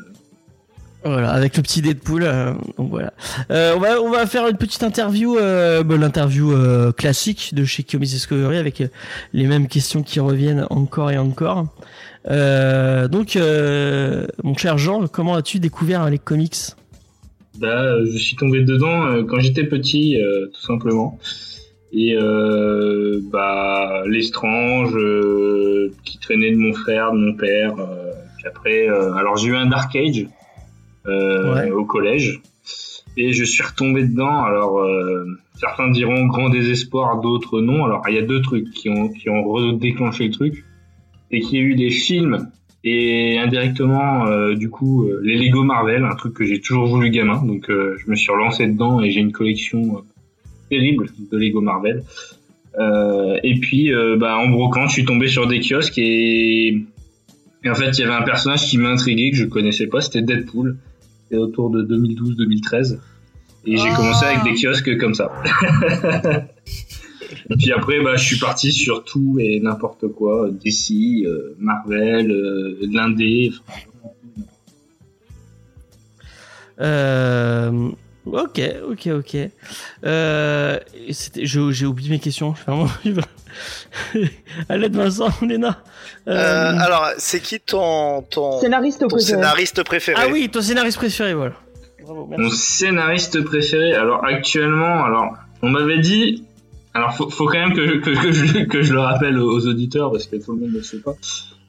Voilà, avec le petit Deadpool. euh, donc voilà. Euh, on va on va faire une petite interview, euh, bah, l'interview euh, classique de chez Comics Discovery avec les mêmes questions qui reviennent encore et encore. Donc, mon cher Jean, comment as-tu découvert les comics? Bah, je suis tombé dedans quand j'étais petit, tout simplement. Et bah, l'estrange qui traînait de mon frère, de mon père. puis après, alors j'ai eu un Dark Age Ouais. au collège. Et je suis retombé dedans. Alors, euh, certains diront grand désespoir, d'autres non. Alors, il y a deux trucs qui ont, qui ont redéclenché le truc. C'est qu'il y a eu les films et indirectement, euh, du coup, euh, les Lego Marvel, un truc que j'ai toujours voulu gamin. Donc, euh, je me suis relancé dedans et j'ai une collection euh, terrible de Lego Marvel. Euh, et puis, euh, bah, en brocant, je suis tombé sur des kiosques et, et en fait, il y avait un personnage qui m'a intrigué que je connaissais pas, c'était Deadpool. C'était autour de 2012-2013. Et j'ai Ah. commencé avec des kiosques comme ça. et puis après, bah, je suis parti sur tout et n'importe quoi. DC, euh, Marvel, euh, l'Indé. euh, Ok, ok, ok. Euh, j'ai oublié mes questions. Vraiment, à l'aide Vincent, Léna. Euh, Euh, alors, c'est qui ton, ton, Scénariste ton préféré. scénariste préféré ah oui, ton scénariste préféré, voilà. Bravo, Mon scénariste préféré, alors actuellement, alors on m'avait dit, alors faut, faut quand même que, que, que, je, que je le rappelle aux auditeurs parce que tout le monde ne le sait pas,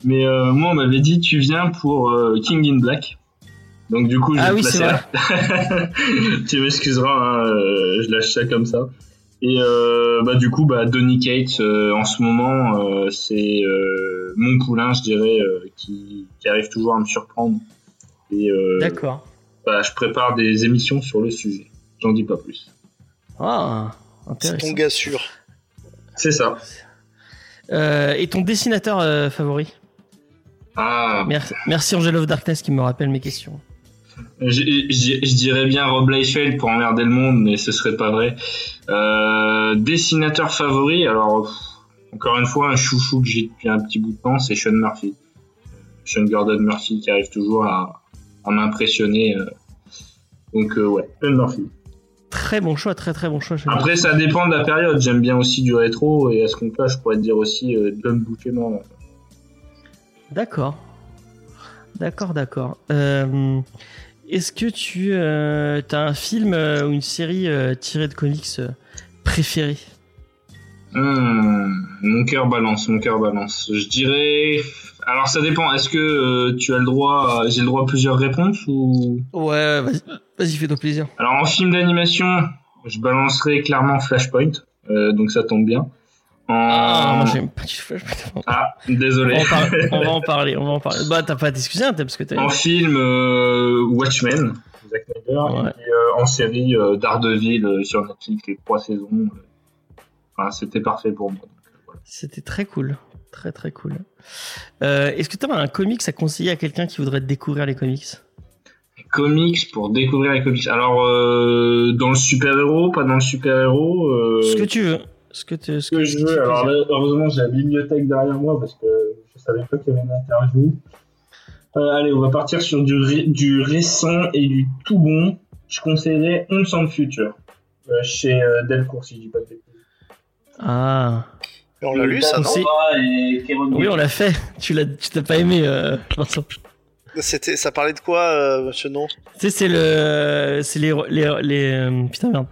mais euh, moi on m'avait dit tu viens pour euh, King in Black, donc du coup je Ah vais oui, c'est placer là. tu m'excuseras, hein, euh, je lâche ça comme ça. Et euh, bah du coup bah Donny Cates euh, en ce moment euh, c'est euh, mon poulain je dirais euh, qui, qui arrive toujours à me surprendre et euh, D'accord. bah, je prépare des émissions sur le sujet. J'en dis pas plus. Ah, C'est intéressant. ton gars sûr. C'est ça. Euh, et ton dessinateur euh, favori? Ah, Merci, merci Angel of Darkness qui me rappelle mes questions. Je, je- je dirais bien Rob Liefeld pour emmerder le monde, mais ce serait pas vrai. Euh, dessinateur favori, alors pff, encore une fois un chouchou que j'ai depuis un petit bout de temps, c'est Sean Murphy. Sean Gordon Murphy qui arrive toujours à, à m'impressionner. euh. Donc euh, ouais, Sean Murphy. Très bon choix, très très bon choix. Après ça dépend de la période. J'aime bien aussi du rétro et à ce compte-là, je pourrais te dire aussi euh, John Buscema. D'accord. D'accord, d'accord. Euh, Est-ce que tu as un film euh, ou une série euh, tirée de comics euh, préférée? Hmm, mon cœur balance, mon cœur balance. Je dirais. Alors ça dépend. Est-ce que euh, tu as le droit, j'ai le droit à plusieurs réponses ou? Ouais, vas-y, vas-y, fais-toi plaisir. Alors en film d'animation, je balancerai clairement Flashpoint. euh, donc ça tombe bien. Ah, moi j'aime pas du Flash. Ah, On désolé. va, en parler, on va en parler, on va en parler. Bah, t'as pas à t'excuser, hein, parce que t'as. en film euh, Watchmen, Zack Snyder, Ouais. et euh, en série euh, Daredevil euh, sur Netflix les trois saisons. euh. Enfin, c'était parfait pour moi. euh, voilà. C'était très cool. Très très cool. Euh, Est-ce que t'as un comics à conseiller à quelqu'un qui voudrait découvrir les comics? Comics pour découvrir les comics. Alors euh, dans le super héros, pas dans le super héros. Ce que tu veux. Ce que, tu, ce que, je veux. Alors heureusement j'ai la bibliothèque derrière moi parce que je savais pas qu'il y avait une interview. allez, on va partir sur du, du récent et du tout bon. Je conseillerais On Sent Future chez Delcourt si je dis pas de Ah. on l'a lu, ça, non Oui, on l'a fait. Tu l'as, tu t'as pas aimé, euh, Vincent. C'était, ça parlait de quoi, euh, ce nom Tu sais, c'est le, c'est les, les, les euh, putain merde,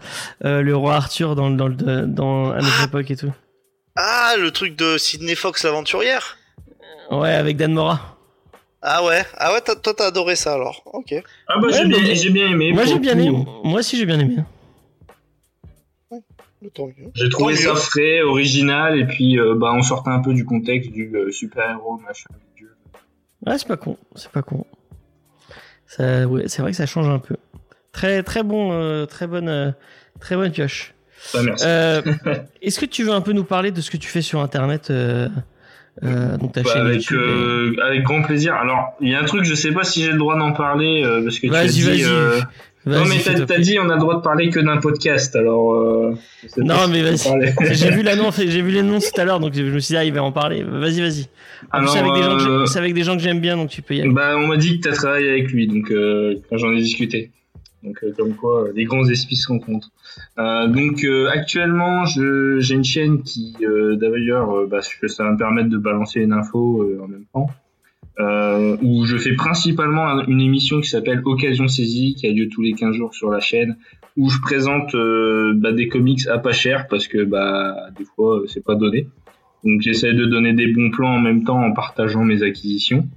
euh, le roi Arthur dans, dans, dans à notre époque et tout. Ah, le truc de Sidney Fox l'aventurière? Ouais, avec Dan Mora. Ah ouais, ah ouais, toi t'as adoré ça alors. Ok. Ah bah j'ai bien, j'ai bien aimé. Moi j'ai bien aimé. Moi aussi j'ai bien aimé. J'ai trouvé ça frais, original, et puis euh, bah, on sortait un peu du contexte du euh, super-héros, machin. Ouais, c'est pas con, c'est pas con. Ça, ouais, c'est vrai que ça change un peu. Très, très bon, euh, très bonne, très bonne pioche. Bah, merci. Est-ce que tu veux un peu nous parler de ce que tu fais sur Internet donc ta bah, chaîne avec, YouTube avec grand plaisir. Alors, il y a un truc, je sais pas si j'ai le droit d'en parler parce que tu as dit. Non mais t'as dit on a le droit de parler que d'un podcast alors. Euh, non mais vas-y. j'ai vu l'annonce, j'ai vu l'annonce tout à l'heure donc je me suis dit ah il va en parler. Vas-y vas-y. C'est avec, euh... avec, des gens que j'aime bien donc tu peux y aller. Bah on m'a dit que t'as travaillé avec lui donc euh, j'en ai discuté. Donc comme quoi les grands esprits se rencontrent. donc actuellement j'ai une chaîne qui d'ailleurs bah, ça va me permettre de balancer une info en même temps euh, où je fais principalement une émission qui s'appelle Occasion saisie, qui a lieu tous les 15 jours sur la chaîne, où je présente euh, bah, des comics à pas cher parce que bah des fois c'est pas donné. Donc j'essaie de donner des bons plans en même temps en partageant mes acquisitions.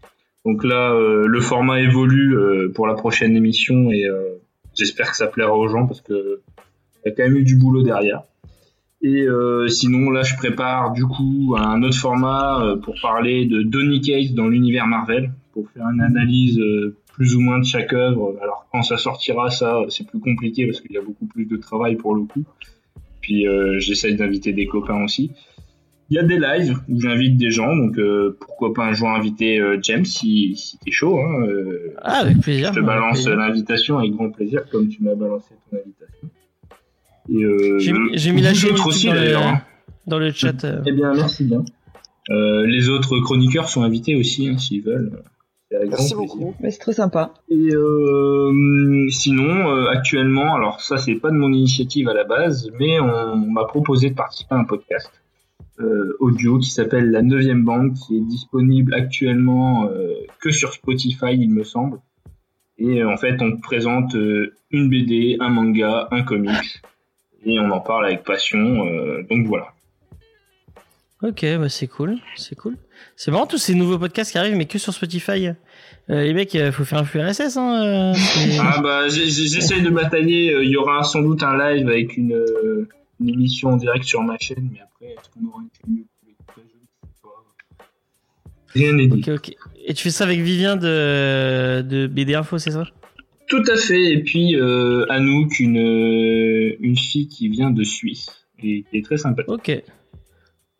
Donc là, euh, le format évolue euh, pour la prochaine émission et euh, j'espère que ça plaira aux gens parce que y a quand même eu du boulot derrière. Et euh, sinon, là, je prépare du coup un autre format euh, pour parler de Donny Case dans l'univers Marvel, pour faire une analyse euh, plus ou moins de chaque œuvre. Alors quand ça sortira, ça, c'est plus compliqué parce qu'il y a beaucoup plus de travail pour le coup. Puis j'essaye d'inviter des copains aussi. Il y a des lives où j'invite des gens, donc pourquoi pas un jour inviter James si, si t'es chaud. Hein, ah, avec plaisir. Je te balance l'invitation avec grand plaisir, comme tu m'as balancé ton invitation. Euh, j'ai mis la chaîne aussi dans. Le, dans le chat. Euh. Eh bien, merci bien. Euh, les autres chroniqueurs sont invités aussi, hein, s'ils veulent. Merci beaucoup. C'est très sympa. Et euh, sinon, actuellement, alors ça, c'est pas de mon initiative à la base, mais on, m'a proposé de participer à un podcast audio qui s'appelle La Neuvième Banque, qui est disponible actuellement que sur Spotify, il me semble. Et en fait, on présente une BD, un manga, un comics et on en parle avec passion. Euh, donc voilà. Ok, bah c'est cool, c'est cool. C'est marrant tous ces nouveaux podcasts qui arrivent, mais que sur Spotify. Euh, les mecs, il euh, faut faire un flux RSS. Hein, ah bah j'essaye de batailler. Il y aura sans doute un live avec une, une émission en direct sur ma chaîne, mais après, est-ce qu'on aura une chaîne Rien n'est dit. Et tu fais ça avec Vivien de, de BD Info, c'est ça? Tout à fait. Et puis euh, Anouk, une, euh, une fille qui vient de Suisse et qui est très sympathique. Ok.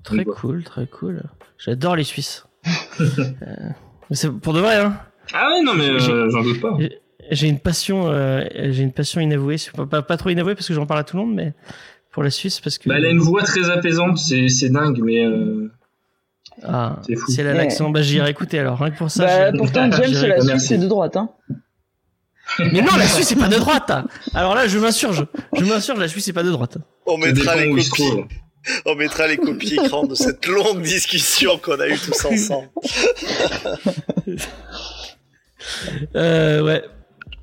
Très cool, très cool. J'adore les Suisses. euh, c'est pour de vrai, hein. Ah ouais, non mais euh, j'en doute pas. J'ai une passion, euh, j'ai une passion inavouée. Pas, pas, trop inavouée parce que j'en parle à tout le monde, mais pour la Suisse parce que. Bah, elle a une voix très apaisante, c'est dingue, mais. Ah, c'est fou. Si elle a l'accent, bah j'irai écouter alors, rien que pour ça. Bah, pourtant, James, la Suisse, c'est de droite, hein. Mais non, la Suisse c'est pas de droite. Alors là, je m'insurge. Je m'insurge, la Suisse c'est pas de droite. On mettra les copies. On mettra les copies écran de cette longue discussion qu'on a eue tous ensemble. euh, ouais.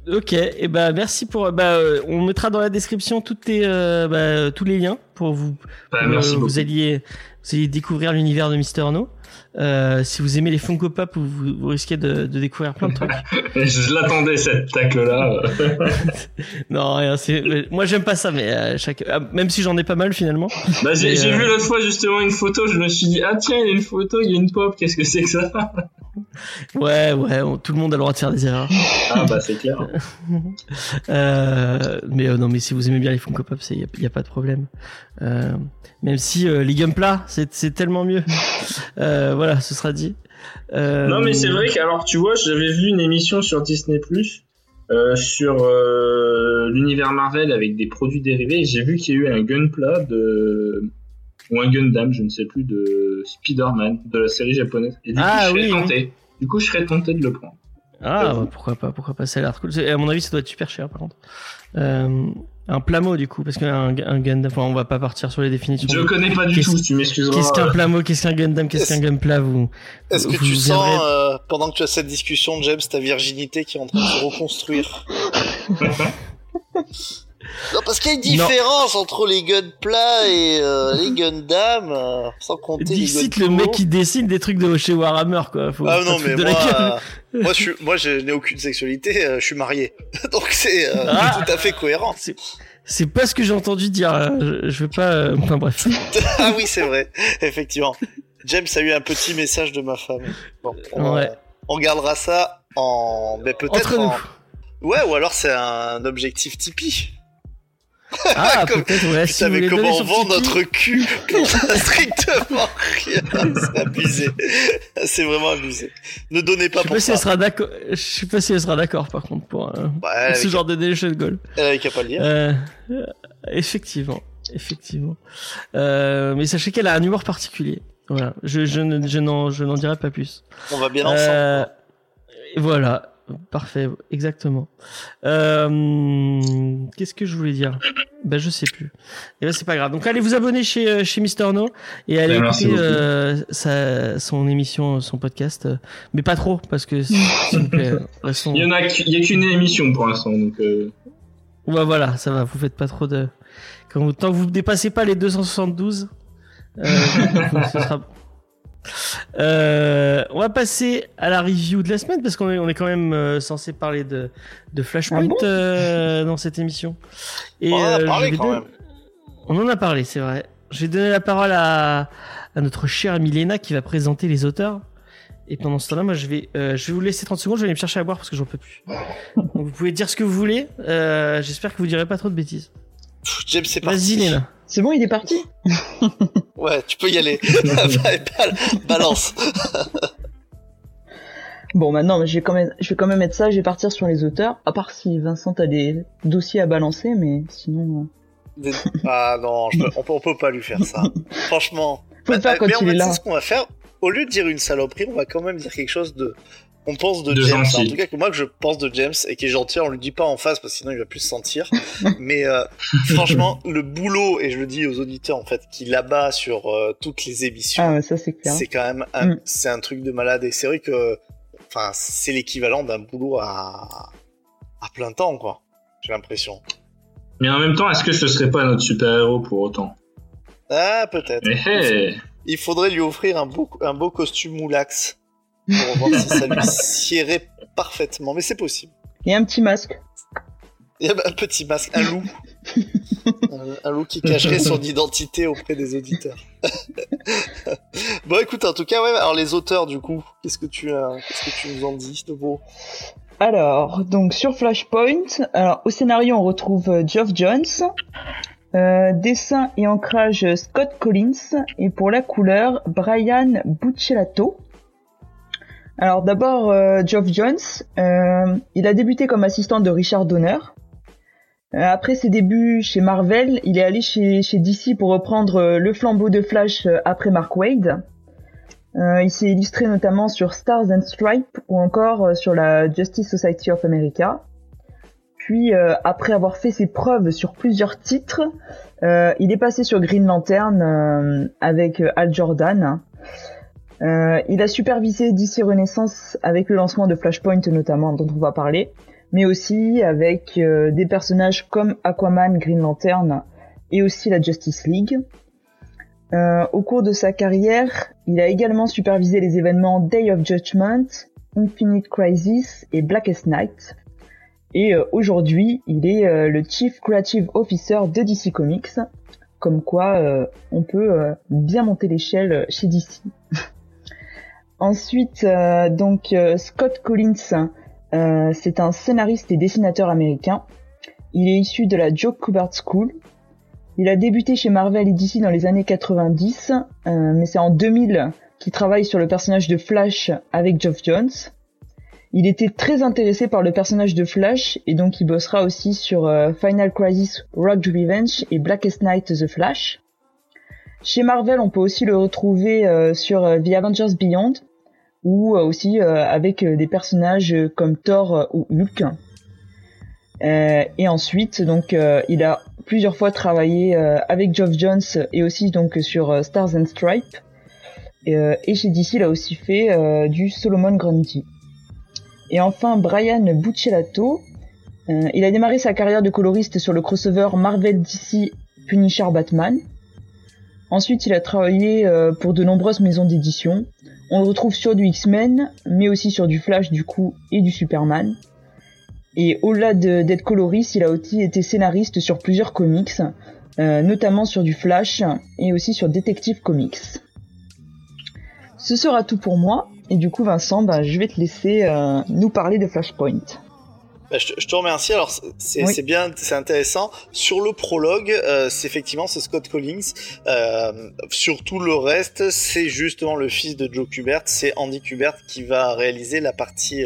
Ok, et eh ben merci pour. Bah, euh, on mettra dans la description toutes les, euh, bah, tous les liens pour vous. Bah, merci euh, vous alliez, vous alliez découvrir l'univers de Mister No. Euh, si vous aimez les Funko Pop, vous, vous risquez de, de, découvrir plein de trucs. je l'attendais cette tacle là. non, rien. Moi, j'aime pas ça, mais euh, chaque... Ah, même si j'en ai pas mal finalement. Bah, j'ai, j'ai vu l'autre fois justement une photo. Je me suis dit ah tiens, il y a une photo, il y a une pop. Qu'est-ce que c'est que ça? Ouais, ouais. tout le monde a le droit de faire des erreurs. Ah bah c'est clair. euh, mais non, mais si vous aimez bien les Funko Pop, il y, a pas de problème. Euh, même si euh, les Gunpla, c'est tellement mieux. Euh, voilà, ce sera dit. Euh, non, mais c'est vrai qu'alors, tu vois, j'avais vu une émission sur Disney Plus euh, sur l'univers Marvel avec des produits dérivés. J'ai vu qu'il y a eu un Gunpla de ou un Gundam, je ne sais plus, de Spider-Man de la série japonaise. Et du Ah, coup, je serais oui, tenté. Du coup, je serais tenté de le prendre. Ah, bah, pourquoi pas, pourquoi pas, ça a l'air cool. À mon avis, ça doit être super cher, par contre. Un plamo, du coup, parce qu'un un Gundam, enfin, on va pas partir sur les définitions. Je connais pas du tout, tu m'excuseras. Qu'est-ce qu'un plamo, qu'est-ce qu'un Gundam, qu'est-ce qu'un Gunpla, vous Est-ce que vous tu sens, viendrez- euh, pendant que tu as cette discussion, James, ta virginité qui est en train de se reconstruire? Non, parce qu'il y a une Non. différence entre les Gunpla et euh, les Gundam, euh, sans compter les Dixit, le Gunpla. mec qui dessine des trucs de chez Warhammer, quoi. Faut Ah non, mais moi, euh, moi, je suis, moi, je n'ai aucune sexualité, euh, je suis marié, donc c'est Ah. tout à fait cohérent. C'est- C'est pas ce que j'ai entendu dire. Je, je veux pas. Enfin bref. ah oui, c'est vrai, effectivement. James a eu un petit message de ma femme. Bon, on, Ouais. on gardera ça en, mais peut-être Entre en... nous. Ouais, ou alors c'est un objectif Tipeee. Ah, peut-être, ouais. si vous mais comment on vend notre cul pour strictement rien C'est abusé. C'est vraiment abusé. Ne donnez pas sais pour pas si ça. elle sera d'accord. Je sais pas si elle sera d'accord, par contre, pour, euh, Bah, ce genre de donation goal. Elle avait qu'à pas le dire. Euh, effectivement, effectivement. Euh, mais sachez qu'elle a un humour particulier. Voilà. Je, je, ne- je n'en, je n'en dirai pas plus. On va bien ensemble. Euh, voilà. Parfait, exactement. Euh, qu'est-ce que je voulais dire? Ben je sais plus. Et ben c'est pas grave. Donc allez vous abonner chez euh, chez Mister No et allez merci écouter euh, sa, son émission, son podcast, mais pas trop parce que s'il vous plaît, restons. Il y en a, qu- il y a qu'une émission pour l'instant, donc euh, Ouais voilà, ça va. Vous faites pas trop de. Quand vous, tant que vous dépassez pas les 272, euh, ce sera. Euh, on va passer à la review de la semaine parce qu'on est, on est quand même euh, censé parler de, de Flashpoint Ah bon euh, dans cette émission. Et, On en a parlé quand même. On en a parlé, c'est vrai. Je vais donner la parole à, à notre chère Milena qui va présenter les auteurs. Et pendant ce temps-là, moi, je vais, euh, je vais vous laisser 30 secondes. Je vais aller me chercher à boire parce que j'en peux plus. Donc, vous pouvez dire ce que vous voulez. Euh, J'espère que vous direz pas trop de bêtises. Vas-y, Léna. C'est bon, il est parti Ouais, tu peux y aller. Bal- Balance. Bon, maintenant, je vais quand même, je vais quand même mettre ça, je vais partir sur les auteurs, à part si Vincent a des dossiers à balancer, mais sinon... euh, Ah non, je peux- on, peut, on peut pas lui faire ça. Franchement. Faut Bah, faire quand mais il est fait, là. c'est ce qu'on va faire. Au lieu de dire une saloperie, on va quand même dire quelque chose de qu'on pense de, De James. gentil. En tout cas, que moi que je pense de James et qui est gentil, on lui dit pas en face parce que sinon il va plus se sentir. Mais euh, franchement, le boulot et je le dis aux auditeurs en fait, qu'il abat sur euh, toutes les émissions, Ah ça c'est clair. c'est quand même un, Mm. c'est un truc de malade et c'est vrai que enfin c'est l'équivalent d'un boulot à à plein temps quoi. J'ai l'impression. Mais en même temps, est-ce que ce serait pas notre super-héros pour autant? Ah peut-être. Eh, eh. Il faudrait lui offrir un beau, un beau costume moulax pour voir si ça lui siérait parfaitement. Mais c'est possible. Et un petit masque. Il y a un petit masque, un loup. un, un loup qui cacherait son identité auprès des auditeurs. bon, écoute, en tout cas, ouais. Alors les auteurs, du coup, qu'est-ce que tu, as- qu'est-ce que tu nous en dis de beau? Alors, donc sur Flashpoint, alors, au scénario on retrouve euh, Geoff Jones, euh, dessin et ancrage euh, Scott Collins, et pour la couleur Brian Buccellato. Alors d'abord euh, Geoff Jones, euh, il a débuté comme assistant de Richard Donner. Euh, après ses débuts chez Marvel, il est allé chez, chez DC pour reprendre euh, le flambeau de Flash après Mark Wade. Il s'est illustré notamment sur Stars and Stripes ou encore sur la Justice Society of America. Puis, après avoir fait ses preuves sur plusieurs titres, il est passé sur Green Lantern avec Al Jordan. Euh, il a supervisé DC Renaissance avec le lancement de Flashpoint notamment, dont on va parler, mais aussi avec euh, des personnages comme Aquaman, Green Lantern et aussi la Justice League. Euh, au cours de sa carrière, il a également supervisé les événements Day of Judgment, Infinite Crisis et Blackest Night. Et aujourd'hui, il est le Chief Creative Officer de DC Comics, comme quoi on peut bien monter l'échelle chez DC. Ensuite, euh, donc euh, Scott Collins, euh, c'est un scénariste et dessinateur américain. Il est issu de la Joe Kubert School, il a débuté chez Marvel et DC dans les années 90, euh, mais c'est en 2000 qu'il travaille sur le personnage de Flash avec Geoff Jones. Il était très intéressé par le personnage de Flash et donc il bossera aussi sur Final Crisis Rogue Revenge et Blackest Night The Flash. Chez Marvel, on peut aussi le retrouver euh, sur euh, The Avengers Beyond ou aussi avec des personnages comme Thor ou Hulk. et ensuite, donc, il a plusieurs fois travaillé avec Geoff Jones et aussi donc sur Stars and Stripes. et chez DC, il a aussi fait du Solomon Grundy. Et enfin, Brian Buccellato. Euh, il a démarré sa carrière de coloriste sur le crossover Marvel DC Punisher Batman. Ensuite, il a travaillé euh, pour de nombreuses maisons d'édition. On le retrouve sur du X-Men, mais aussi sur du Flash du coup et du Superman. Et au-delà d'être coloriste, il a aussi été scénariste sur plusieurs comics, euh, notamment sur du Flash et aussi sur Detective Comics. Ce sera tout pour moi. Et du coup, Vincent, bah, je vais te laisser euh, nous parler de Flashpoint. Bah, je, te, remercie. Alors c'est bien, c'est intéressant. Sur le prologue, euh, c'est effectivement c'est Scott Collins. Euh, sur tout le reste, c'est justement le fils de Joe Kubert, c'est Andy Kubert qui va réaliser la partie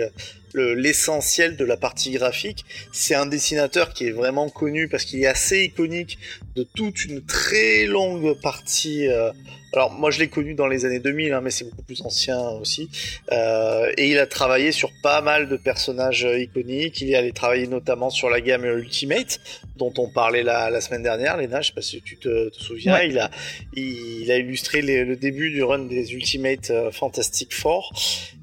euh, l'essentiel de la partie graphique. C'est un dessinateur qui est vraiment connu parce qu'il est assez iconique de toute une très longue partie euh, alors moi je l'ai connu dans les années 2000, hein, mais c'est beaucoup plus ancien aussi. Euh, et il a travaillé sur pas mal de personnages iconiques. Il est allé travailler notamment sur la gamme Ultimate, dont on parlait la, la semaine dernière, Léna, je sais pas si tu te, te souviens. Il, a, il, a illustré le début du run des Ultimate euh, Fantastic Four.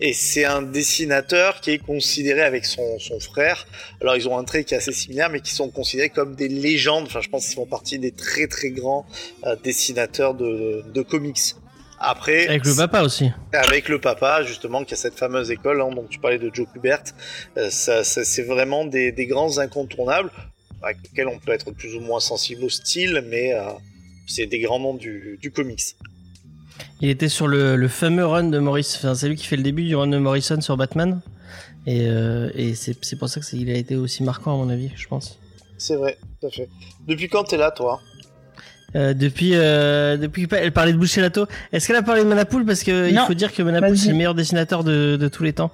Et c'est un dessinateur qui est considéré avec son, son frère. Alors ils ont un trait qui est assez similaire, mais qui sont considérés comme des légendes. Enfin je pense qu'ils font partie des très très grands euh, dessinateurs de, de comics. Après, avec le papa aussi. Avec le papa, justement, qui a cette fameuse école hein, donc tu parlais de Joe Kubert. Euh, ça, c'est vraiment des, des, grands incontournables avec lesquels on peut être plus ou moins sensible au style, mais euh, c'est des grands noms du, du, comics. Il était sur le, le fameux run de Morris. Enfin, c'est lui qui fait le début du run de Morrison sur Batman. Et, euh, et c'est pour ça qu'il a été aussi marquant, à mon avis, je pense. C'est vrai, tout à fait. Depuis quand t'es là, toi? Euh, depuis, euh, depuis, elle parlait de Boucher Lato. Est-ce qu'elle a parlé de Manapool? Parce que il faut dire que Manapool c'est le meilleur dessinateur de, de tous les temps,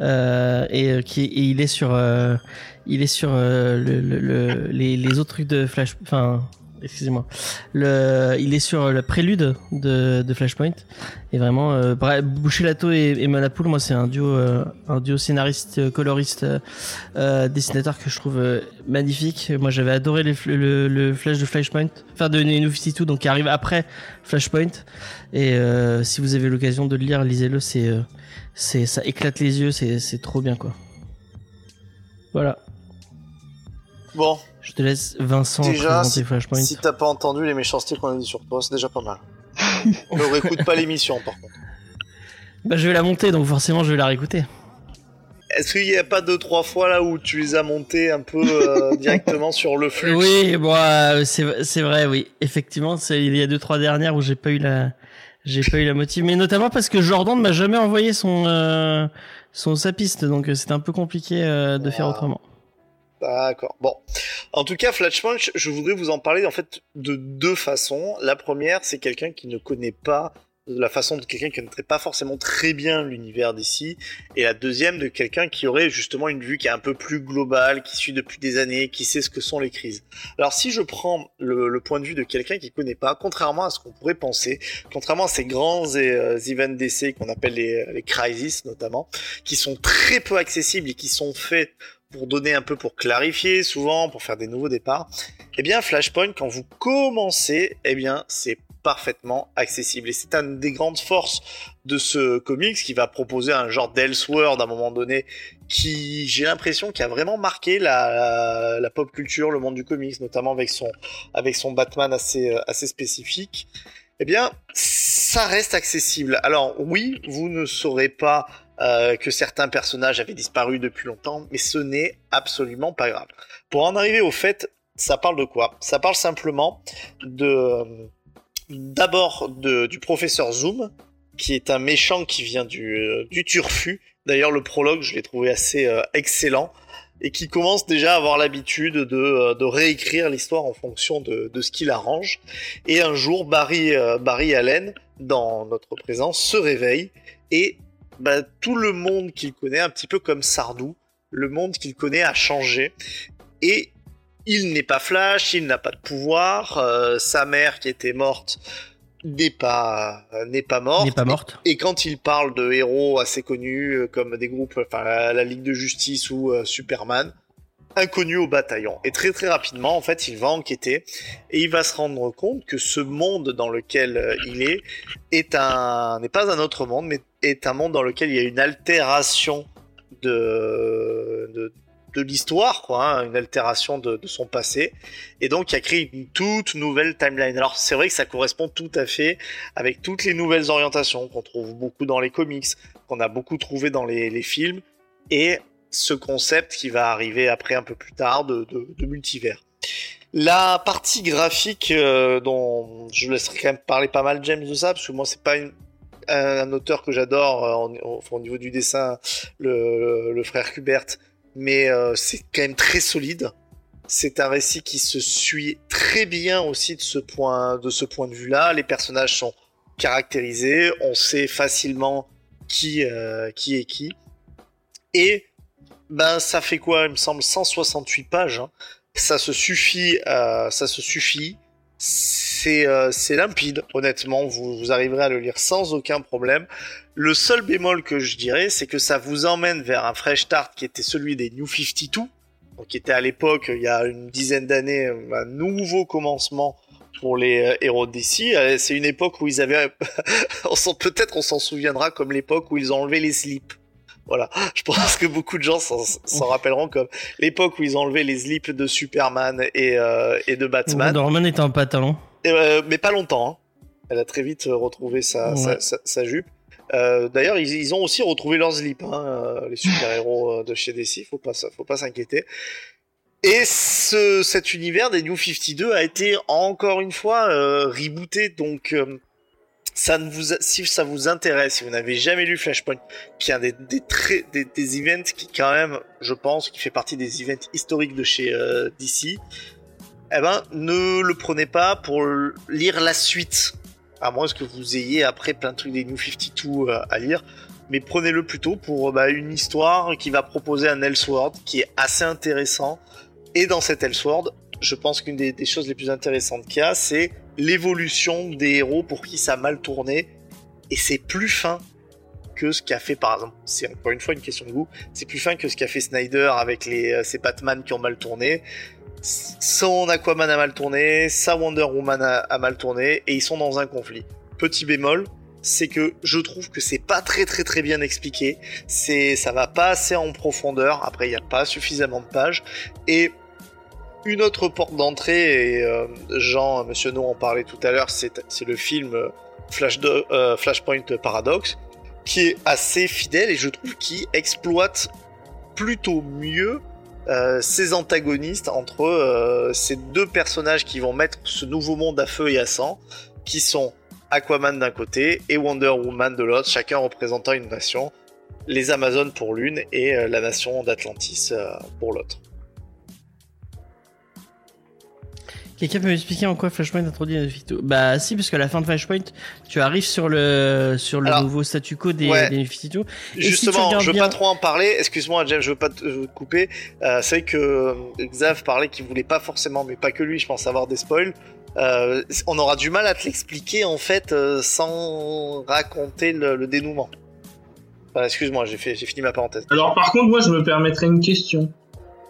euh, et euh, qui, et il est sur, euh, il est sur le, le, le, les, les autres trucs de Flash, enfin excusez-moi. Le, il est sur le prélude de, de Flashpoint et vraiment euh, Boucher-Lato et, et Manapool, moi c'est un duo, euh, un duo scénariste, euh, coloriste, euh, dessinateur que je trouve euh, magnifique. Moi j'avais adoré les, le, le, Flash de Flashpoint, enfin de New 52, donc qui arrive après Flashpoint. Et si vous avez l'occasion de le lire, lisez-le, c'est, c'est, ça éclate les yeux, c'est, c'est trop bien quoi. Voilà. Bon, je te laisse Vincent déjà, présenter si, Flashpoint. Si t'as pas entendu les méchancetés qu'on a dit sur toi, c'est déjà pas mal. ne réécoute pas l'émission par contre. Bah je vais la monter donc forcément je vais la réécouter. Est-ce qu'il n'y a pas deux trois fois là où tu les as montés un peu euh, directement sur le flux? Oui, bon, euh, c'est vrai, oui. Effectivement, il y a deux trois dernières où j'ai pas eu la j'ai pas eu la motive, mais notamment parce que Jordan ne m'a jamais envoyé son euh, son sa piste, donc euh, c'était un peu compliqué euh, de faire autrement. D'accord. Bon. En tout cas, Flashpoint, je voudrais vous en parler en fait de deux façons. La première, c'est quelqu'un qui ne connaît pas la façon de quelqu'un qui ne connaît pas forcément très bien l'univers d'ici, et la deuxième de quelqu'un qui aurait justement une vue qui est un peu plus globale, qui suit depuis des années, qui sait ce que sont les crises. Alors si je prends le, point de vue de quelqu'un qui connaît pas, contrairement à ce qu'on pourrait penser, contrairement à ces grands euh, events d'essai qu'on appelle les crises notamment, qui sont très peu accessibles et qui sont faits pour donner un peu, pour clarifier souvent, pour faire des nouveaux départs, eh bien Flashpoint, quand vous commencez, eh bien c'est parfaitement accessible. Et c'est une des grandes forces de ce comics qui va proposer un genre d'Elseworld à un moment donné qui, j'ai l'impression, qui a vraiment marqué la, la, pop culture, le monde du comics, notamment avec son, avec son Batman assez, assez spécifique. Eh bien, ça reste accessible. Alors oui, vous ne saurez pas euh, que certains personnages avaient disparu depuis longtemps, mais ce n'est absolument pas grave. Pour en arriver au fait, ça parle de quoi? Ça parle simplement de d'abord du professeur Zoom, qui est un méchant qui vient du, euh, du turfu. D'ailleurs, le prologue, je l'ai trouvé assez euh, excellent et qui commence déjà à avoir l'habitude de, réécrire l'histoire en fonction de, de ce qu'il arrange. Et un jour, Barry, Barry Allen, dans notre présence, se réveille et bah, tout le monde qu'il connaît, un petit peu comme Sardou, le monde qu'il connaît a changé. Et il n'est pas Flash, il n'a pas de pouvoir. euh, sa mère qui était morte n'est pas euh, n'est pas morte. N'est pas morte. Et quand il parle de héros assez connus euh, comme des groupes, enfin la, la Ligue de Justice ou euh, Superman, inconnu au bataillon. Et très très rapidement, en fait, il va enquêter et il va se rendre compte que ce monde dans lequel euh, il est est un n'est pas un autre monde, mais est un monde dans lequel il y a une altération de de, l'histoire, quoi, hein, une altération de, son passé, et donc il a créé une toute nouvelle timeline. Alors c'est vrai que ça correspond tout à fait avec toutes les nouvelles orientations qu'on trouve beaucoup dans les comics, qu'on a beaucoup trouvé dans les films, et ce concept qui va arriver après un peu plus tard de, multivers. La partie graphique euh, dont je laisserai quand même parler pas mal James de ça parce que moi c'est pas un, auteur que j'adore euh, au niveau du dessin le, frère Hubert mais euh, c'est quand même très solide. C'est un récit qui se suit très bien aussi de ce point de vue là les personnages sont caractérisés on sait facilement qui qui est qui. Et ben ça fait quoi? Il me semble 168 pages hein. ça se suffit euh, ça se suffit c'est euh, limpide honnêtement vous, vous arriverez à le lire sans aucun problème le seul bémol que je dirais c'est que ça vous emmène vers un fresh start qui était celui des New 52 donc qui était à l'époque il y a une dizaine d'années un nouveau commencement pour les euh, héros. Euh, C'est une époque où ils avaient, peut-être on s'en souviendra comme l'époque où ils ont enlevé les slips. Voilà, je pense que beaucoup de gens s'en rappelleront comme l'époque où ils ont enlevé les slips de Superman et, euh, et de Batman. Woman est en pantalon. Euh, mais pas longtemps. hein. Elle a très vite euh, retrouvé sa, sa, Ouais. sa- sa jupe. Euh, D'ailleurs, ils, ils ont aussi retrouvé leurs slips, hein, euh, les super-héros euh, de chez DC. Faut pas, faut pas s'inquiéter. Et ce, cet univers des New 52 a été encore une fois euh, rebooté, donc euh, si ça vous intéresse, si vous n'avez jamais lu Flashpoint, qui est un des, des, des, events qui quand même, je pense, qui fait partie des events historiques de chez euh, DC, eh ben, ne le prenez pas pour lire la suite. À moins que vous ayez après plein de trucs des New 52 euh, à lire. Mais prenez-le plutôt pour euh, bah, une histoire qui va proposer un Elseworld qui est assez intéressant. Et dans cet Elseworld, je pense qu'une des, choses les plus intéressantes qu'il y a, c'est l'évolution des héros pour qui ça a mal tourné. Et c'est plus fin que ce qu'a fait par exemple, c'est encore une fois une question de goût, c'est plus fin que ce qu'a fait Snyder avec les, euh, ses Batman qui ont mal tourné son Aquaman a mal tourné, sa Wonder Woman a, a mal tourné, et ils sont dans un conflit. Petit bémol, c'est que je trouve que c'est pas très très très bien expliqué, c'est ça va pas assez en profondeur, après il n'y a pas suffisamment de pages, et une autre porte d'entrée, et euh, Jean, euh, Monsieur No en parlait tout à l'heure, c'est le film euh, Flashpoint Paradox, qui est assez fidèle, et je trouve qu'il exploite plutôt mieux ces antagonistes entre ces deux personnages qui vont mettre ce nouveau monde à feu et à sang, qui sont Aquaman d'un côté et Wonder Woman de l'autre, chacun représentant une nation, les Amazones pour l'une et la nation d'Atlantis pour l'autre. Quelqu'un peut m'expliquer en quoi Flashpoint introduit les Nufito Bah si, parce qu'à la fin de Flashpoint, tu arrives sur le sur le Alors, nouveau statu quo des, ouais. des si Justement, je veux bien- pas trop en parler. Excuse-moi, James, je veux pas te, je veux te couper. Euh, c'est vrai que euh, Xav parlait qu'il voulait pas forcément, mais pas que lui, je pense avoir des spoils. Euh, on aura du mal à te l'expliquer en fait euh, sans raconter le, le dénouement. Enfin, excuse-moi, j'ai fait, j'ai fini ma parenthèse. Alors par contre, moi je me permettrais une question.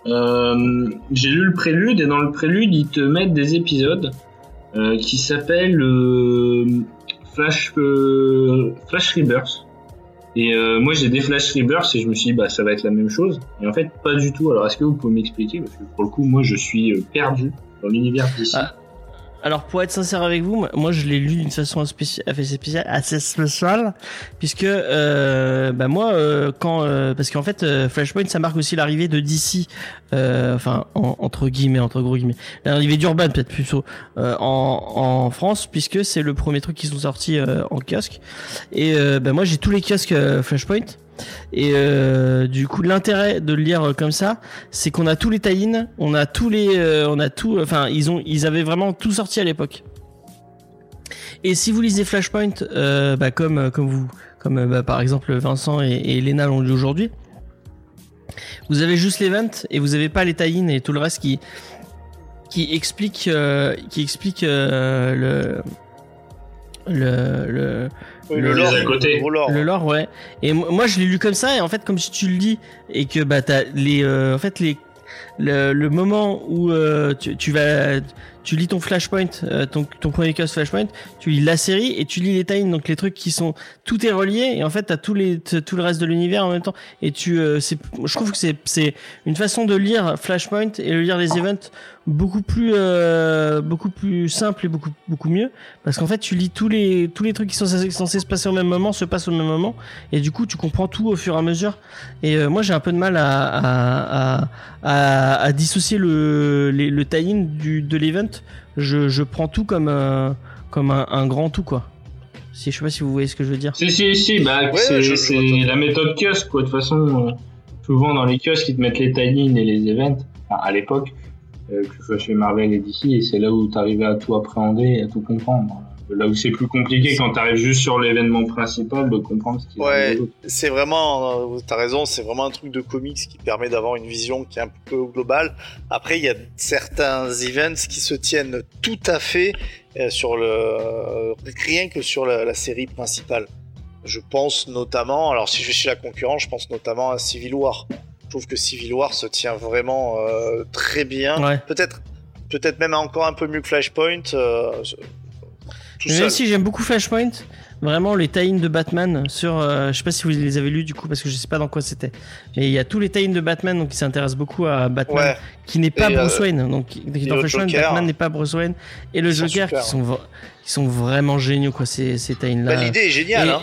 Euh, J'ai lu le prélude et dans le prélude ils te mettent des épisodes euh, qui s'appellent euh, Flash euh, Flash Rebirth. Et euh, moi j'ai des Flash Rebirth et je me suis dit bah ça va être la même chose. Et en fait pas du tout. Alors est-ce que vous pouvez m'expliquer? Parce que pour le coup moi je suis euh, perdu dans l'univers d'ici. Ah. Alors pour être sincère avec vous, moi- je l'ai lu d'une façon assez spéciale, assez spéciale, puisque euh, bah moi euh, quand euh, parce qu'en fait euh, Flashpoint ça marque aussi l'arrivée de DC, euh, enfin en- entre guillemets entre gros guillemets, l'arrivée d'Urban peut-être plutôt euh, en, en France puisque c'est le premier truc qui sont sortis euh, en kiosque. Et bah moi j'ai tous les kiosques Flashpoint et euh, du coup l'intérêt de le lire comme ça c'est qu'on a tous les tie on a tous les euh, on a tout enfin ils ont ils avaient vraiment tout sorti à l'époque et si vous lisez Flashpoint euh, bah, comme comme vous comme bah, par exemple Vincent et, et Elena l'ont dit aujourd'hui. Vous avez juste l'event et vous avez pas les tie et tout le reste qui qui explique qui explique le le le le, lore, à côté. Le lore, ouais. Et moi, je l'ai lu comme ça, et en fait, comme si tu le lis, et que bah t'as les, en fait les, le, le moment où tu, tu vas tu lis ton flashpoint, euh, ton, ton Chronicles flashpoint, tu lis la série et tu lis les times, donc les trucs qui sont tout est relié et en fait t'as tous les tout le reste de l'univers en même temps et tu euh, c'est je trouve que c'est c'est une façon de lire flashpoint et de lire les events beaucoup plus euh, beaucoup plus simple et beaucoup beaucoup mieux. Parce qu'en fait tu lis tous les tous les trucs qui sont censés se passer au même moment se passent au même moment. Et du coup tu comprends tout au fur et à mesure. Et moi j'ai un peu de mal à à, à, à, dissocier le le tie-in du de l'event. Je, je prends tout comme un, comme un, grand tout quoi. Si je sais pas si vous voyez ce que je veux dire. Si si si bah c'est la méthode kiosque quoi. De toute façon euh, souvent dans les kiosques ils te mettent les tie et les events. À l'époque euh, que ce soit chez Marvel et DC et c'est là où tu arrivais à tout appréhender et à tout comprendre. Là où c'est plus compliqué quand tu arrives juste sur l'événement principal de comprendre ce qui Ouais, c'est vraiment, euh, t'as raison, c'est vraiment un truc de comics qui permet d'avoir une vision qui est un peu globale. Après, il y a certains events qui se tiennent tout à fait euh, sur le, rien que sur la, série principale. Je pense notamment, alors si je chez la concurrence, je pense notamment à Civil War. Trouve que Civil War se tient vraiment euh, très bien. Peut-être, peut-être même encore un peu mieux que Flashpoint. Même si j'aime beaucoup Flashpoint, vraiment les tie de Batman sur, euh, je sais pas si vous les avez lus du coup parce que je sais pas dans quoi c'était, mais il y a tous les tie de Batman donc qui s'intéressent beaucoup à Batman, qui n'est pas Bruce euh, Wayne. Donc dans Flashpoint, Batman n'est pas Bruce Wayne et le Joker qui sont qui sont vraiment géniaux quoi ces ces tie là. Bah, l'idée est géniale. hein.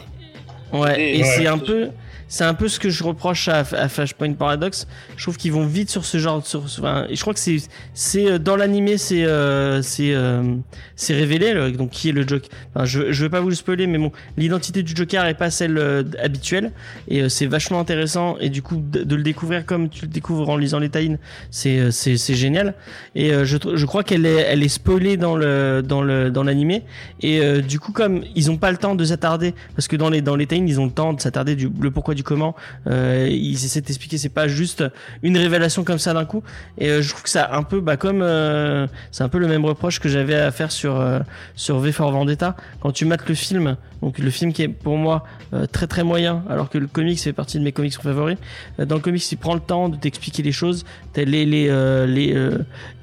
Ouais, et c'est un peu c'est un peu ce que je reproche à, Flashpoint Paradox. Je trouve qu'ils vont vite sur ce genre. Sur, enfin, je crois que c'est c'est euh, dans l'animé c'est euh, c'est euh, c'est révélé donc qui est le Joker. Je je vais pas vous le spoiler, mais bon, l'identité du Joker est pas celle habituelle et c'est vachement intéressant et du coup de, le découvrir comme tu le découvres en lisant les tie c'est c'est c'est génial et je je crois qu'elle est elle est spoilée dans le dans le dans l'animé et du coup comme ils ont pas le temps de s'attarder parce que dans les dans les tie ils ont le temps de s'attarder du le pourquoi du comment. Euh, ils essaient d'expliquer c'est pas juste une révélation comme ça d'un coup. Et euh, je trouve que ça un peu bah comme euh, c'est un peu le même reproche que j'avais à faire sur euh, sur V for Vendetta. Quand tu mates le film donc le film qui est pour moi très très moyen alors que le comics fait partie de mes comics favoris dans le comics il prend le temps de t'expliquer les choses. Les les les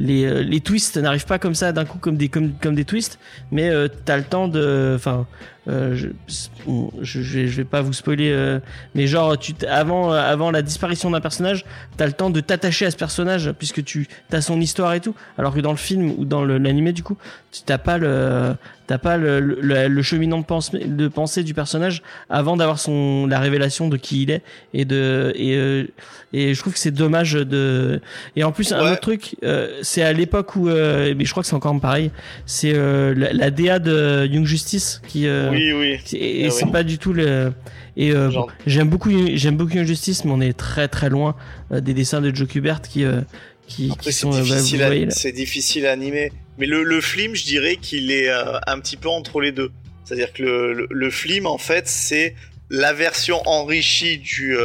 les, les twists n'arrivent pas comme ça d'un coup comme des comme, comme des twists. Mais t'as le temps de enfin euh, je, je, je, vais pas vous spoiler, euh, mais genre tu avant euh, avant la disparition d'un personnage, t'as le temps de t'attacher à ce personnage puisque tu as son histoire et tout. Alors que dans le film ou dans l'animé du coup, tu t'as pas le t'as pas le, le, le cheminement de pensée, de pensée du personnage avant d'avoir son la révélation de qui il est et de et et je trouve que c'est dommage de et en plus un autre truc c'est à l'époque où mais je crois que c'est encore pareil c'est la, la, DA de Young Justice qui oui, oui. Et, eh c'est pas du tout le. Et euh, j'aime beaucoup, j'aime beaucoup Injustice, mais on est très très loin euh, des dessins de Joe Kubert qui. Euh, qui, qui sont, c'est difficile, à animer. Mais le, le film, je dirais qu'il est un petit peu entre les deux. C'est-à-dire que le, le, film, en fait, c'est la version enrichie du,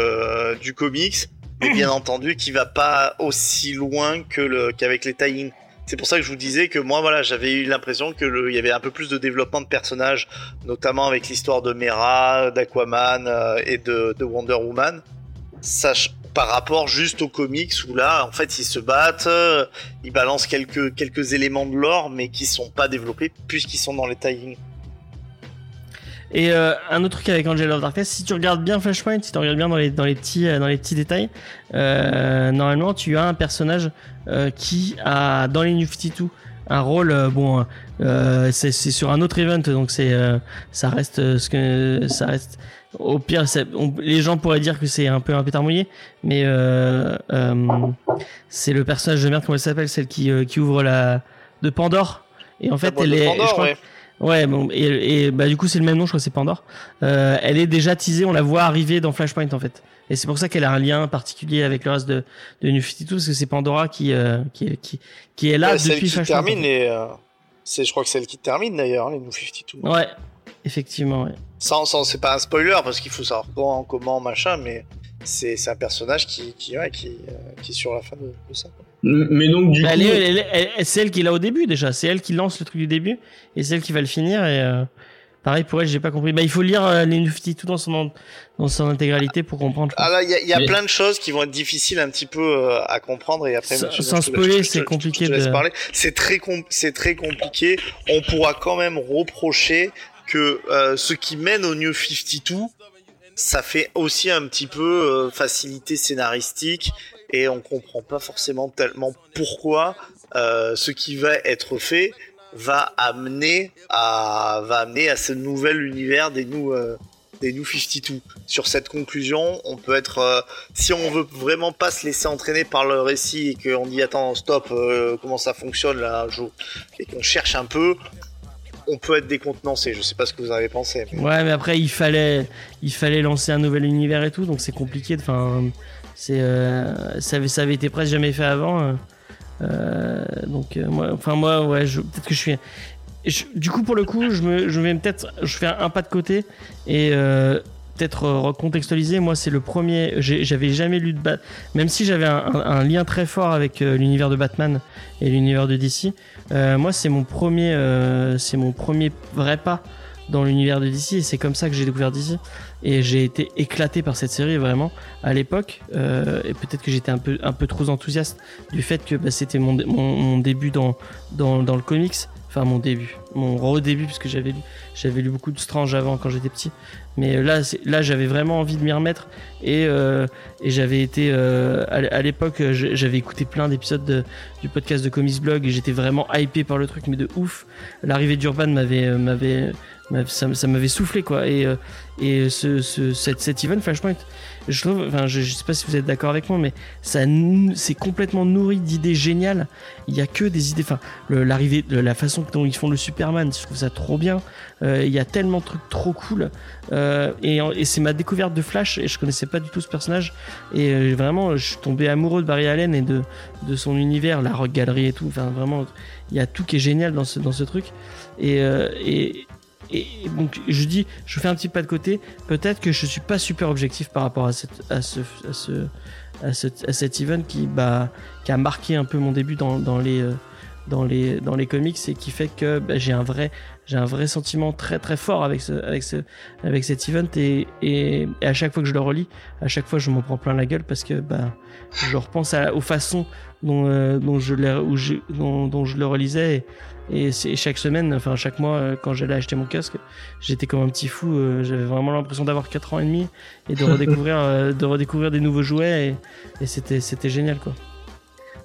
du comics, mais bien entendu qui va pas aussi loin que le qu'avec les tie c'est pour ça que je vous disais que moi, voilà, j'avais eu l'impression que il y avait un peu plus de développement de personnages, notamment avec l'histoire de Mera, d'Aquaman euh, et de, de, Wonder Woman. Ça, par rapport juste aux comics où là, en fait, ils se battent, euh, ils balancent quelques quelques éléments de lore, mais qui sont pas développés puisqu'ils sont dans les tie et euh, un autre truc avec Angel of Darkness, si tu regardes bien Flashpoint, si tu regardes bien dans les, dans les, petits, euh, dans les petits détails, euh, normalement tu as un personnage euh, qui a dans les New 52 un rôle euh, bon c'est sur un autre event donc c'est ça reste ce que ça reste au pire les gens pourraient dire que c'est un peu un pétard mouillé mais c'est le personnage de merde comment elle s'appelle celle qui qui ouvre la de Pandore et en fait elle est je crois, Ouais, bon, et, et bah du coup c'est le même nom, je crois que c'est Pandore. Euh, elle est déjà teasée, on la voit arriver dans Flashpoint en fait. Et c'est pour ça qu'elle a un lien particulier avec le reste de, de New 52, parce que c'est Pandora qui, euh, qui, qui, qui est là ouais, depuis celle qui Termine les, euh, c'est, je crois que c'est celle qui termine d'ailleurs, les New 52. Ouais. Effectivement, ouais. Sans, sans c'est pas un spoiler parce qu'il faut savoir comment, comment machin, mais c'est c'est un personnage qui qui, ouais, qui, euh, qui est sur la fin de, de ça. quoi. Mais donc, du Bah, coup. c'est elle qui l'a au début déjà. C'est elle qui lance le truc du début et c'est elle qui va le finir. Et euh, pareil pour elle, j'ai pas compris. Bah, il faut lire euh, les 52 dans son dans son intégralité pour comprendre. Ah là, il y a, il y a Mais- plein de choses qui vont être difficiles un petit peu euh, à comprendre et après. Sans- spoiler, c'est je te- compliqué je te laisse de- parler. C'est très com- c'est très compliqué. On pourra quand même reprocher que euh, ce qui mène au New 52, ça fait aussi un petit peu euh, facilité scénaristique et on comprend pas forcément tellement pourquoi euh, ce qui va être fait va amener à va amener à ce nouvel univers des New des New 52. Sur cette conclusion, on peut être si on veut vraiment pas se laisser entraîner par le récit et qu'on dit attends stop comment ça fonctionne là je... et qu'on cherche un peu on peut être décontenancé je sais pas ce que vous en avez pensé Ouais, mais après il fallait, il fallait lancer un nouvel univers et tout, donc c'est compliqué. Enfin, c'est, euh, ça avait, été presque jamais fait avant. euh, euh, donc moi, enfin moi, ouais, peut-être que je suis. du coup, pour le coup, je me, vais peut-être, je fais un pas de côté et peut-être euh, recontextualiser. Moi, c'est le premier. J'avais jamais lu de Bat, même si j'avais un, lien très fort avec euh, l'univers de Batman et l'univers de DC. euh, moi, c'est mon premier, mon premier vrai pas dans l'univers de DC et c'est comme ça que j'ai découvert DC et j'ai été éclaté par cette série vraiment à l'époque et peut-être que j'étais un peu trop enthousiaste du fait que bah, c'était mon, dé- mon, mon début dans le comics enfin mon début. Mon redébut puisque j'avais lu j'avais lu beaucoup de Strange avant quand j'étais petit. Mais là c'est- là j'avais vraiment envie de m'y remettre. Et euh, et j'avais été euh, à l'époque euh, j'avais écouté plein d'épisodes de- du podcast de Comics Blog et j'étais vraiment hypé par le truc mais de ouf. L'arrivée d'Urban euh, m'avait m'avait- ça, ça m'avait soufflé quoi. Et euh, et ce, ce cet, event Flashpoint je trouve enfin je, je sais pas si vous êtes d'accord avec moi mais ça c'est complètement nourri d'idées géniales. Il y a que des idées enfin l'arrivée la façon dont ils font le Superman je trouve ça trop bien. Euh, il y a tellement de trucs trop cool. Euh, et, c'est ma découverte de Flash et je connaissais pas du tout ce personnage. Et vraiment je suis tombé amoureux de Barry Allen et de de son univers la rock galerie et tout. Enfin vraiment il y a tout qui est génial dans ce dans ce truc. Et et donc je dis, je fais un petit pas de côté. Peut-être que je suis pas super objectif par rapport à cette, à ce, à ce, à ce, à cet event qui, bah, qui a marqué un peu mon début dans, dans les, euh, dans les, dans les comics et qui fait que bah, j'ai un vrai, j'ai un vrai sentiment très très fort avec ce, avec ce, avec cet event et, et, et à chaque fois que je le relis, à chaque fois je m'en prends plein la gueule parce que bah, je repense à, aux façons dont, euh, dont je où je, dont, dont je le relisais. Et, et c'est chaque semaine, enfin chaque mois, euh, quand j'allais acheter mon casque, j'étais comme un petit fou. euh, J'avais vraiment l'impression d'avoir 4 ans et demi et de redécouvrir, euh, de redécouvrir des nouveaux jouets et, et c'était, génial quoi.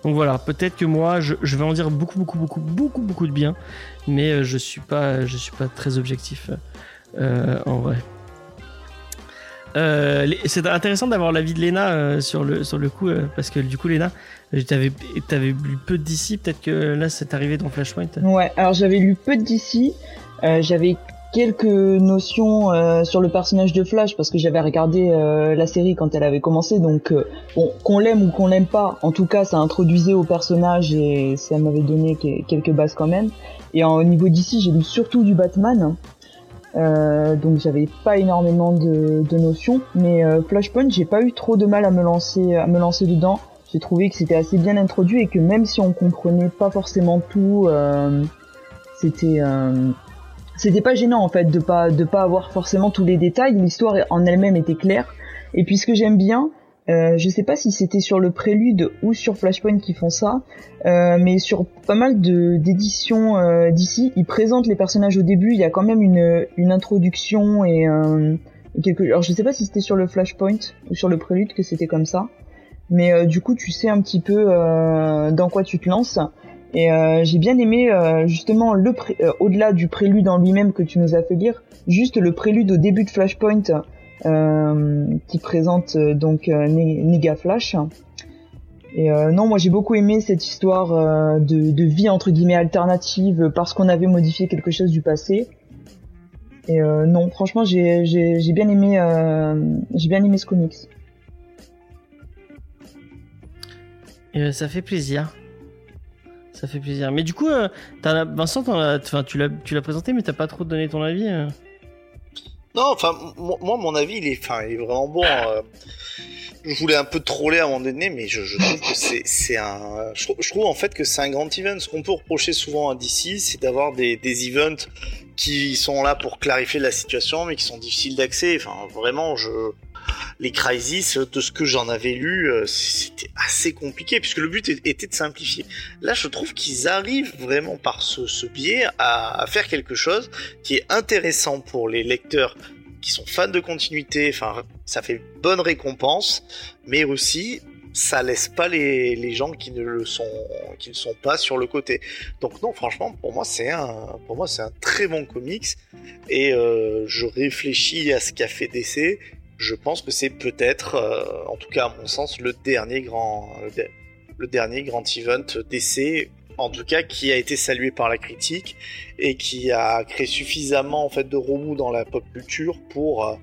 Donc voilà, peut-être que moi, je, je vais en dire beaucoup, beaucoup, beaucoup, beaucoup, beaucoup de bien, mais je suis pas, je suis pas très objectif euh, en vrai. Euh, c'est intéressant d'avoir l'avis de euh, sur le sur le coup euh, parce que du coup euh, t'avais lu peu d'ici, peut-être que là c'est arrivé dans Flashpoint. Ouais, alors j'avais lu peu DC, euh, j'avais quelques notions euh, sur le personnage de Flash parce que j'avais regardé euh, la série quand elle avait commencé, donc euh, bon, qu'on l'aime ou qu'on l'aime pas, en tout cas ça introduisait au personnage et ça m'avait donné que- quelques bases quand même. Et au niveau d'ici, j'ai lu surtout du Batman. Euh, donc j'avais pas énormément de, de notions, mais Flashpoint j'ai pas eu trop de mal à me lancer à me lancer dedans. J'ai trouvé que c'était assez bien introduit et que même si on comprenait pas forcément tout, euh, c'était euh, c'était pas gênant en fait de pas de pas avoir forcément tous les détails. L'histoire en elle-même était claire. Et puis ce que j'aime bien, euh, je sais pas si c'était sur le prélude ou sur Flashpoint qui font ça, euh, mais sur pas mal de d'éditions euh, d'ici, ils présentent les personnages au début. Il y a quand même une une introduction et, euh. Alors je sais pas si c'était sur le Flashpoint ou sur le prélude que c'était comme ça, mais euh, du coup tu sais un petit peu euh, dans quoi tu te lances. Et euh, j'ai bien aimé euh, justement le euh, au-delà du prélude en lui-même que tu nous as fait lire, juste le prélude au début de Flashpoint euh, qui présente donc Nega Flash. Et non, moi j'ai beaucoup aimé cette histoire de, de vie entre guillemets alternative parce qu'on avait modifié quelque chose du passé. Et non, franchement j'ai j'ai j'ai bien aimé j'ai bien aimé ce comics. Et, euh, ça fait plaisir. Ça fait plaisir. Mais du coup, euh, Vincent, tu l'as présenté, mais t'as pas trop donné ton avis. euh. Non, enfin, moi, mon avis, il est, vraiment bon. Euh, je voulais un peu troller à un moment donné, mais je, trouve que c'est, un, je, trouve en fait que c'est un grand event. Ce qu'on peut reprocher souvent à DC, c'est d'avoir des, des events qui sont là pour clarifier la situation, mais qui sont difficiles d'accès. Enfin, vraiment, je, les crises, de ce que j'en avais lu, euh, c'était assez compliqué puisque le but était de simplifier. Là, je trouve qu'ils arrivent vraiment par ce, biais à, faire quelque chose qui est intéressant pour les lecteurs qui sont fans de continuité. Enfin, ça fait bonne récompense, mais aussi ça laisse pas les, gens qui ne le sont pas sur le côté. Donc non, franchement, pour moi c'est un pour moi c'est un très bon comics et euh, je réfléchis à ce qu'a fait DC je pense que c'est peut-être, euh, en tout cas à mon sens, le dernier grand, le, dernier grand event d'essai, en tout cas qui a été salué par la critique et qui a créé suffisamment en fait de remous dans la pop culture pour euh,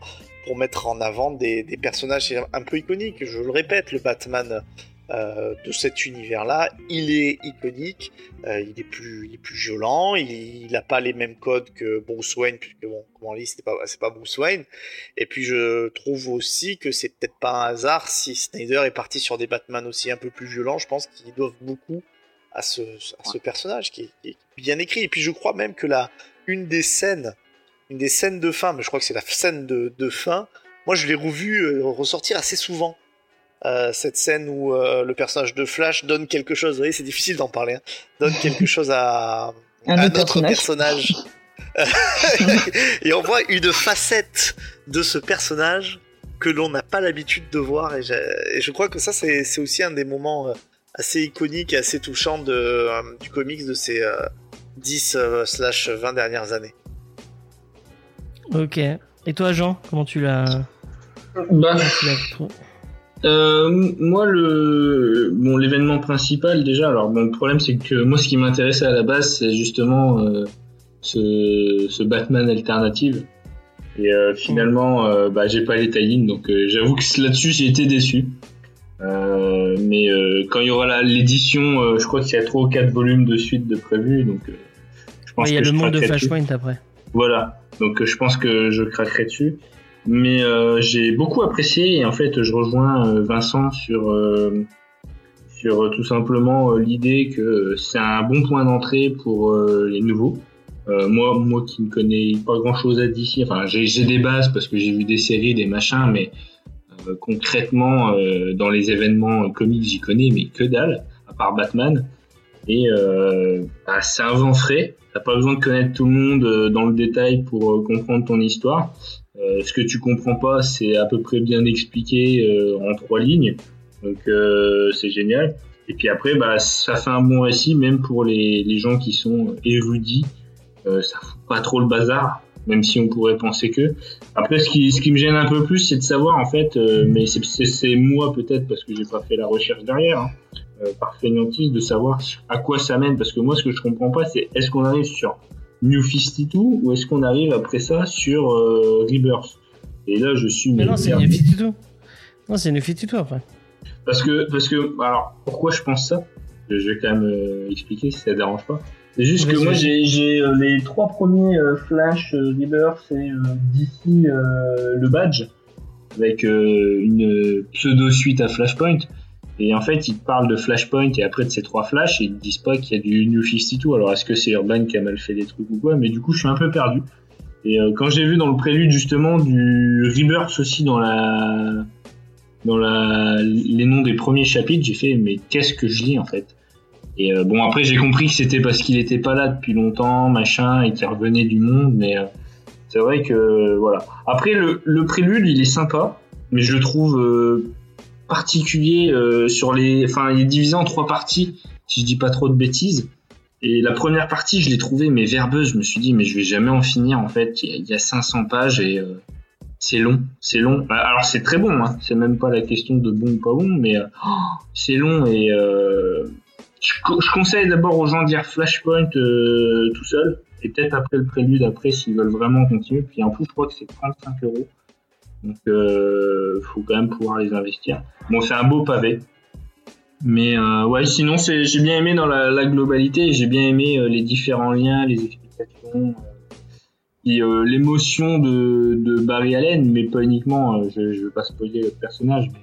pour mettre en avant des, des personnages un peu iconiques. Je le répète, le Batman euh, de cet univers-là. Il est iconique, euh, il est plus, il est plus violent, il n'a pas les mêmes codes que Bruce Wayne, puisque bon, comme on dit, c'est pas, pas Bruce Wayne. Et puis je trouve aussi que c'est peut-être pas un hasard si Snyder est parti sur des Batman aussi un peu plus violents. Je pense qu'ils doivent beaucoup à ce, à ce personnage qui est, bien écrit. Et puis je crois même que la, une des scènes, une des scènes de fin, mais je crois que c'est la scène de, de fin. Moi, je l'ai revu euh, ressortir assez souvent euh, cette scène où euh, le personnage de Flash donne quelque chose. Vous voyez, c'est difficile d'en parler. Hein, donne quelque chose à un, autre personnage. et on voit une facette de ce personnage que l'on n'a pas l'habitude de voir. Et, je crois que ça, c'est aussi un des moments euh, assez iconiques et assez touchants de, du comics de ces 10 slash 20 dernières années. Ok. Et toi, Jean, comment tu l'as bah, euh, moi, le bon, l'événement principal déjà. Alors, bon, le problème, c'est que moi, ce qui m'intéressait à la base, c'est justement euh, ce, ce, Batman alternative. Et euh, finalement, bah, j'ai pas les tie donc j'avoue que là-dessus, j'ai été déçu. mais quand il y aura l'édition, je crois qu'il y a trois ou quatre volumes de suite de prévu, donc je pense il y a le monde de Flashpoint après. Voilà, donc je pense que je craquerai dessus. Mais euh, j'ai beaucoup apprécié et en fait je rejoins euh, Vincent sur euh, sur tout simplement l'idée que c'est un bon point d'entrée pour les nouveaux. moi, moi qui ne connais pas grand chose à d'ici, enfin j'ai des bases parce que j'ai vu des séries, des machins, mais concrètement dans les événements comiques j'y connais mais que dalle, à part Batman. Et bah, c'est un vent frais. T'as pas besoin de connaître tout le monde dans le détail pour comprendre ton histoire. Euh, ce que tu comprends pas, c'est à peu près bien expliqué euh, en trois lignes. Donc euh, c'est génial. Et puis après, bah, ça fait un bon récit, même pour les, gens qui sont érudits. Euh, ça fout pas trop le bazar, même si on pourrait penser que. Après, ce qui, me gêne un peu plus, c'est de savoir, en fait, mais c'est moi peut-être parce que j'ai pas fait la recherche derrière, hein, par fainéantise, de savoir à quoi ça mène. Parce que moi, ce que je comprends pas, c'est est-ce qu'on arrive sur New 52 ou est-ce qu'on arrive après ça sur euh, Rebirth? Et là, je suis. Mais non, c'est New 52. Non, c'est New 52 après. Parce que, parce que, alors, pourquoi je pense ça? Je vais quand même euh, expliquer si ça ne dérange pas. C'est juste que moi, j'ai euh, les trois premiers Flash, Rebirth et d'ici le badge avec une pseudo suite à Flashpoint. Et en fait, ils parlent de Flashpoint et après de ces trois flashs, et ils disent pas qu'il y a du New 52. Alors est-ce que c'est Urban qui a mal fait des trucs ou quoi? Mais du coup, je suis un peu perdu. Et euh, quand j'ai vu dans le prélude justement du Rebirth aussi dans la dans la les noms des premiers chapitres, j'ai fait mais qu'est-ce que je lis en fait? Et euh, bon après j'ai compris que c'était parce qu'il était pas là depuis longtemps, machin, et qu'il revenait du monde, mais euh, c'est vrai que voilà. Après le, le prélude il est sympa, mais je le trouve particulier euh, sur les. Enfin, il est divisé en trois parties, si je dis pas trop de bêtises. Et la première partie, je l'ai trouvée mais verbeuse. Je me suis dit mais je vais jamais en finir en fait. Il y a, 500 pages et euh, c'est long, c'est long. Bah, alors c'est très bon, hein. c'est même pas la question de bon ou pas bon, mais euh, c'est long et je, conseille d'abord aux gens de dire Flashpoint tout seul et peut-être après le prélude après s'ils veulent vraiment continuer. Puis en plus, je crois que c'est 35 euros. Donc, euh, faut quand même pouvoir les investir. Bon, c'est un beau pavé. Mais euh, ouais, sinon, j'ai bien aimé dans la, globalité. J'ai bien aimé euh, les différents liens, les explications. Euh, l'émotion de, Barry Allen, mais pas uniquement, je, je veux pas spoiler le personnage, mais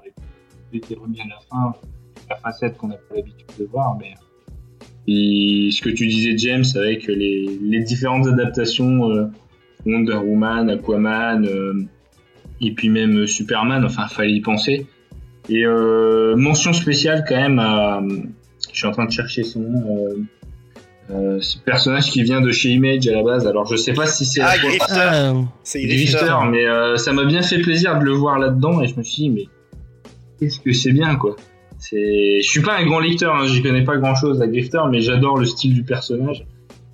avec était remis à la fin, la facette qu'on n'a pas l'habitude de voir, mais et ce que tu disais James avec les, différentes adaptations Wonder Woman, Aquaman, euh, et puis même Superman, enfin fallait y penser. Et euh, mention spéciale quand même à, je suis en train de chercher son nom. Euh, euh, ce personnage qui vient de chez Image à la base. Alors je sais pas si c'est Ah, la- Grifter. Ah, C'est Grifter. mais euh, ça m'a bien fait plaisir de le voir là-dedans et je me suis dit mais qu'est-ce que c'est bien quoi. C'est, je suis pas un grand lecteur, hein, j'y connais pas grand-chose à Grifter, mais j'adore le style du personnage.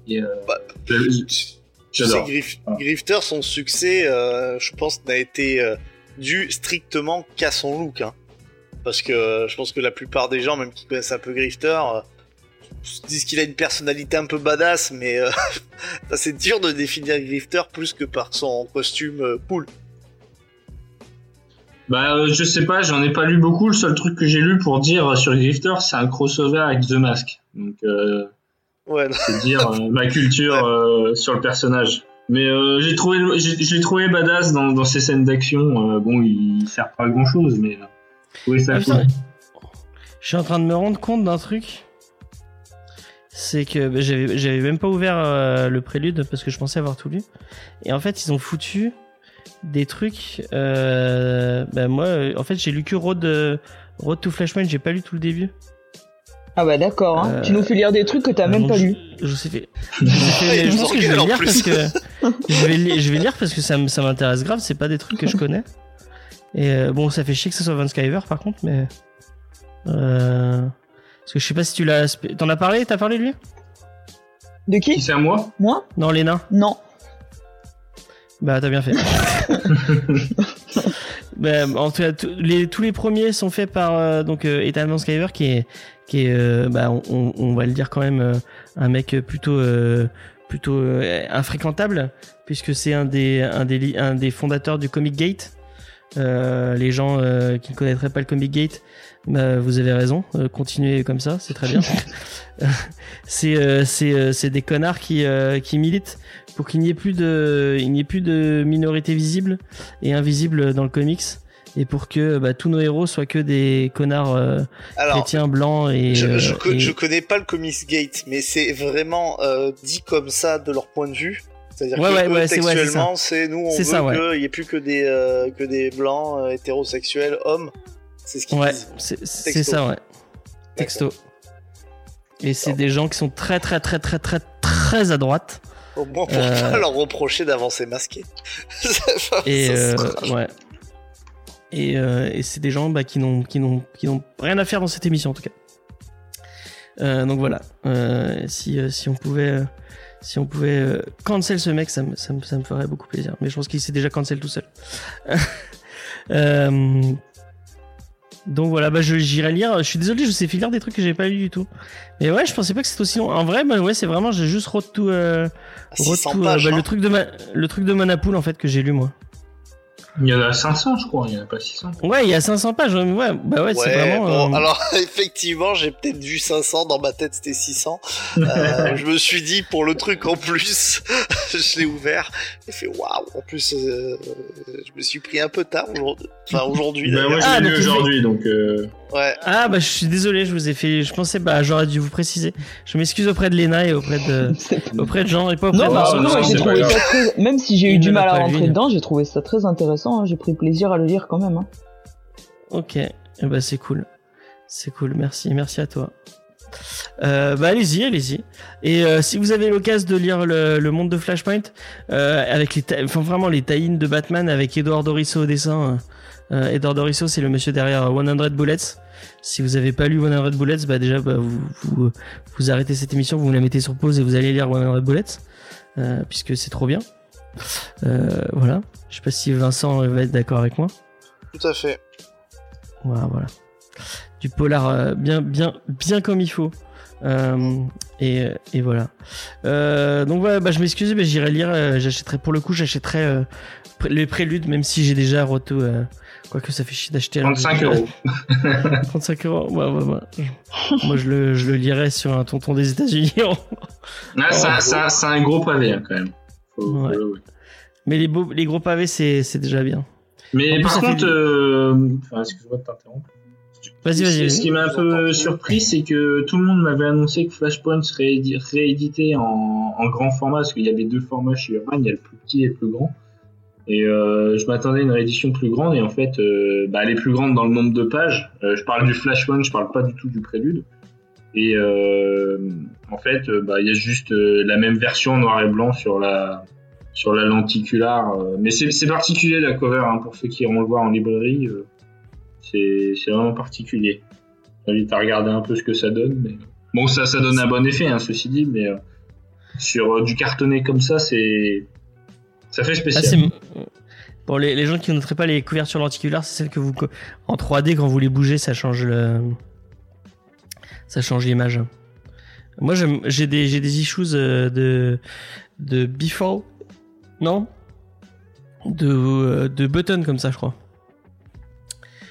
Et euh, Bah, je- Tu sais. Grif-. Grifter, son succès, euh, je pense, n'a été euh, dû strictement qu'à son look. Hein. Parce que euh, je pense que la plupart des gens, même qui connaissent un peu Grifter, euh, se disent qu'il a une personnalité un peu badass, mais euh, c'est dur de définir Grifter plus que par son costume euh, cool. Bah, euh, je sais pas, j'en ai pas lu beaucoup. Le seul truc que j'ai lu pour dire sur Grifter, c'est un crossover avec The Mask. Donc, euh, Ouais, c'est dire euh, ma culture euh, sur le personnage. Mais euh, j'ai trouvé, j'ai- trouvé badass dans, dans ces scènes d'action. Euh, bon, il sert pas à grand chose, mais euh, trouvais ça Ah, cool. Je suis en train de me rendre compte d'un truc. C'est que bah, j'avais j'avais même pas ouvert euh, le prélude parce que je pensais avoir tout lu. Et en fait, ils ont foutu des trucs. euh, bah, moi, en fait, j'ai lu que Road, Road to Flashpoint, j'ai pas lu tout le début. Ah bah d'accord, hein. Euh, tu nous fais lire des trucs que t'as même Donc, pas lu. Je sais fait. je fait- pense que je vais lire parce que je vais, li- je vais lire parce que ça, m'intéresse grave. C'est pas des trucs que je connais. Et euh, bon, ça fait chier que ce soit Van Skyver par contre, mais euh, parce que je sais pas si tu l'as. T'en as parlé T'as parlé de lui? De Qui? C'est à moi? Moi? Non, Léna. Non. Bah t'as bien fait. bah, en tout cas, tous les, tous les premiers sont faits par euh, donc euh, Ethan Van Skyver qui est qui est euh, bah on, va le dire quand même euh, un mec plutôt euh, plutôt euh, infréquentable puisque c'est un des un des li- un des fondateurs du Comic Gate. Euh, les gens euh, qui ne connaîtraient pas le Comic Gate, bah, vous avez raison, euh, continuez comme ça, c'est très bien. c'est euh, c'est euh, c'est des connards qui euh, qui militent pour qu'il n'y ait plus de il n'y ait plus de minorité visible et invisible dans le comics et pour que bah, tous nos héros soient que des connards euh, Alors, chrétiens blancs et, je, je, euh, et- je connais pas le Comics Gate, mais c'est vraiment euh, dit comme ça de leur point de vue. C'est-à-dire Ouais, que ouais, ouais, textuellement, c'est nous, on veut qu'il y ait plus que des, euh, que des blancs hétérosexuels hommes. C'est ce qu'ils disent. c'est ça ouais. Texto. Et c'est des gens qui sont très très très très très très à droite. Au moins pour pas leur reprocher d'avancer masqué. Et ça ouais et, euh, et c'est des gens bah, qui n'ont qui n'ont qui n'ont rien à faire dans cette émission en tout cas. Euh, donc voilà. Euh, si si on pouvait si on pouvait cancel ce mec ça me, ça me ça me ferait beaucoup plaisir. Mais je pense qu'il s'est déjà cancel tout seul. Euh, donc voilà bah je j'irai lire. Je suis désolé je vous ai fait lire des trucs que j'ai pas lu du tout. Mais ouais je pensais pas que c'était aussi long. En vrai bah ouais c'est vraiment j'ai juste road to euh, à road 600 to, euh, pages. bah, hein. le truc de ma- le truc de Manapool en fait que j'ai lu moi Il y en a 500, je crois, il y en a pas 600. Ouais, il y a 500 pages. Ouais, bah ouais, c'est Ouais, vraiment. bon, euh, alors effectivement, j'ai peut-être vu 500, dans ma tête c'était 600. Euh, je me suis dit, pour le truc en plus, je l'ai ouvert, j'ai fait waouh, en plus, euh, je me suis pris un peu tard aujourd'hui. Enfin, aujourd'hui Bah, je Ah, aujourd'hui, donc. Ouais, Ah bah je suis désolé, je vous ai fait. Je pensais bah j'aurais dû vous préciser. Je m'excuse auprès de Léna et auprès de auprès de Jean et pas auprès Non, de bah, Vincent. non, non, j'ai trouvé ça très... Même si j'ai eu du mal à rentrer lu. dedans, j'ai trouvé ça très intéressant. Hein. J'ai pris plaisir à le lire quand même. hein. Ok, eh bah c'est cool, c'est cool. Merci, merci à toi. Euh, bah allez-y, allez-y. Et euh, si vous avez l'occasion de lire le, monde de Flashpoint euh, avec les, enfin vraiment les tie de Batman avec Edouard Dorisso au dessin. Edouard Dorisso, c'est le monsieur derrière 100 Bullets. Si vous avez pas lu 100 Bullets, bah déjà bah, vous, vous vous arrêtez cette émission, vous la mettez sur pause et vous allez lire 100 Bullets puisque c'est trop bien. Euh, voilà. Je sais pas si Vincent va être d'accord avec moi. tout à fait. Voilà, voilà. Du polar euh, bien, bien, bien comme il faut. Euh, et, et voilà. Euh, donc voilà, bah, je m'excuse, mais j'irai lire. euh, j'achèterai pour le coup, j'achèterai euh, les préludes, même si j'ai déjà Roto. Euh, Quoique ça fait chier d'acheter. alors que 35 j'ai- euros. 35 euros. Ouais, ouais, ouais. Moi, je le, je le lirai sur un tonton des États-Unis. Ah, c'est un- c'est un- c'est un gros pavé, hein, quand même. Ouais. ouais. Mais les, beaux, les gros pavés, c'est déjà bien. Mais En par contre, euh, enfin, excuse-moi de t'interrompre. Vas-y, vas-y. Ce qui m'a un peu surpris, c'est que tout le monde m'avait annoncé que Flashpoint serait édi- réédité en, en grand format, parce qu'il y avait deux formats chez Urban, il y a le plus petit et le plus grand. Et euh, je m'attendais à une réédition plus grande, et en fait, euh, bah, elle est plus grande dans le nombre de pages. Euh, je parle du Flashpoint, je parle pas du tout du Prélude. Et euh, en fait, euh, bah, il y a juste euh, la même version noir et blanc sur la sur la lenticular. mais c'est particulier la cover, hein, pour ceux qui iront le voir en librairie. c'est vraiment particulier. J'invite à regarder un peu ce que ça donne. Mais... Bon, ça, ça donne un bon effet, hein, ceci dit, mais euh, sur euh, du cartonné comme ça, c'est. Ça fait Ah, spécial. c'est- Pour les, les gens qui ne noteraient pas les couvertures lenticulaires, c'est celle que vous. En 3D, quand vous les bougez, ça change le. Ça change l'image. Moi, j'ai des, j'ai des issues euh, de. de Before. Non? De, euh, de Button comme ça, je crois.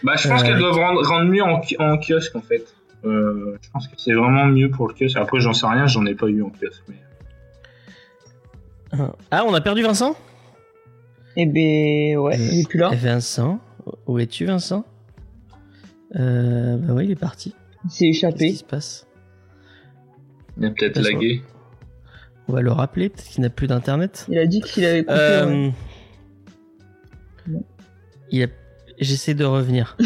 bah, je pense euh, qu'elles doivent rendre, rendre mieux en, ki- en kiosque, en fait. Euh, je pense que c'est vraiment mieux pour le kiosque. Après, j'en sais rien, j'en ai pas eu en kiosque. Mais... Ah, on a perdu Vincent? Eh ben ouais, il est plus là. Vincent Où es-tu, Vincent? Euh, Bah oui, il est parti. Il s'est Qu'est-ce qui échappé. se passe Il a peut-être lagué. On va le rappeler, peut-être qu'il n'a plus d'internet. Il a dit qu'il avait coupé. Euh, il a... J'essaie de revenir.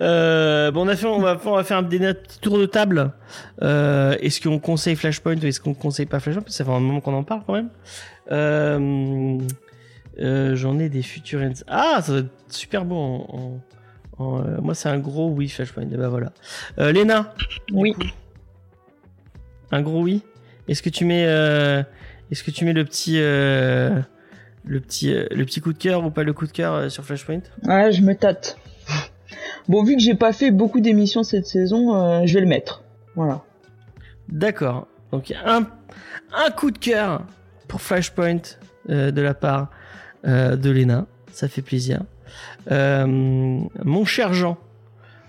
Euh, bon, on, a fait, on, va, on va faire un des petits tour de table. Euh, est-ce qu'on conseille Flashpoint ou est-ce qu'on conseille pas Flashpoint? Parce que ça fait un moment qu'on en parle quand même. Euh, euh, J'en ai des futurs. Ah, ça va être super beau. En, en- en, euh, moi, c'est un gros oui Flashpoint. Et ben voilà. Euh, Léna, Oui. coup, un gros oui. Est-ce que tu mets, euh, est-ce que tu mets le petit, euh, le petit, le petit coup de cœur ou pas le coup de cœur sur Flashpoint Ouais, je me tâte. Bon, vu que j'ai pas fait beaucoup d'émissions cette saison, je vais le mettre. Voilà. D'accord. Donc un, un coup de cœur pour Flashpoint de la part de Lena. Ça fait plaisir. Euh, mon cher Jean.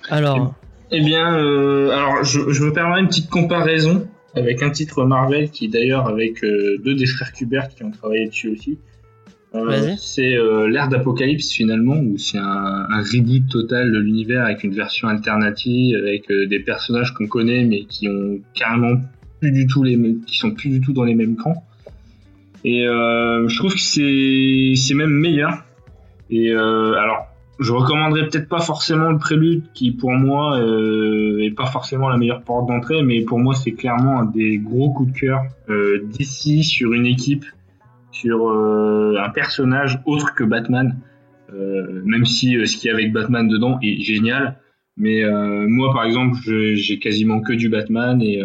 Alors, Eh bien, euh, alors je, je me permets une petite comparaison avec un titre Marvel qui d'ailleurs avec euh, deux des frères Kubert qui ont travaillé dessus aussi. Euh, c'est euh, l'ère d'Apocalypse finalement où c'est un, un reboot total de l'univers avec une version alternative avec des personnages qu'on connaît mais qui ont carrément plus du tout les mêmes, qui sont plus du tout dans les mêmes camps. Et je trouve que c'est c'est même meilleur. Et euh, alors je recommanderais peut-être pas forcément le prélude qui pour moi euh, est pas forcément la meilleure porte d'entrée mais pour moi c'est clairement un des gros coups de cœur euh, d'ici sur une équipe sur euh, un personnage autre que Batman euh, même si euh, ce qu'il y a avec Batman dedans est génial. Mais moi par exemple j'ai quasiment que du Batman et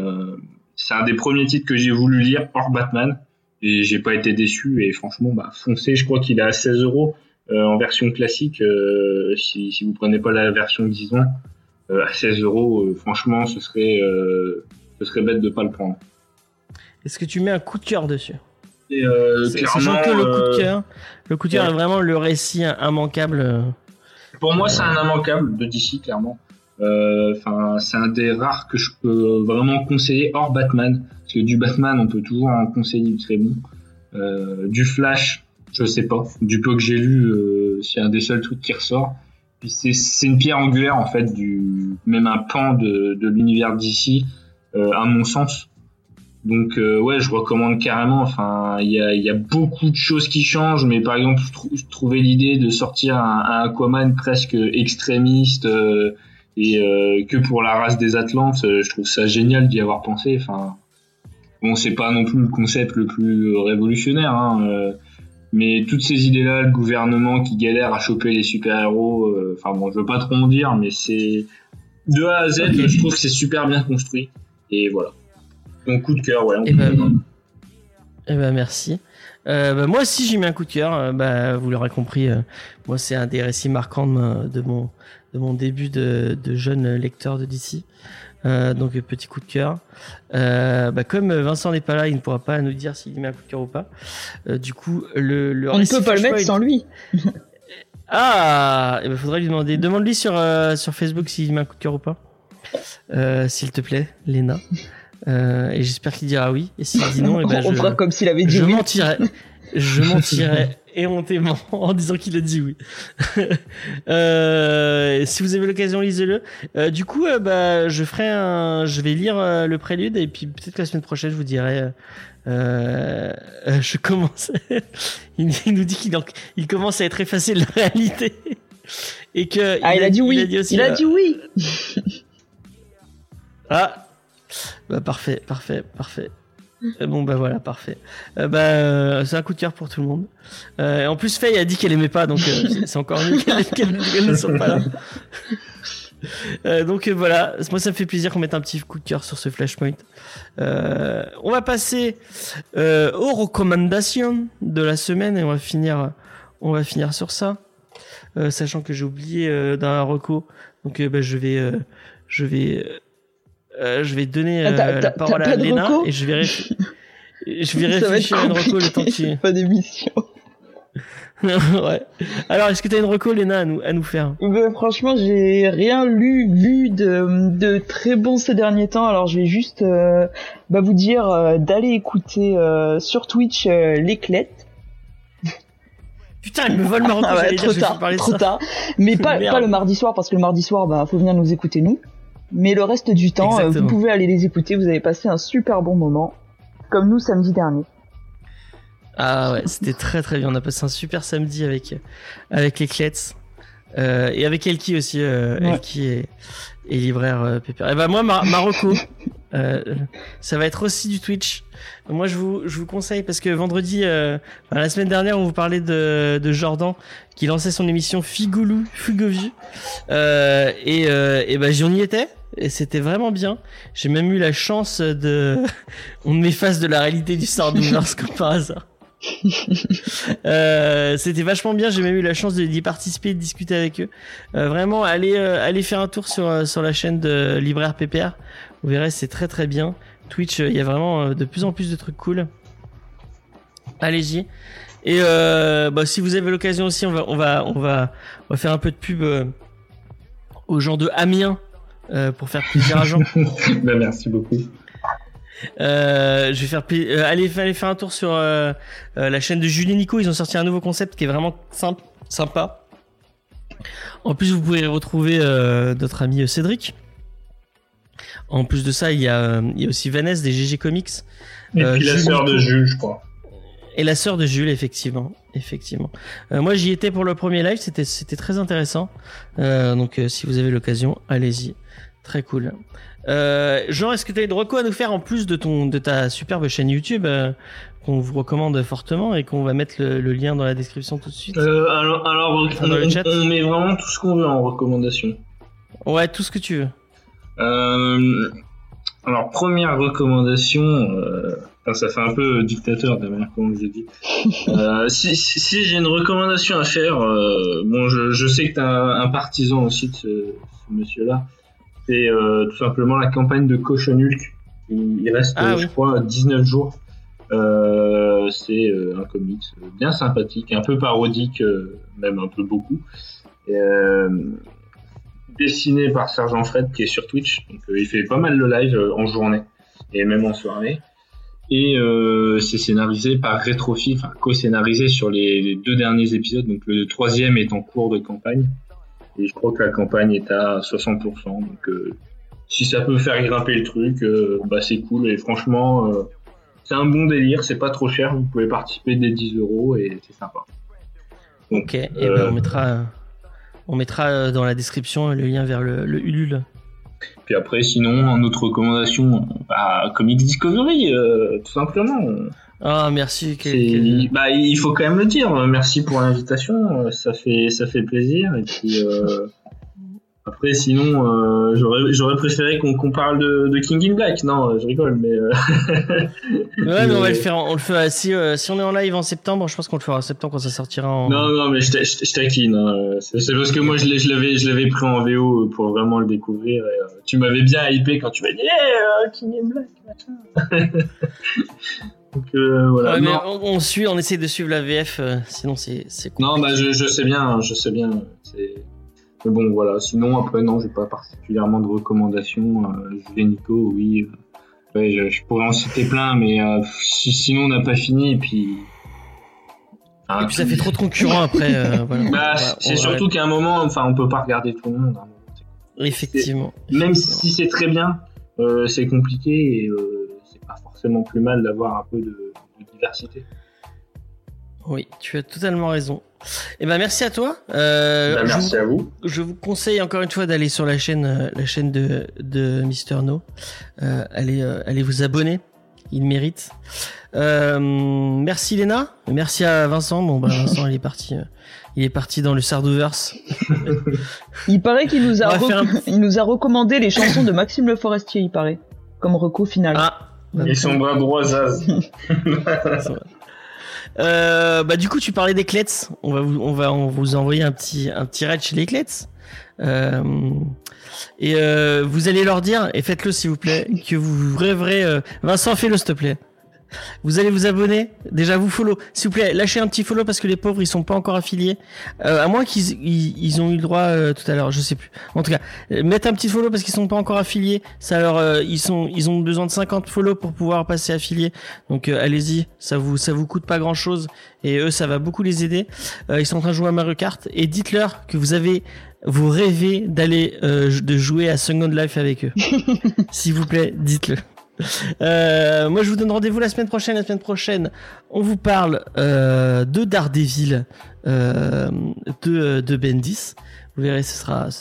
c'est un des premiers titres que j'ai voulu lire hors Batman et j'ai pas été déçu. Et franchement bah foncez je crois qu'il est à 16 euros en version classique, euh, si, si vous prenez pas la version 10 ans, euh, à 16 euros, euh, franchement, ce serait, euh, ce serait bête de pas le prendre. est-ce que tu mets un coup de cœur dessus Et, euh, Sachant que le coup de euh, cœur, le coup de cœur ouais. est vraiment le récit immanquable. euh, Pour moi, c'est un immanquable de DC, clairement. Euh, Enfin, c'est un des rares que je peux vraiment conseiller hors Batman, parce que du Batman, on peut toujours en conseiller du très bon. Euh, du Flash, je sais pas. Du peu que j'ai lu, euh, c'est un des seuls trucs qui ressort. Puis c'est une pierre angulaire en fait du même un pan de, de l'univers d'ici, euh, à mon sens. Donc euh, ouais, je recommande carrément. Enfin, il y a, y a beaucoup de choses qui changent, mais par exemple, je, trou- je trouvais l'idée de sortir un, un Aquaman presque extrémiste euh, et euh, que pour la race des Atlantes, euh, je trouve ça génial d'y avoir pensé. Enfin, bon, c'est pas non plus le concept le plus révolutionnaire, hein, euh, mais toutes ces idées-là, le gouvernement qui galère à choper les super-héros, euh, enfin bon, je veux pas trop en dire, mais c'est de A à Z, je trouve que c'est super bien construit. Et voilà. Donc coup de cœur, ouais. on Eh ben. Eh ben merci. Euh, bah, moi aussi j'ai mis un coup de cœur. Euh, bah, vous l'aurez compris, euh, moi c'est un des récits marquants de, mon de mon début de, de jeune lecteur de DC. Euh, donc petit coup de cœur. Euh, bah, comme Vincent n'est pas là, il ne pourra pas nous dire s'il met un coup de cœur ou pas. Euh, du coup, le, le On ne peut pas le mettre sans lui. Ah, il faudrait lui demander. Demande-lui sur, sur Facebook s'il met un coup de cœur ou pas. S'il te plaît, Léna. Et j'espère qu'il dira oui. Et s'il dit non, et ben on je, fera comme s'il avait dit je oui. mentirai. Je mentirai éhontément en disant qu'il a dit oui. euh, si vous avez l'occasion, lisez-le. Euh, du coup, euh, bah, je ferai un, je vais lire euh, le prélude et puis peut-être la semaine prochaine, je vous dirai. euh, je commence. il, il nous dit qu'il en- il commence à être effacé de la réalité et que Ah, il, a dit oui. Il a dit aussi. il a dit oui. Ah bah parfait, parfait, parfait. Euh, Bon bah voilà, parfait. Euh, bah euh, c'est un coup de cœur pour tout le monde. Euh, en plus Faye a dit qu'elle aimait pas, donc euh, c'est- encore mieux qu'elle ne soit pas là. Euh, donc voilà, moi ça me fait plaisir qu'on mette un petit coup de cœur sur ce flashpoint. On va passer aux recommandations de la semaine et on va finir, on va finir sur ça, sachant que j'ai oublié d'un reco, donc bah, je vais, je vais, euh, je vais donner Ah, euh, la parole à Léna reco et je vais, réfléchir. je vais réfléchir à une reco le temps que. Pas d'émission. ouais. Alors, est-ce que tu as une reco, Léna, à nous, à nous faire? Ben, franchement, j'ai rien lu, vu de, de très bon ces derniers temps. Alors, je vais juste euh, bah, vous dire euh, d'aller écouter euh, sur Twitch l'éclette. Putain, elle me vole ma reco, Ah ouais, j'allais dire, trop tard, trop ça. tard. Mais pas, pas le mardi soir, parce que le mardi soir, bah, faut venir nous écouter nous. Mais le reste du temps, euh, vous pouvez aller les écouter. Vous avez passé un super bon moment, comme nous samedi dernier. Ah ouais, c'était très très bien. On a passé un super samedi avec avec les Clets euh, et avec Elki aussi. Euh, Ouais. Elki et, et libraire euh, Pépère. Et bah moi, Mar Marocco, euh, ça va être aussi du Twitch. Moi, je vous je vous conseille parce que vendredi, euh, la semaine dernière, on vous parlait de de Jordan qui lançait son émission Figoulou Fugovu euh, et euh, et ben j'y y étais. Et c'était vraiment bien. J'ai même eu la chance de, on m'efface de la réalité du Sardouverse comme par hasard. Euh, c'était vachement bien. J'ai même eu la chance d'y participer, de discuter avec eux. Euh, vraiment, allez, euh, allez faire un tour sur euh, sur la chaîne de Libraire PPR. Vous verrez, c'est très très bien. Twitch, il y a vraiment de plus en plus de trucs cool. Allez-y. Et bah, si vous avez l'occasion aussi, on va on va on va on va faire un peu de pub aux gens de Amiens euh, pour faire plaisir à Jean. bah, merci beaucoup. Euh, je vais faire euh, allez, allez faire un tour sur euh, euh, la chaîne de Julie Nico. Ils ont sorti un nouveau concept qui est vraiment simple, sympa. En plus, vous pouvez retrouver euh, notre ami Cédric. En plus de ça, il y a, il y a aussi Vanessa des GG Comics Et puis la sœur de. Jules, je crois. et la sœur de Jules, effectivement, effectivement. Euh, moi, j'y étais pour le premier live. C'était c'était très intéressant. Euh, donc, euh, si vous avez l'occasion, allez-y. Très cool. Euh, Jean, est-ce que tu as une reco à nous faire en plus de ton de ta superbe chaîne YouTube euh, qu'on vous recommande fortement et qu'on va mettre le, le lien dans la description tout de suite? Euh, alors, alors on, met vraiment tout ce qu'on veut en recommandation. Ouais, tout ce que tu veux. Alors, première recommandation, enfin, ça fait un peu dictateur de la manière comment je dis. Si si, si j'ai une recommandation à faire, bon, je, je sais que tu un, un partisan aussi de ce, ce monsieur-là. C'est euh, tout simplement la campagne de Cochon Hulk. Il, reste, Ah euh, oui. je crois, 19 jours. Euh, c'est un comics bien sympathique, un peu parodique, même un peu beaucoup. Et, dessiné par Sergent Fred qui est sur Twitch. Donc, il fait pas mal de live en journée et même en soirée. Et euh, c'est scénarisé par Retrofi, enfin co-scénarisé sur les, les deux derniers épisodes. Donc le troisième est en cours de campagne. Et je crois que la campagne est à 60%. Donc euh, si ça peut faire grimper le truc, euh, bah c'est cool. Et franchement, euh, c'est un bon délire. C'est pas trop cher. Vous pouvez participer dès 10 euros et c'est sympa. Donc, Ok. Et euh, ben on mettra on mettra dans la description le lien vers le, le Ulule. Puis après, sinon, en autre recommandation, bah, Comics Discovery, tout simplement. Ah merci. quel- Bah, il faut quand même le dire. Merci pour l'invitation. euh, Ça fait, ça fait plaisir. Et puis, euh, après, sinon, euh, j'aurais, j'aurais préféré qu'on, parle de, de King in Black. Non, je rigole, mais. euh, Ouais, mais on va le faire. On le fera si si on est en live en septembre. Je pense qu'on le fera en septembre quand ça sortira en. Non, non, mais je, t'a- je, je taquine. hein. C'est, parce que moi, je, l'avais, je l'avais pris en VO pour vraiment le découvrir. Et, tu m'avais bien hypé quand tu m'as dit, hey, euh, King in Black. Donc, euh, voilà. Ouais, mais Non. on, on suit, on essaie de suivre la VF, euh, sinon c'est Non, bah je, je sais bien, je sais bien. Mais bon, voilà. Sinon, après, non, j'ai pas particulièrement de recommandations. Euh, Nico, oui. euh, Ouais, je, je pourrais en citer plein, mais euh, si, sinon on n'a pas fini, et puis. Et puis ça fait trop de concurrents après. voilà. Bah, c'est surtout qu'à un moment, enfin, on peut pas regarder tout le monde. hein. Effectivement. Même si c'est très bien, c'est compliqué et forcément plus mal d'avoir un peu de, de diversité. Oui, tu as totalement raison. Eh ben merci à toi. Euh, je merci vous- à vous. Je vous conseille encore une fois d'aller sur la chaîne, euh, la chaîne de, de Mister No. Euh, allez, euh, allez vous abonner. Il mérite. Euh, merci Léna. Merci à Vincent. Bon, bah, Vincent, il est parti. euh, il est parti dans le Sardouverse. Il paraît qu'il nous a, il nous a recommandé les chansons de Maxime Le Forestier, il paraît, comme reco final. Ah. Et son bras droit, Zaz. Euh, bah du coup, tu parlais des Clets. On va vous, on va on vous envoyer un petit, un petit raid chez les Clets. Euh, et euh, vous allez leur dire, et faites-le s'il vous plaît, que vous rêverez. Vincent, fais-le s'il te plaît. Vous allez vous abonner, déjà vous follow. S'il vous plaît, lâchez un petit follow parce que les pauvres ils sont pas encore affiliés. Euh, à moins qu'ils ils, ils ont eu le droit euh, tout à l'heure, je sais plus. En tout cas, euh, mettre un petit follow parce qu'ils sont pas encore affiliés. Ça leur, euh, ils sont, ils ont besoin de 50 follow pour pouvoir passer affiliés. Donc euh, allez-y, ça vous, ça vous coûte pas grand chose et eux ça va beaucoup les aider. Euh, ils sont en train de jouer à Mario Kart et dites-leur que vous avez, vous rêvez d'aller euh, de jouer à Second Life avec eux. S'il vous plaît, dites-le. Euh, moi, je vous donne rendez-vous la semaine prochaine. La semaine prochaine, on vous parle euh, de Daredevil, euh, de, de Bendis. Vous verrez, ce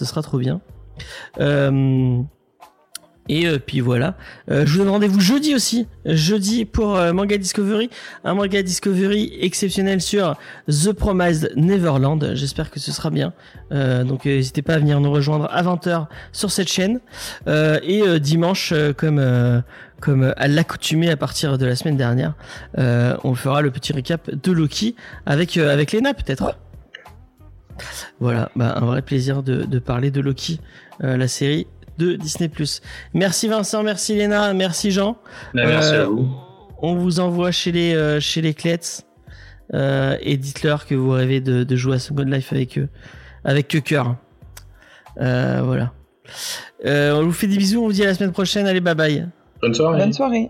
sera, trop bien. Et euh, puis voilà. Euh, je vous donne rendez-vous jeudi aussi. Jeudi pour euh, Manga Discovery. Un Manga Discovery exceptionnel sur The Promised Neverland. J'espère que ce sera bien. Euh, donc euh, n'hésitez pas à venir nous rejoindre à 20h sur cette chaîne. Euh, et euh, dimanche, euh, comme, euh, comme à l'accoutumée à partir de la semaine dernière, euh, on fera le petit récap de Loki avec, euh, avec Lena peut-être. Voilà, bah, un vrai plaisir de, de parler de Loki, euh, la série de Disney+. Merci Vincent, merci Léna, merci Jean. Bah, merci Euh, à vous. On vous envoie chez les euh, chez les Clets euh, et dites-leur que vous rêvez de, de jouer à Second Life avec eux, avec que cœur. Euh, voilà. Euh, on vous fait des bisous, on vous dit à la semaine prochaine. Allez, bye bye. Bonne soirée. Bonne soirée.